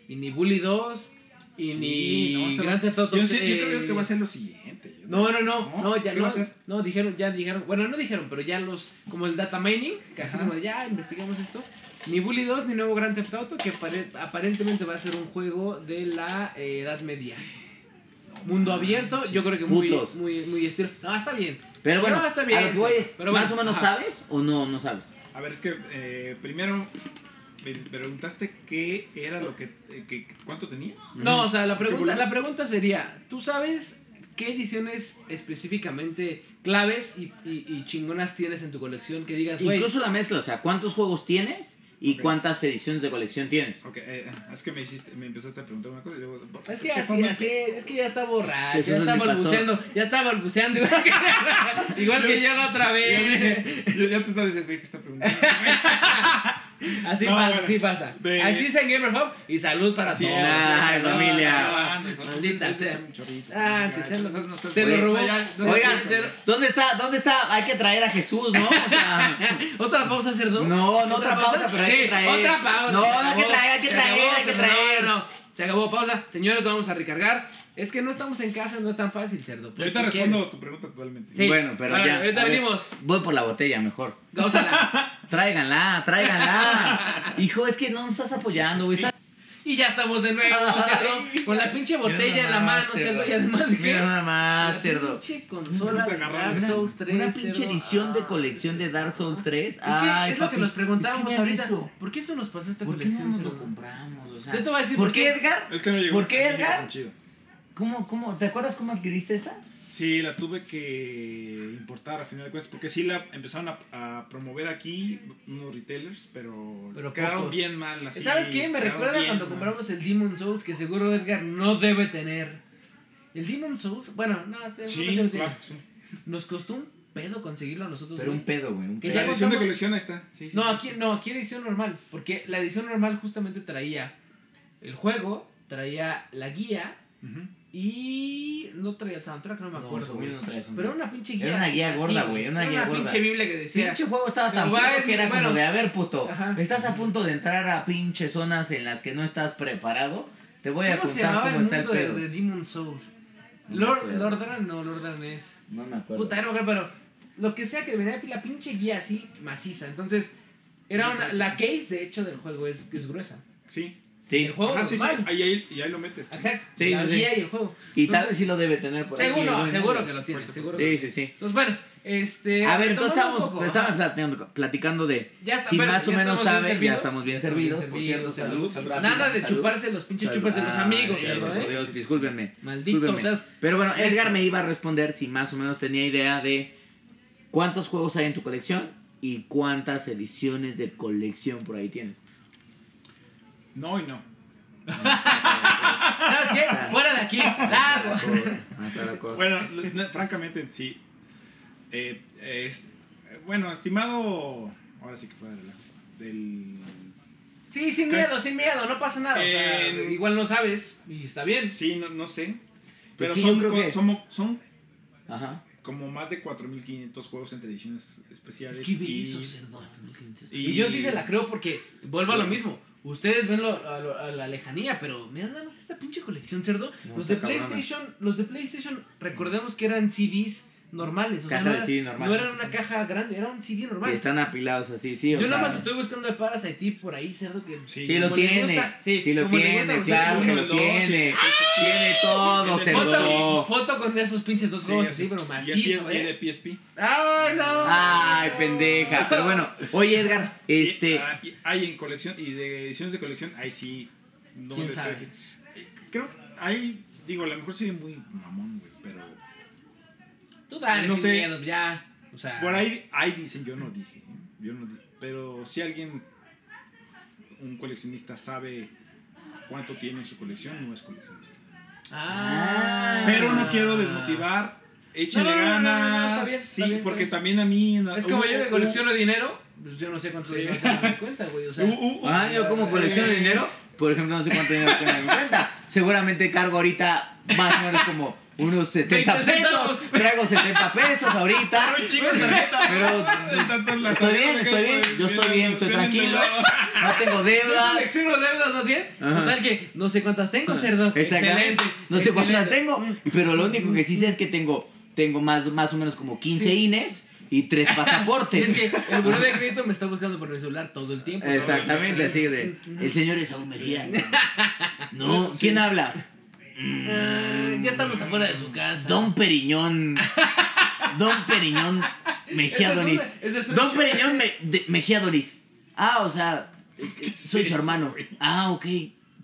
y ni Bully 2 y Sí, ni no, Grand Theft Auto Yo, sí- yo eh, creo que va a ser lo siguiente. Yo No, no, creo- no, no, ya ¿Qué no, va a ser? no, dijeron, ya dijeron, bueno, no dijeron, pero ya los, como el data mining, que Ajá. como de, ya investigamos esto, ni Bully 2 ni nuevo Grand Theft Auto, que pare- aparentemente va a ser un juego de la eh, Edad Media. Mundo abierto, yo creo que muy, Putos. muy, muy estilo. No, está bien. Pero bueno, No, está a bien, lo que voy es, Pero ¿más o menos ajá. sabes o no, no sabes? A ver, es que eh, primero me preguntaste qué era lo que, eh, que- cuánto tenía. No, o sea, la ¿Qué pregunta, la pregunta sería, ¿tú sabes qué ediciones específicamente claves y, y- y chingonas tienes en tu colección que digas, güey, Incluso la mezcla, o sea, ¿cuántos juegos tienes y Ok. cuántas ediciones de colección tienes? Ok, eh, es que me hiciste, me empezaste a preguntar una cosa y luego, Es es que que así, muy- así, es que ya está borracho, ya es está balbuceando, ya está balbuceando igual que, *laughs* igual que yo la otra vez. yo ya te estaba diciendo, güey, ¿qué está preguntando? *laughs* Así No, pasa, bueno, así pasa. de- Así es en Gamer Hub y salud para todos. Ay, familia. ah, Maldita sea. Ah, te lo robó. Oigan, ¿dónde está? ¿Dónde está? Hay que traer a Jesús, ¿no? O sea, *laughs* ¿Otra pausa, cerdo? No, no otra pausa, pero hay que traer. otra pausa. No, hay que traer, hay que traer, hay que traer. No, no, se acabó, pausa. Señores, vamos a recargar. Es que no estamos en casa, no es tan fácil, cerdo. Pues, ahorita ¿qué respondo quieres? tu pregunta totalmente. Sí. Bueno, pero Bueno, ya. ahorita ver, venimos. voy por la botella mejor. Gózala. *laughs* Tráiganla, tráiganla. *laughs* Hijo, es que no nos estás apoyando, güey. Y ya estamos de nuevo, cerdo. Con la pinche botella en la mano, cerdo. Y además, ¿qué? Mira nada La más, cerdo. pinche consola de Dark una- Souls 3. Una pinche cerdo. edición de Ah. colección de Dark Souls 3. Es que es lo que nos preguntábamos es que mira ahorita. ¿Por qué eso nos pasó esta ¿Por qué no colección, nos lo compramos? O sea, Yo te voy a decir ¿Por por qué. Edgar? Es que no llegó. ¿Por qué, no llegó Edgar? ¿Cómo, cómo? ¿Te acuerdas cómo adquiriste esta? Sí, la tuve que importar a final de cuentas porque sí la empezaron a, a promover aquí unos retailers, pero, Pero quedaron pocos. bien mal. Así, ¿Sabes qué? Me recuerda cuando mal. compramos el Demon Souls, que seguro Edgar no debe tener. El Demon Souls, bueno, no, este, no Sí, lo tiene. claro, sí. Nos costó un pedo conseguirlo a nosotros. Pero güey. un pedo, güey. Un Que pedo. La ya edición de colección está. Sí, sí, No, aquí, sí. no, aquí edición normal. Porque la edición normal justamente traía el juego, traía la guía Ujú. Y no traía el soundtrack, no me No, acuerdo. según güey. no traía soundtrack. Pero era una pinche guía. Era una guía gorda, güey, una Era guía una gorda. pinche biblia que decía. Pinche juego estaba tan es- que era bueno. como de, a ver, puto, Ajá. estás a punto de entrar a pinche zonas en las que no estás preparado, te voy a ¿Cómo se contar llamaba cómo el está el mundo de, pedo. de Demon Souls? No me Lord, acuerdo. Lord Aran, no, Lord Aran es. No me acuerdo. Puta, no, pero lo que sea que venía la pinche guía así maciza. Entonces, era una, la case de hecho del juego es, es gruesa. Sí. Sí, El juego Ajá, sí, sí. normal. Ahí, ahí, y ahí lo metes. sí. Exacto. Sí, la sí, sí. guía y el juego. y tal Entonces, vez sí lo debe tener por aquí, Seguro, güey. seguro que lo tiene. Por Seguro. Sí, sí, sí. Entonces, bueno, este. A ver, entonces retomando un estábamos, poco, estábamos ajá. platicando, platicando de Ya está, si bueno, más o ya menos estamos bien saben, ya servidos. estamos bien servidos, por servidos, cierto, salud, salud, salud. Nada de salud. chuparse los pinches chupas de los Ah, amigos, sí, cerdo, sí, ¿eh? sí, sí, sí, sí. discúlpenme. Maldito, discúlpenme. o sea, Pero bueno, eso. Edgar me iba a responder si más o menos tenía idea de cuántos juegos hay en tu colección y cuántas ediciones de colección por ahí tienes. No y no. ¿Sabes qué? Fuera de aquí, largo. Bueno, no, francamente, sí. Eh, es- eh, bueno, estimado. Ahora sí que fue. Del. Sí, sin miedo, sin miedo, no pasa nada. O sea, Eh, igual no sabes y está bien. Sí, no, no sé. Pero que yo son, que- son, son Ajá. como más de 4.500 juegos entre ediciones especiales. Es que ve y- eso, cerdo. y- Y yo sí se la creo porque vuelvo a lo mismo. Ustedes ven lo- a, lo- a la lejanía, pero mira nada más esta pinche colección, cerdo. No, los de. PlayStation, los de PlayStation, recordemos que eran CDs normales. O sea, Caja no, de era- CD normal. no eran una caja grande, era un CD normal. Están apilados así, sí. o Yo nada sea, más estoy buscando de Parasite por ahí, cerdo que. Sí. Sí lo tiene, gusta- sí, lo tiene, gusta, claro sí, que uno, lo dos, tiene. sí. Tiene todo, Tiene Foto, cerdo. foto con esos pinches dos Sí, juegos así. así, pero macizo, eh. de PSP. ¡Ay, no! Ay, pendeja. Pero bueno, oye Edgar, Y, este... ah, y hay en colección y de ediciones de colección, ahí sí. No ¿Quién sabe? Eh, Creo, ahí, digo, a lo mejor soy muy mamón, güey, Tú dale, No sin sé. miedo, ya. O sea. por ahí, ahí dicen, yo no dije, ¿eh? yo no dije, pero si alguien, un coleccionista sabe cuánto tiene en su colección, no es coleccionista. Ah. Pero no quiero desmotivar, échenle No, no, no, no, no, ganas, está bien, está sí, bien, está porque bien. también a mí... en- Es como yo que colecciono dinero, pues yo no sé cuánto Sí. dinero tengo en mi cuenta, güey. O sea. hubo- Ah, yo como sí. colecciono dinero, por ejemplo, no sé cuánto dinero tengo en mi cuenta. Seguramente cargo ahorita más o menos como unos 70 20 pesos. Traigo 70 pesos ahorita. Pero las estoy bien, estoy bien, yo estoy bien, estoy tranquilo. No tengo deudas. colecciono deudas más bien. Total que no sé cuántas tengo, cerdo. Exactamente. Excelente. No sé cuántas tengo, pero lo único que sí sé es que tengo, tengo más, más o menos como 15 Sí. INES y 3 Y *laughs* pasaportes. es que el buró de crédito me está buscando por mi celular todo el tiempo. Exactamente, así de. El señor es Saúl Mejía. No, ¿quién habla? Ya estamos afuera de su casa. Don Periñón. Don Periñón Mejía es Doris. es Don Periñón Me- de- Mejía Doris. Ah, o sea, soy su hermano. Ah, ok.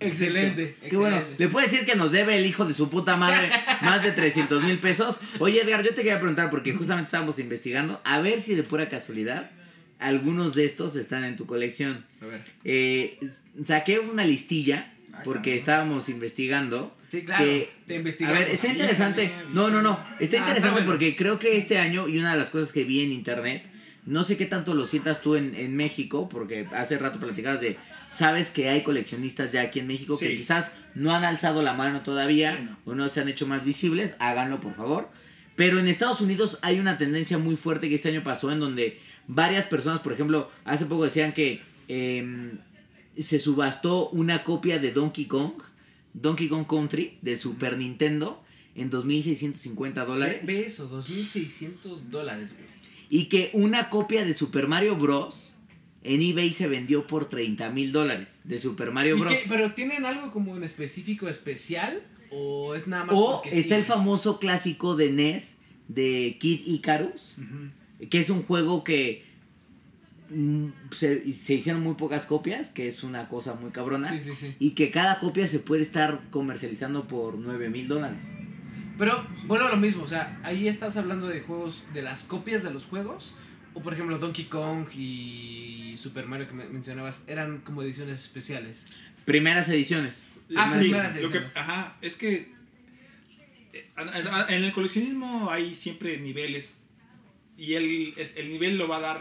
Excelente. Qué bueno. Le puede decir que nos debe el hijo de su puta madre más de 300 mil pesos. Oye, Edgar, yo te quería preguntar porque justamente estábamos investigando a ver si de pura casualidad algunos de estos están en tu colección. A ver. Eh, saqué una listilla porque estábamos investigando. Sí, claro. que- te a investigamos. ver, está interesante. No, no, no. Está Ah, está interesante bueno. porque creo que este año, y una de las cosas que vi en internet, no sé qué tanto lo sientas tú en, en México, porque hace rato platicabas de, sabes que hay coleccionistas ya aquí en México que quizás no han alzado la mano todavía Sí, no. o no se han hecho más visibles, háganlo por favor. Pero en Estados Unidos hay una tendencia muy fuerte que este año pasó en donde varias personas, por ejemplo, hace poco decían que em, se subastó una copia de Donkey Kong, Donkey Kong Country de Super Nintendo en 2.650 Ve, dólares. ve eso, 2.600 dólares, güey. Y que una copia de Super Mario Bros. en eBay se vendió por 30 mil dólares de Super Mario ¿Y Bros. qué? ¿Pero tienen algo como en específico especial? ¿O es nada más O porque está sí? el famoso clásico de NES de Kid Icarus, que es un juego que se, se hicieron muy pocas copias, que es una cosa muy cabrona. Sí, sí, sí. Y que cada copia se puede estar comercializando por 9 mil dólares. Pero vuelvo a lo mismo, o sea, ahí estás hablando de juegos, de las copias de los juegos. O por ejemplo, Donkey Kong y Super Mario que me- mencionabas, eran como ediciones especiales. Primeras ediciones. Ah, sí, primeras lo que, ediciones. ajá, es que eh, en el coleccionismo hay siempre niveles y el, el nivel lo va a dar,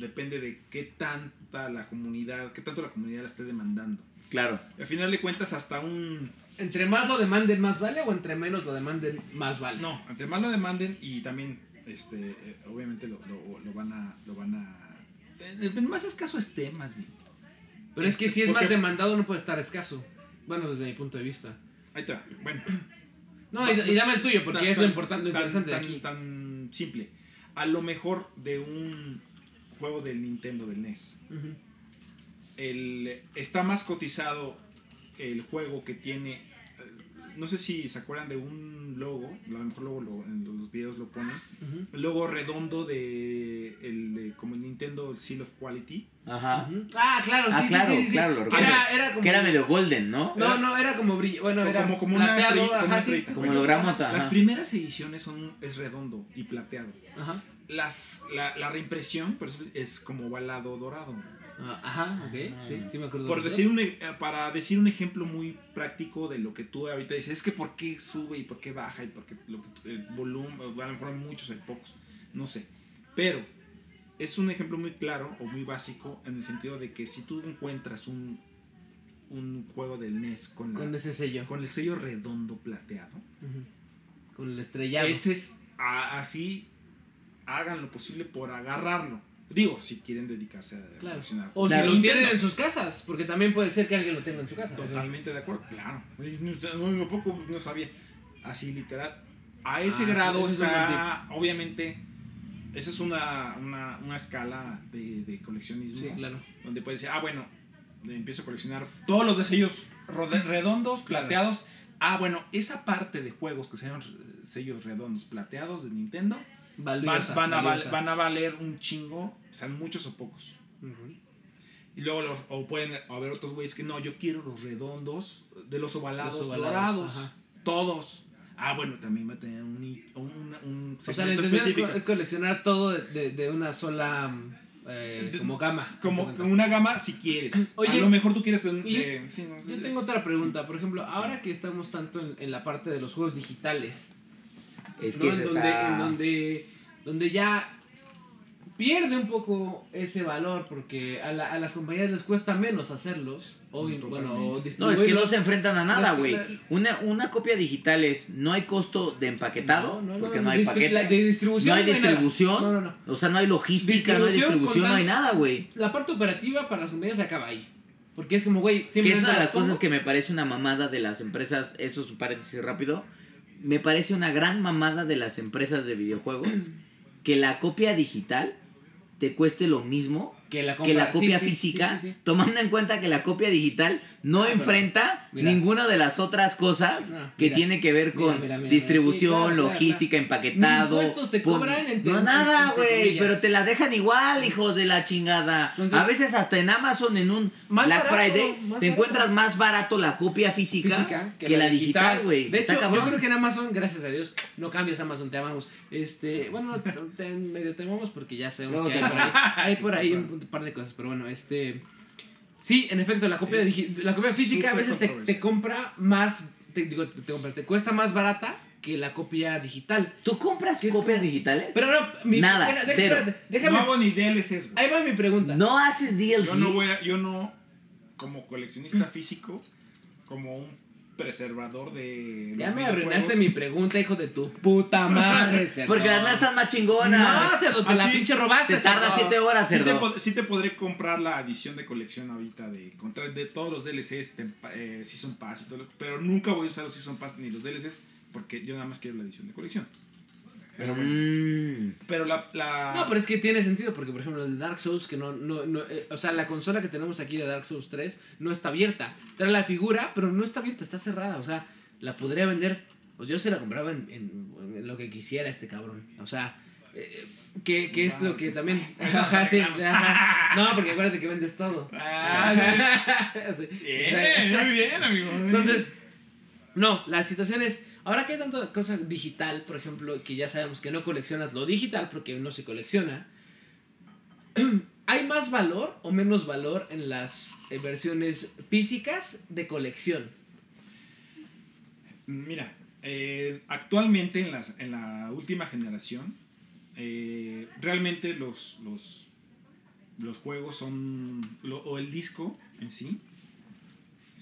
depende de qué tanta la comunidad, qué tanto la comunidad la esté demandando. Claro. Al final de cuentas, hasta un... ¿Entre más lo demanden, más vale? ¿O entre menos lo demanden, más vale? No, entre más lo demanden y también, este, eh, obviamente lo, lo- lo van a... Lo van a entre más escaso esté, más bien. Pero es que si es Porque- más demandado, no puede estar escaso. Bueno, desde mi punto de vista. Ahí está. Bueno. *clears throat* No, y, y dame el tuyo, porque Tan- es lo tan- importante, lo tan- interesante de tan- aquí. Tan simple. A lo mejor de un juego del Nintendo, del NES. El, está más cotizado el juego que tiene. No sé si se acuerdan de un logo. A lo mejor luego lo- en los videos lo ponen. El logo redondo de, el, de como el Nintendo el Seal of Quality. Ajá. Ah, claro, sí, Ah, sí, claro, sí, sí, sí. claro, lo recuerdo. era, era como... Que era medio golden, ¿no? No, no, era como brillo. Bueno, Como- era como- como una plateado, estrellita, como ajá, una sí. estrellita. Como holograma. Ajá. Las primeras ediciones son es redondo y plateado. Ajá. Las, la, la reimpresión por eso es como balado dorado. Ah, Ajá, ok, sí, sí me acuerdo. Por de eso. decir un, e- para decir un ejemplo muy práctico de lo que tú ahorita dices, es que por qué sube y por qué baja y por qué lo que, el volumen, a lo mejor hay muchos, hay pocos, no sé. Pero es un ejemplo muy claro o muy básico en el sentido de que si tú encuentras un, un juego del NES con, la- Con ese sello. con el sello redondo plateado. Con el estrellado. ese es a- así, hagan lo posible por agarrarlo. Digo, si quieren dedicarse a Claro. coleccionar. O Claro. si lo tienen en sus casas, porque también puede ser que alguien lo tenga en su casa. Totalmente de acuerdo, claro. No, no, poco no sabía. Así literal, A ese Ah, grado sí, ese es está, obviamente, esa es una, una, una escala de, de coleccionismo. Sí, claro. Donde puedes decir, ah, bueno, empiezo a coleccionar todos los de sellos rode- redondos, plateados. Ah, bueno, esa parte de juegos que sean sellos redondos, plateados de Nintendo, Valiosa, van a, van valer un chingo, sean muchos o pocos. Y luego los, o pueden haber otros güeyes que no, yo quiero los redondos, de los ovalados, Los ovalados, dorados, todos. Ah, bueno, también va a tener un, un, un O sea, segmento específico. co- es coleccionar todo de, de- de una sola eh, De- como gama. Como una gama si quieres. *clears throat* Oye, a lo mejor tú quieres eh, sí, no, Yo es- tengo otra pregunta, *clears throat* por ejemplo, ahora que estamos tanto en, en la parte de los juegos digitales, Es ¿no? que en, se donde, está- en donde, donde ya pierde un poco ese valor porque a, la- a las compañías les cuesta menos hacerlos o, bueno. No, es que no se enfrentan a nada, Es que güey. Una, una copia digital es, no hay costo de empaquetado, porque no, hay paquete. la de distribución no hay distribución. No, no, no. O sea, no hay logística, no hay Distribución no hay nada, güey. La parte operativa para las compañías se acaba ahí. Porque es como, güey, Que es una de las la cosas que me parece una mamada de las empresas, esto es un paréntesis rápido, me parece una gran mamada de las empresas de videojuegos *clears throat* que la copia digital te cueste lo mismo que la, que la compra- copia sí, física, sí, sí, sí. tomando en cuenta que la copia digital no Ah, enfrenta mira. ninguna de las otras cosas No, que mira. tiene que ver con mira, distribución, claro, logística, Ni empaquetado. impuestos te cobran entre- No, nada, güey, pero te la dejan igual, hijos de la chingada. Entonces- a veces hasta en Amazon, en un Black barato, Friday, te barato. encuentras más barato la copia física, física que, la digital, güey. De hecho, yo cabrón. creo que en Amazon, gracias a Dios, no cambias Amazon, te amamos. Este, bueno, no, *laughs* te- medio te amamos porque ya sabemos No, que hay por ahí, hay por ahí un par de cosas, pero bueno, este Sí, en efecto, la copia Es la copia física a veces te, te compra más te, digo, te, te compra, te cuesta más barata que la copia digital. ¿Tú compras ¿Qué es copias como- digitales? Pero no, mi, Nada, deja- deja- cero. espérate, déjame. No hago ni DLCs, güey. Ahí va mi pregunta. no haces DLC. Yo no voy a, yo no, como coleccionista físico, como un preservador de. Ya me arruinaste mi pregunta, hijo de tu puta madre, *laughs* cerdo. Porque las mías están más chingonas. No, cerdo, te la pinche robaste. te tarda cerdo. 7 horas, Sí te, cerdo. sí te podré comprar la edición de colección ahorita de, contra- de todos los DLCs, de, eh, Season Pass y todo, lo- pero nunca voy a usar los Season Pass ni los DLCs porque yo nada más quiero la edición de colección. Pero bueno, Mm. pero la, la No, pero es que tiene sentido, porque por ejemplo el Dark Souls, que no, no, no eh, o sea, la consola que tenemos aquí de Dark Souls 3 no está abierta. Trae la figura, pero no está abierta, está cerrada. O sea, la podría vender, pues yo se la compraba en, en- en lo que quisiera este cabrón. O sea, eh, que, que es lo que también... *laughs* *laughs* Ajá, sí, ajá. No, porque acuérdate que vendes todo. Ah, *laughs* Sí. bien, muy bien, amigo. Entonces, no, la situación es, ahora que hay tanta cosa digital, por ejemplo, que ya sabemos que no coleccionas lo digital porque no se colecciona, *clears throat* ¿hay más valor o menos valor en las eh, versiones físicas de colección? Mira, eh, actualmente en, las, en la última generación, eh, realmente los, los, juegos son, lo- o el disco en sí,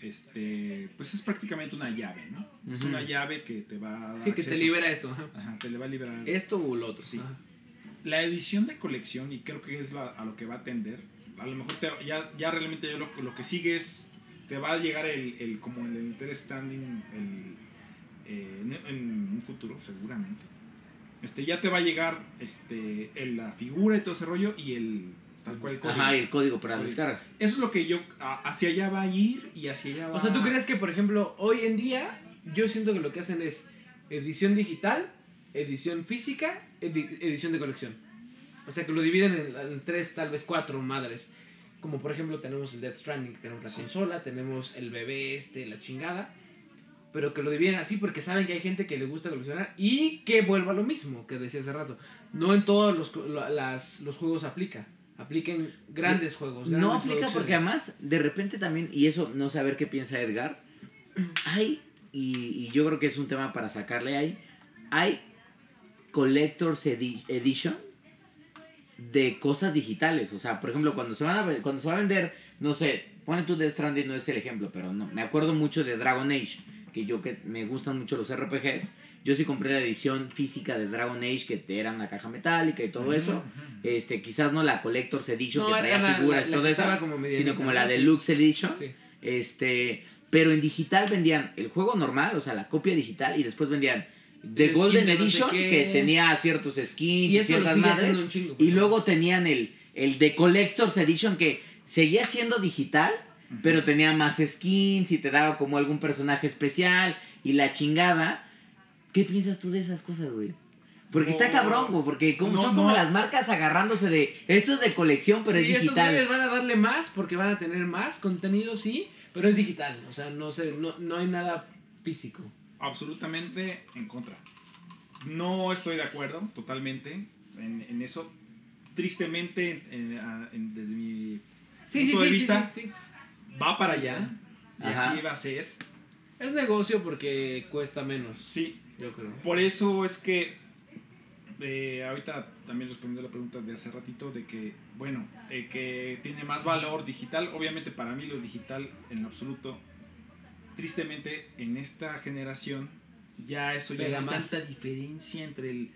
este, pues es prácticamente una llave, ¿no? Es una llave que te va a dar Sí, que te libera esto. ajá. Ajá, te le va a liberar. Esto o lo otro. Sí. ajá. La edición de colección, y creo que es la- a lo que va a atender, a lo mejor te- ya, ya realmente ya lo, lo que sigue es, te va a llegar el, el como el understanding el, eh, en, en un futuro, seguramente. Este, ya te va a llegar este, el- la figura y todo ese rollo y el tal cual el código. Ajá, y el código para Código. descarga. Eso es lo que yo, hacia allá va a ir y hacia allá va O sea, ¿tú crees que, por ejemplo, hoy en día, yo siento que lo que hacen es edición digital, edición física, edi- edición de colección? O sea, que lo dividen en, en tres, tal vez cuatro madres. Como por ejemplo, tenemos el Dead Stranding, tenemos la consola, tenemos el bebé este, la chingada. Pero que lo dividen así porque saben que hay gente que le gusta coleccionar y que vuelva a lo mismo que decía hace rato. No en todos los, las- los juegos aplica. Apliquen grandes juegos. No grandes aplica porque además, de repente también, y eso no sé a ver qué piensa Edgar, hay, y, y yo creo que es un tema para sacarle ahí, hay Collector's edi- Edition de cosas digitales. O sea, por ejemplo, cuando se, van a, cuando se va a vender, no sé, pone tú Death Stranding, no es el ejemplo, pero no, me acuerdo mucho de Dragon Age, que yo que me gustan mucho los RPGs. Yo sí compré la edición física de Dragon Age, que te era una caja metálica y todo eso. Este, quizás no la Collector's Edition No, que traía la- figuras y todo eso, como sino como la. Deluxe Edition. Sí. Este, pero en digital vendían el juego normal, o sea, la copia digital, y después vendían The el Golden skin de no sé Edition, que tenía ciertos skins Y ciertas madres. chingo, Y luego tenían el, el de Collector's Edition, que seguía siendo digital, pero tenía más skins y te daba como algún personaje especial y la chingada. ¿Qué piensas tú de esas cosas, güey? Porque está cabrón, güey, porque como, No, son como no. las marcas agarrándose de esto es de colección, pero sí, es estos digital. güeyes van a darle más porque van a tener más contenido, sí, pero es digital. O sea, no sé, no, no hay nada físico. absolutamente en contra. No estoy de acuerdo totalmente en, en eso. Tristemente, en- a- en- desde mi Sí, punto sí, de sí, vista, sí, sí. va para allá. Y así va a ser. Es negocio porque cuesta menos, Sí, yo creo. por eso es que eh, ahorita también respondiendo a la pregunta de hace ratito de que, bueno, eh, que tiene más valor digital. Obviamente para mí lo digital en lo absoluto, tristemente en esta generación, ya eso ya Pega no hay más. tanta diferencia entre el...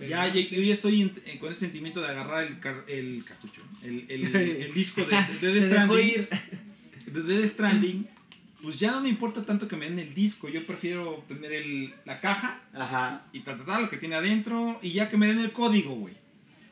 Ya, ya- yo ya estoy en- en- con ese sentimiento de agarrar el, car- el cartucho, el, el, *laughs* el disco de, de *laughs* Death Se dejó Stranding, ir. de Death Stranding, pues ya no me importa tanto que me den el disco, yo prefiero tener el, la caja Ajá. y ta, ta, ta, lo que tiene adentro y ya que me den el código, güey.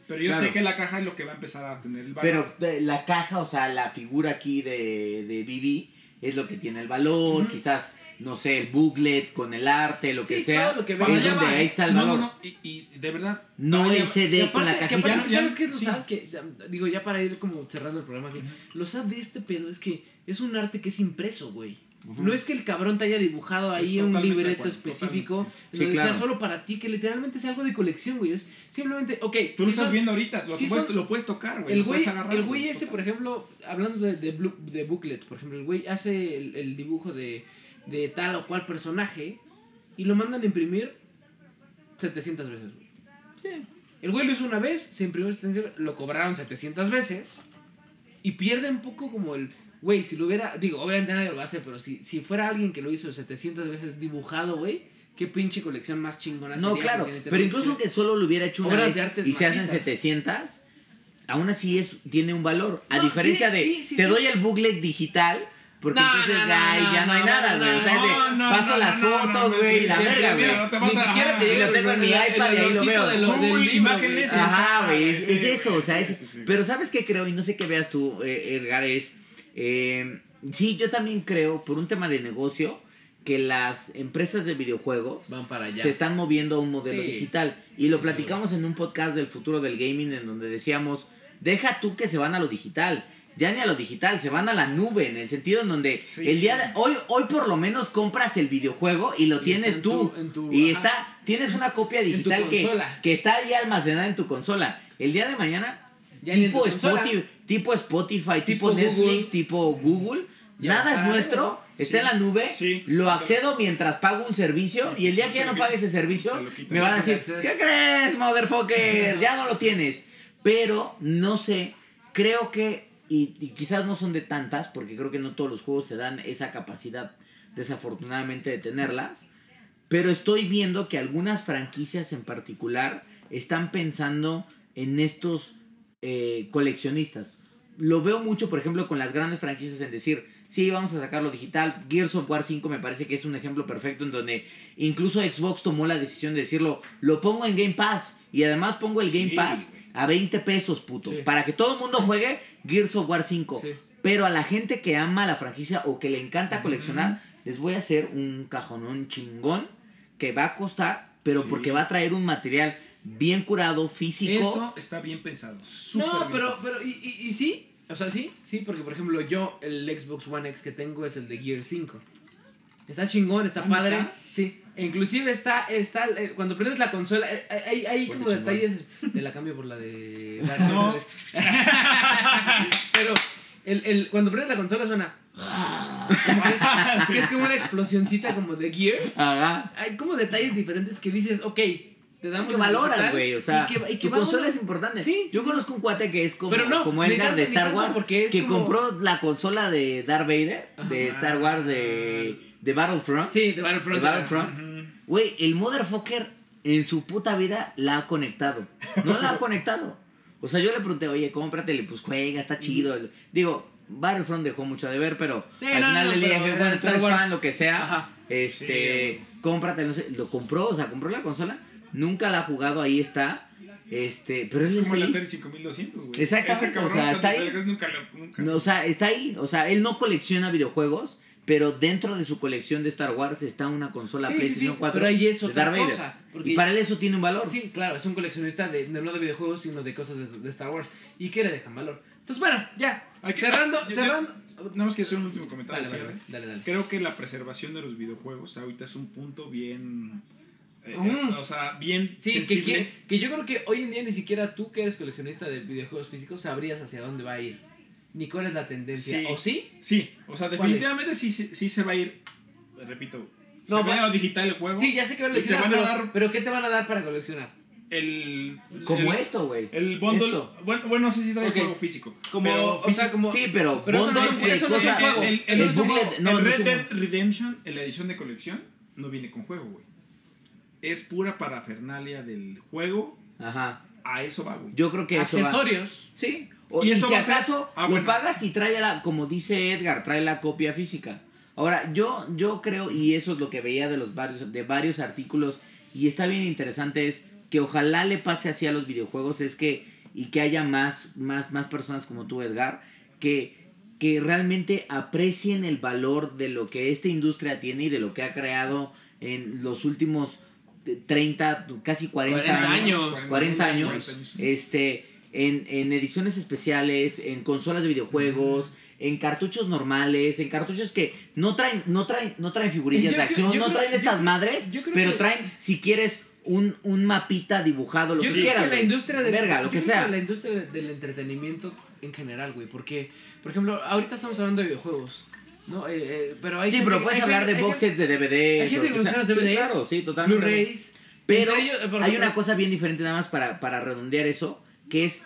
Pero yo Claro. sé que la caja es lo que va a empezar a tener el valor. Pero la caja, o sea, la figura aquí de, de BB es lo que tiene el valor, quizás, no sé, el booklet con el arte, lo que sea. lo que es donde va, ahí está el no, valor. No, no, y, y de verdad. No el. CD Que con la aparte, que cajita. aparte, Ya, ¿sabes ya, qué es lo sí. sad? Que, ya, digo, ya para ir como cerrando el programa aquí. Lo sad de este pedo es que es un arte que es impreso, güey. No es que el cabrón te haya dibujado ahí Es un libreto acuerdo, específico, sí. donde Sí, sea solo para ti, que literalmente es algo de colección, güey. Es simplemente, ok. Tú lo estás son- viendo ahorita, lo, si puedes, son- lo puedes tocar, güey. el güey, agarrar. el güey ese, total. por ejemplo, hablando de, de, de booklet, por ejemplo, el güey hace el, el dibujo de, de tal o cual personaje y lo mandan a imprimir 700 veces, güey. El güey lo hizo una vez, se imprimió 700, lo cobraron 700 veces y pierde un poco como el... Güey, si lo hubiera... Digo, obviamente nadie lo va a hacer, pero si, si fuera alguien que lo hizo 700 veces dibujado, güey, qué pinche colección más chingona No, sería, claro, porque pero incluso que solo lo hubiera hecho una Obras vez de artes y se hacen macizas. 700, aún así es, tiene un valor. A No, diferencia sí, de, sí, sí, te sí. doy el booklet digital, porque No, entonces no, no, ay, no, ya no hay no, nada, no, güey. O sea, es de, no, no, paso no, las no, no, fotos, no, güey, no, y la verga, güey. no Ni siquiera te lo tengo en mi iPad y ahí lo veo. imágenes. Ajá, güey, es, eso, o sea, es- pero ¿sabes qué creo? Y no sé qué veas tú, eh, Edgar, es, eh, sí, yo también creo, por un tema de negocio, que las empresas de videojuegos Van para allá. se están moviendo a un modelo Sí. digital. Y lo platicamos en un podcast del futuro del gaming en donde decíamos, deja tú que se van a lo digital. Ya ni a lo digital, se van a la nube, en el sentido en donde Sí. el día de hoy, hoy por lo menos compras el videojuego y lo Y tienes tú. tu- en tu- y ajá. está, tienes una copia digital que, que está ahí almacenada en tu consola. El día de mañana, Ya tipo. Spotify, tipo Spotify, tipo, Tipo Netflix, Google. tipo Google, Ya nada es está, nuestro, está Sí. en la nube, Sí. lo accedo mientras pago un servicio y el día que ya no pague ese servicio, me van a decir. ¿qué crees, motherfucker? *laughs* Ya no lo tienes. Pero, no sé, creo que, y, y quizás no son de tantas, porque creo que no todos los juegos se dan esa capacidad, desafortunadamente, de tenerlas. Pero estoy viendo que algunas franquicias en particular están pensando en estos eh, coleccionistas. Lo veo mucho, por ejemplo, con las grandes franquicias en decir, sí, vamos a sacarlo digital. Gears of War 5 me parece que es un ejemplo perfecto en donde incluso Xbox tomó la decisión de decirlo, lo pongo en Game Pass y además pongo el Game Sí, Pass a 20 pesos, putos, Sí. para que todo el mundo juegue Gears of War 5. Sí. Pero a la gente que ama la franquicia o que le encanta coleccionar, les voy a hacer un cajonón chingón que va a costar, pero Sí. porque va a traer un material bien curado, físico. Eso está bien pensado. No, bien pero, pensado. pero, y, y, y sí, o sea, sí, sí, porque por ejemplo yo, el Xbox One X que tengo es el de Gear 5. Está chingón, está padre. Sí. E inclusive está, está eh, cuando prendes la consola, eh, hay, hay Ponte como chingón. detalles. Te la cambio por la de Dark No. Souls. *laughs* Pero el, el, cuando prendes la consola suena. *laughs* es, que es como una explosioncita como de Gears. Ajá. Hay como detalles diferentes que dices, ok, te damos que valoras, güey. O sea, y que- y que tu consola uno- es importante. Sí, Yo sí. conozco un cuate que es como, Pero no, como Edgar de Star Wars, porque es que como- compró la consola de Darth Vader, de Ajá. Star Wars, de, de Battlefront. Sí, de Battlefront. de Battlefront. Güey, el motherfucker en su puta vida la ha conectado. No la ha *laughs* conectado. O sea, yo le pregunté, oye, cómpratele, pues juega, está chido. Digo, Battlefront dejó mucho de ver, pero Sí, al no, final no, del día dije, era bueno, Star estás fan, lo que sea, Ajá. este, cómprate, no sé, lo compró, o sea, compró la consola, nunca la ha jugado, ahí está, este, pero Es es como el. Atari 5200, güey. Exactamente, Ese cabrón o sea, está ahí. salgas Nunca lo, nunca. No, o sea, está ahí, o sea, él no colecciona videojuegos, pero dentro de su colección de Star Wars está una consola Sí, sí, PlayStation sí, 4 pero ahí es de otra Darth Vader. cosa, porque- Y para él eso tiene un valor. Sí, claro, es un coleccionista de, no de videojuegos, sino de cosas de, de Star Wars. ¿Y qué le dejan valor? Entonces, bueno, ya. Que- cerrando, yo- yo- cerrando. Nada más quiero hacer un último comentario. Dale, dale, dale, dale. Creo que la preservación de los videojuegos ahorita es un punto bien. Eh, Mm. O sea, bien Sí, que, sensible. que, que yo creo que hoy en día ni siquiera tú que eres coleccionista de videojuegos físicos sabrías hacia dónde va a ir. Ni cuál es la tendencia. Sí. ¿O sí? Sí, o sea, ¿Cuál definitivamente sí, sí, sí se va a ir. Repito, No, se va a ir va- a lo digital el juego. Sí, ya sé que van a van a pero, dar- pero ¿qué te van a dar para coleccionar? El. Como el, esto, güey. El bundle. Esto. Bueno, bueno, no sé si trae Ok. juego físico. Como, pero o sea, como... Sí, pero, Pero eso no es eso no es un juego. El, el, el Red Dead Redemption, en la edición de colección, no viene con juego, güey. Es pura parafernalia del juego. Ajá. A eso va, güey. Yo creo que eso va. accesorios. Sí. O, Y y, eso si va a ser- acaso Ah, lo pagas y trae la, como dice Edgar, trae la copia física. Ahora, yo, yo creo, y eso es lo que veía de los varios, de varios artículos, y está bien interesante, es que ojalá le pase así a los videojuegos, es que, y que haya más, más, más personas como tú, Edgar, que, que realmente aprecien el valor de lo que esta industria tiene y de lo que ha creado en los últimos 30, casi 40, 40 años. años. 40 años, 40 años. este, en, en ediciones especiales, en consolas de videojuegos, en cartuchos normales, en cartuchos que no traen, no traen, no traen figurillas Yo de acción, no traen estas madres, yo pero que- traen, si quieres, un, un mapita dibujado, lo Yo que quieras. que la güey. industria del Verga, lo yo que sea. la industria de- del entretenimiento en general, güey, porque por ejemplo, ahorita estamos hablando de videojuegos, ¿no? Eh, eh, pero hay Sí, gente pero puedes hay hablar de hay boxes de DVD. hay gente que los DVDs, claro, sí, totalmente. Blu-rays, Pero ellos, hay una cosa bien diferente nada más para, para redondear eso, que es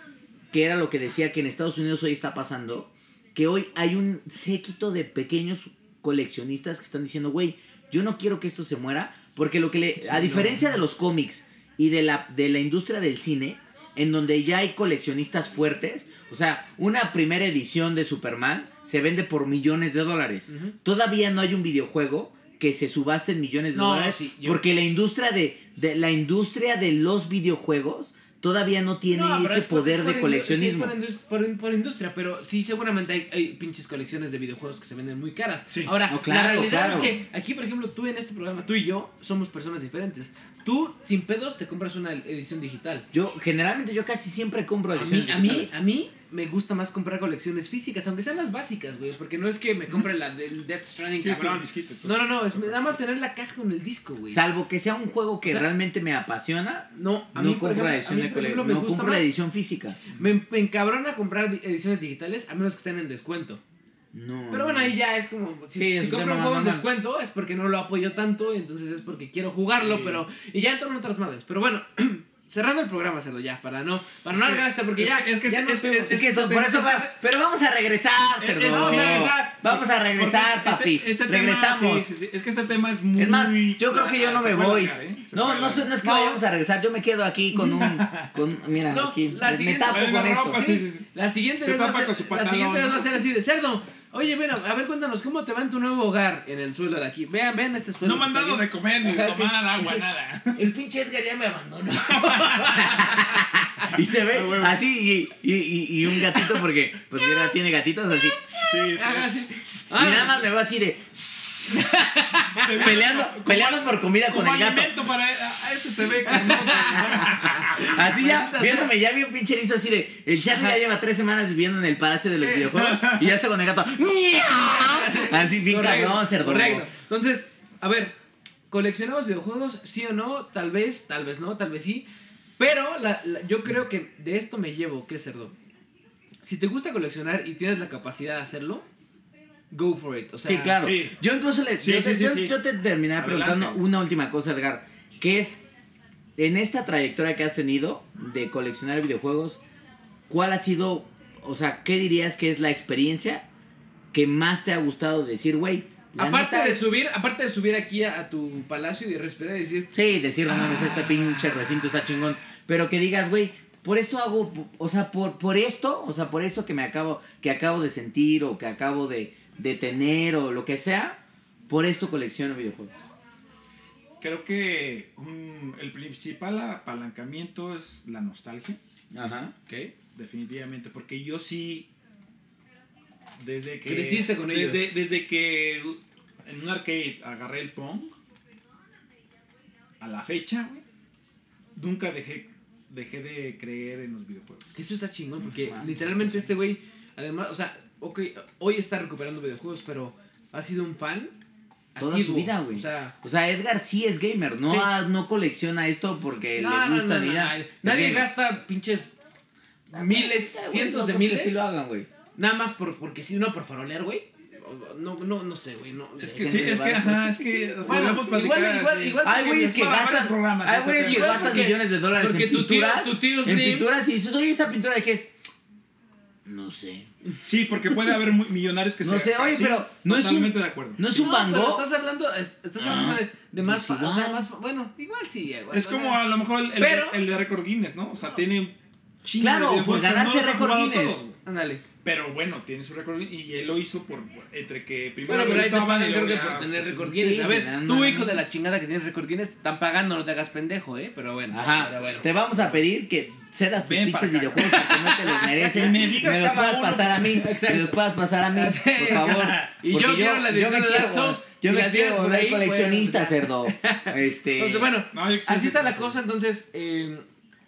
que era lo que decía que en Estados Unidos hoy está pasando, que hoy hay un séquito de pequeños coleccionistas que están diciendo, güey, yo no quiero que esto se muera, porque lo que le, a diferencia de los cómics y de la, de la industria del cine, en donde ya hay coleccionistas fuertes, o sea, una primera edición de Superman se vende por millones de dólares. Ujú. Todavía no hay un videojuego que se subaste en millones de No, dólares sí, yo- porque la industria de, de la industria de los videojuegos todavía no tiene No, ese es por- poder es de coleccionismo. sí, es por, indus- por- por industria, pero sí, seguramente hay, hay pinches colecciones de videojuegos que se venden muy caras. Sí. Ahora, No, claro, la realidad claro. es que aquí, por ejemplo, tú en este programa, tú y yo somos personas diferentes. Tú, sin pedos, te compras una edición digital. Yo generalmente yo casi siempre compro A ediciones mí, a mí, digitales. a mí me gusta más comprar colecciones físicas, aunque sean las básicas, güey. Porque no es que me compre la del Death Stranding, ¿Quieres cabrón. disquito? No, no, no, es nada más tener la caja con el disco, güey. Salvo que sea un juego que O sea, realmente me apasiona, No, a no mí, por compro a edición mí, de por cole- ejemplo, me no compro edición física. Me, me encabrona comprar di- ediciones digitales a menos que estén en descuento. No. Pero bueno, ahí ya es como. Si, Sí, si un compro un juego en descuento es porque no lo apoyo tanto, entonces es porque quiero jugarlo, Sí. pero. Y ya entran otras madres. Pero bueno, *clears throat* cerrando el programa, cerdo ya, para no, para no Es que- alargar este, porque es ya. que- es que ya es- nos es-. Es que es- eso- es- por eso es- vas. Pero vamos a regresar, Es- cerdo. es- Vamos a regresar. Vamos a regresar, Porque papi. Este, este tema, Regresamos. sí, sí, sí, Es que este tema es muy. Es más, yo creo que yo no se me voy. ¿eh? No, no, es- alargar. no es que No. vayamos a regresar, yo me quedo aquí con un. Con, mira, No, aquí. la me- siguiente- tapo con la esto. La siguiente, vez va a ¿no? ser así de cerdo. Oye, ven, a, ver, cuéntanos cómo te va en tu nuevo hogar en el suelo de aquí. Vean, vean este suelo. No me han dado de comer, ni de sí. tomar agua, nada. *laughs* El pinche Edgar ya me abandonó. *laughs* Y se ve Ah, así y, y, y, y un gatito porque pues mira, tiene gatitos así. Sí. sí. y nada más me va así de *laughs* peleando, peleando por comida con el gato. alimento para. A este se ve carnoso. Así ya, viéndome, ya vi un pinche erizo así de. El Charlie ya lleva tres semanas viviendo en el palacio de los videojuegos y ya está con el gato. *laughs* Así bien cabrón, cerdo. Entonces, a ver, ¿coleccionamos videojuegos? Sí o no, tal vez, tal vez no, tal vez sí. Pero la- la- yo creo que de esto me llevo, ¿qué cerdo? Si te gusta coleccionar y tienes la capacidad de hacerlo, go for it. O sea, Sí, claro. Sí. Yo incluso le, Sí, yo, te, sí, sí, yo- sí. yo te terminaba preguntando una última cosa, Edgar. Que es, en esta trayectoria que has tenido de coleccionar videojuegos, ¿cuál ha sido, o sea, qué dirías que es la experiencia que más te ha gustado decir, güey? Aparte de es- subir, aparte de subir aquí a, a tu palacio y respirar y decir, Sí, decir, no mames, este pinche recinto está chingón. Pero que digas, güey, por esto hago, o sea, por, por esto, o sea, por esto que me acabo, que acabo de sentir o que acabo de, de tener o lo que sea, por esto colecciono videojuegos. Creo que mm, el principal apalancamiento es la nostalgia, Ajá. Ok. definitivamente, porque yo sí desde que Creciste con ellos. desde, desde que en un arcade agarré el Pong a la fecha, güey, nunca dejé dejé de creer en los videojuegos. Que eso está chingón, porque literalmente este güey, además, o sea, ok, hoy está recuperando videojuegos, pero ha sido un fan. Toda asiduo. su vida, güey. O sea, O sea, Edgar sí es gamer, no, Sí. ah, no colecciona esto porque no, le gusta no, ni nada. Nadie gamer. gasta pinches miles, cientos de miles. Sí lo hagan, güey. Nada más por, porque si no por farolear, güey. No, no, no sé, güey. No, Es que sí, es que ajá, es que podemos platicar. igual- igual- Hay güeyes que gastan, programas, hay güeyes que gastan millones de dólares porque en pinturas, tu tío en pinturas y dices, oye, esta pintura de qué es, no sé. Sí, porque puede haber muy- millonarios que No se sé, oye, pero no es un- totalmente de acuerdo. No es un No, Van Gogh. estás hablando, es- estás Ah, hablando de, de más, pues o sea, más, bueno, igual sí, igual, Es o como sea, a lo mejor el, el- pero- el de récord Guinness, ¿no? O sea, tiene chingo Claro, de pero ganarse no récord Guinness. ándale. Pero bueno, tiene su récord Guinness y él lo hizo por entre que primero Bueno, pero le ahí te gustaba pagan creo que por tener pues, récord sí, Guinness. A ver, no, tú no, hijo no. de la chingada que tienes récord Guinness, están pagando, no te hagas pendejo, ¿eh? Pero bueno, Ajá, pero bueno. te vamos a pedir que cedas tus pinches videojuegos porque no te los *laughs* mereces. Me digas los puedas uno. pasar a mí, Exacto. me los puedas pasar a mí, Sí, por favor. *laughs* Y Porque yo quiero la edición me de quiero- Dark Souls, Yo si me la quiero por volver ahí, pues, coleccionista, ya. cerdo. *laughs* Este, Entonces, bueno, No, yo así está la cosa, entonces eh,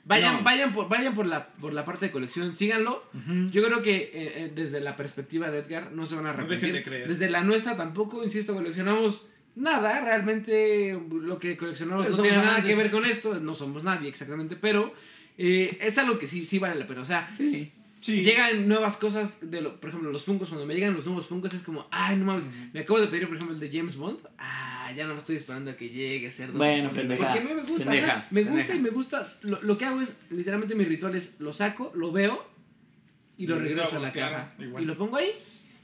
vayan, No. vayan por, vayan por la por la parte de colección, síganlo. Ujú. Yo creo que eh, eh, desde la perspectiva de Edgar no se van a No arrepentir. dejen de creer. Desde la nuestra tampoco, insisto, coleccionamos nada, realmente lo que coleccionamos Pero no tiene nada que ver con esto, no somos nadie exactamente, pero eh, es algo que sí, sí vale la pena. O sea, sí. Sí. llegan nuevas cosas de lo, por ejemplo, los fungos, cuando me llegan los nuevos fungos es como, ay, no mames, me acabo de pedir, por ejemplo, el de James Bond. Ah, ya no me estoy esperando a que llegue, cerdo. Bueno, Porque pendeja, mí me gusta, pendeja, ajá, me gusta pendeja. y me gusta. Lo, lo que hago es, literalmente mi ritual es, lo saco, lo veo y lo regreso a la caja. igual. Y lo pongo ahí.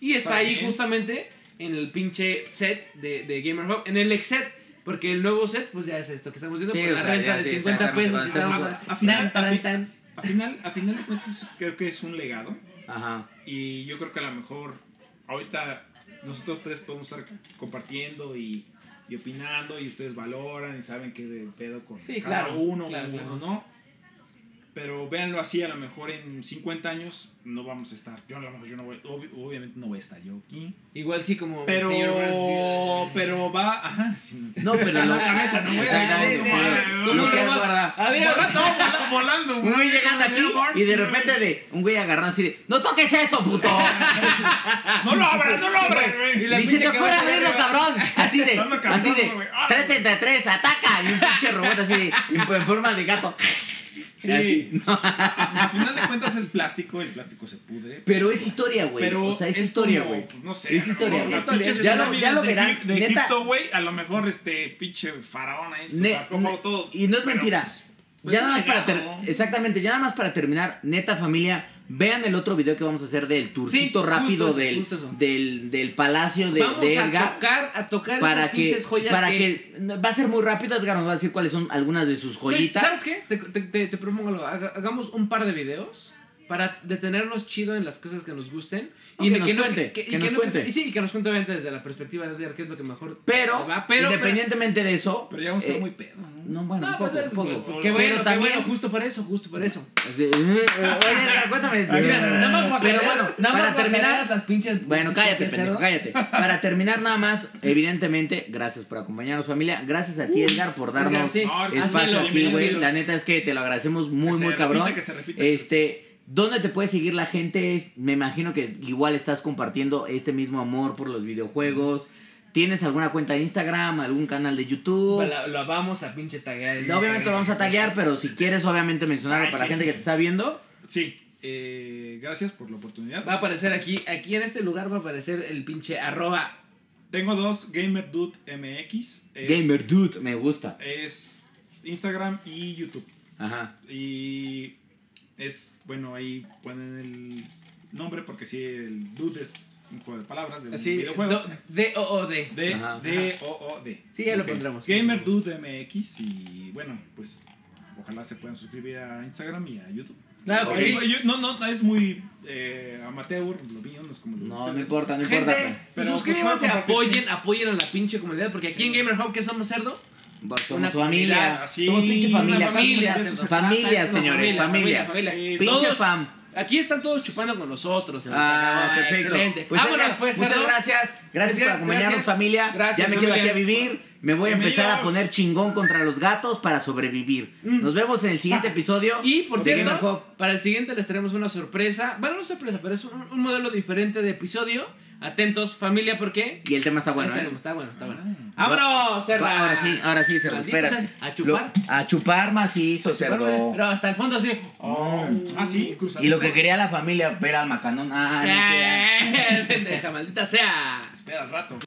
Y está ahí bien. justamente en el pinche set de, de Gamer Hub, en el ex set. Porque el nuevo set, pues ya es esto que estamos viendo Sí, por la sea, renta ya de sí, 50 exactamente, pesos. que estamos a- A final- tan, a tan, fi- tan. A final, a final de cuentas creo que es un legado Ajá. y yo creo que a lo mejor ahorita nosotros tres podemos estar compartiendo y, y opinando y ustedes valoran y saben qué pedo con Sí, cada claro, uno, claro, uno claro. no. Pero véanlo así, a lo mejor en 50 años no vamos a estar. Yo a lo mejor yo no voy, obvi- obviamente no voy a estar yo aquí. Igual sí como Pero, señor Burns, pero va, ajá. sí, No, pero *laughs* lo cabeza, no voy a- como- verdad. Había volando, güey llegando aquí y de repente de un güey agarrando así de ¡No toques eso, puto! *laughs* No lo abras, no lo abras. Y la pinche te cabeza abrirlo, cabrón. Así de, así de, güey. Ah, 333, ataca. Y un pinche robot así en forma de gato. Sí. Así. *laughs* Al final de cuentas es plástico, el plástico se pudre. Pero es historia, güey. Pero o sea, es, es historia, güey. pues, No sé. Es historia, o sea, es historia, pinches es Ya lo- ya lo de verán, De, neta. Egipto, güey, a lo mejor este pinche faraón ahí, su Ne- sarcófago, ne- todo. Y no es Pero, mentira. pues, pues, ya nada más para legado, ter- ¿no? Exactamente, ya nada más para terminar, neta familia, vean el otro video que vamos a hacer del tourcito Sí, rápido justo del, justo del, del palacio de, Vamos de a Edgar. tocar, a tocar para esas que, pinches joyas para que... que, va a ser muy rápido, Edgar nos va a decir cuáles son algunas de sus joyitas. ¿Sabes qué? Te, te, te, te propongo algo. Hagamos un par de videos para detenernos chido en las cosas que nos gusten. No, que nos cuente, que y nos no- cuente. y sí, que nos cuente obviamente desde la perspectiva de Edgar qué es lo que mejor Pero, va. Pero, independientemente de eso, Pero ya vamos a estar eh, muy pedo, ¿no? no, bueno, No, un poco, pues, un poco. pues, qué bueno, pero qué también, bueno, justo para eso, justo para eso. Así, eh, *laughs* Oye, Edgar, cuéntame. Mira, nada más pero bueno, nada más para terminar, las pinches Bueno, cállate, pendejo, cállate. Para terminar nada más, evidentemente, gracias por acompañarnos, familia. Gracias a ti, Edgar, por darnos Edgar, sí. No, espacio aquí, güey. La neta es que te lo agradecemos muy, Que se muy repita, cabrón. que se repita. Este, ¿dónde te puede seguir la gente? Me imagino que igual estás compartiendo este mismo amor por los videojuegos. ¿Tienes alguna cuenta de Instagram, algún canal de YouTube? Lo, lo vamos a pinche taguear. en Obviamente lo vamos a tallar, pero si quieres, obviamente mencionarlo Ay, para la gente sí, que sí. te está viendo. Sí, eh, gracias por la oportunidad. Va a aparecer aquí, aquí en este lugar va a aparecer el pinche arroba. Tengo dos, GamerDude MX. es- Gamer Dude, me gusta. Es Instagram y YouTube. Ajá. Y es, bueno, ahí ponen el nombre porque sí, el Dude es un juego de palabras de un videojuego. do- D-O-O-D. D, Ajá. D, O, O, D. Sí, ya lo pondremos. GamerDude MX y bueno, pues ojalá se puedan suscribir a Instagram y a YouTube. Claro que sí. yo- no, no, es muy eh, amateur, lo mío, no es como lo No, no ustedes. importa, no Gente, importa. pues Pero, suscríbanse, pues, compartir, apoyen, apoyen a la pinche comunidad, porque aquí en Gamer Hub, ¿qué somos cerdo? Somos Una familia. comunidad, así, somos pinche familia. familia, familia, familia, señores, familia. familia. Sí, Pinche Todos- fam. Aquí están todos chupando con nosotros. Ah, acabó. perfecto. Excelente. Pues, Vámonos, pues, muchas gracias. Gracias por Gracias. acompañarnos, familia. Gracias, ya me quedo aquí a vivir. Me voy a empezar a poner chingón contra los gatos para sobrevivir. Nos vemos en el siguiente episodio. Mm. Y por cierto, para el siguiente les tenemos una sorpresa. Bueno, no sorpresa, pero es un, un modelo diferente de episodio. Atentos, familia, ¿por qué? Y el tema está bueno, Está, ¿eh? está bueno, está bueno. Ah. ¡Vámonos, cerda! Ahora sí, ahora sí, se Maldito espera. a chupar. a chupar macizo, cerdo. Pero hasta el fondo así. Ah, sí, cruzadito. Y lo que quería la familia, ver al macanón. Ah, no sé. ¡Eh! *laughs* Pendeja, maldita sea. Espera al rato.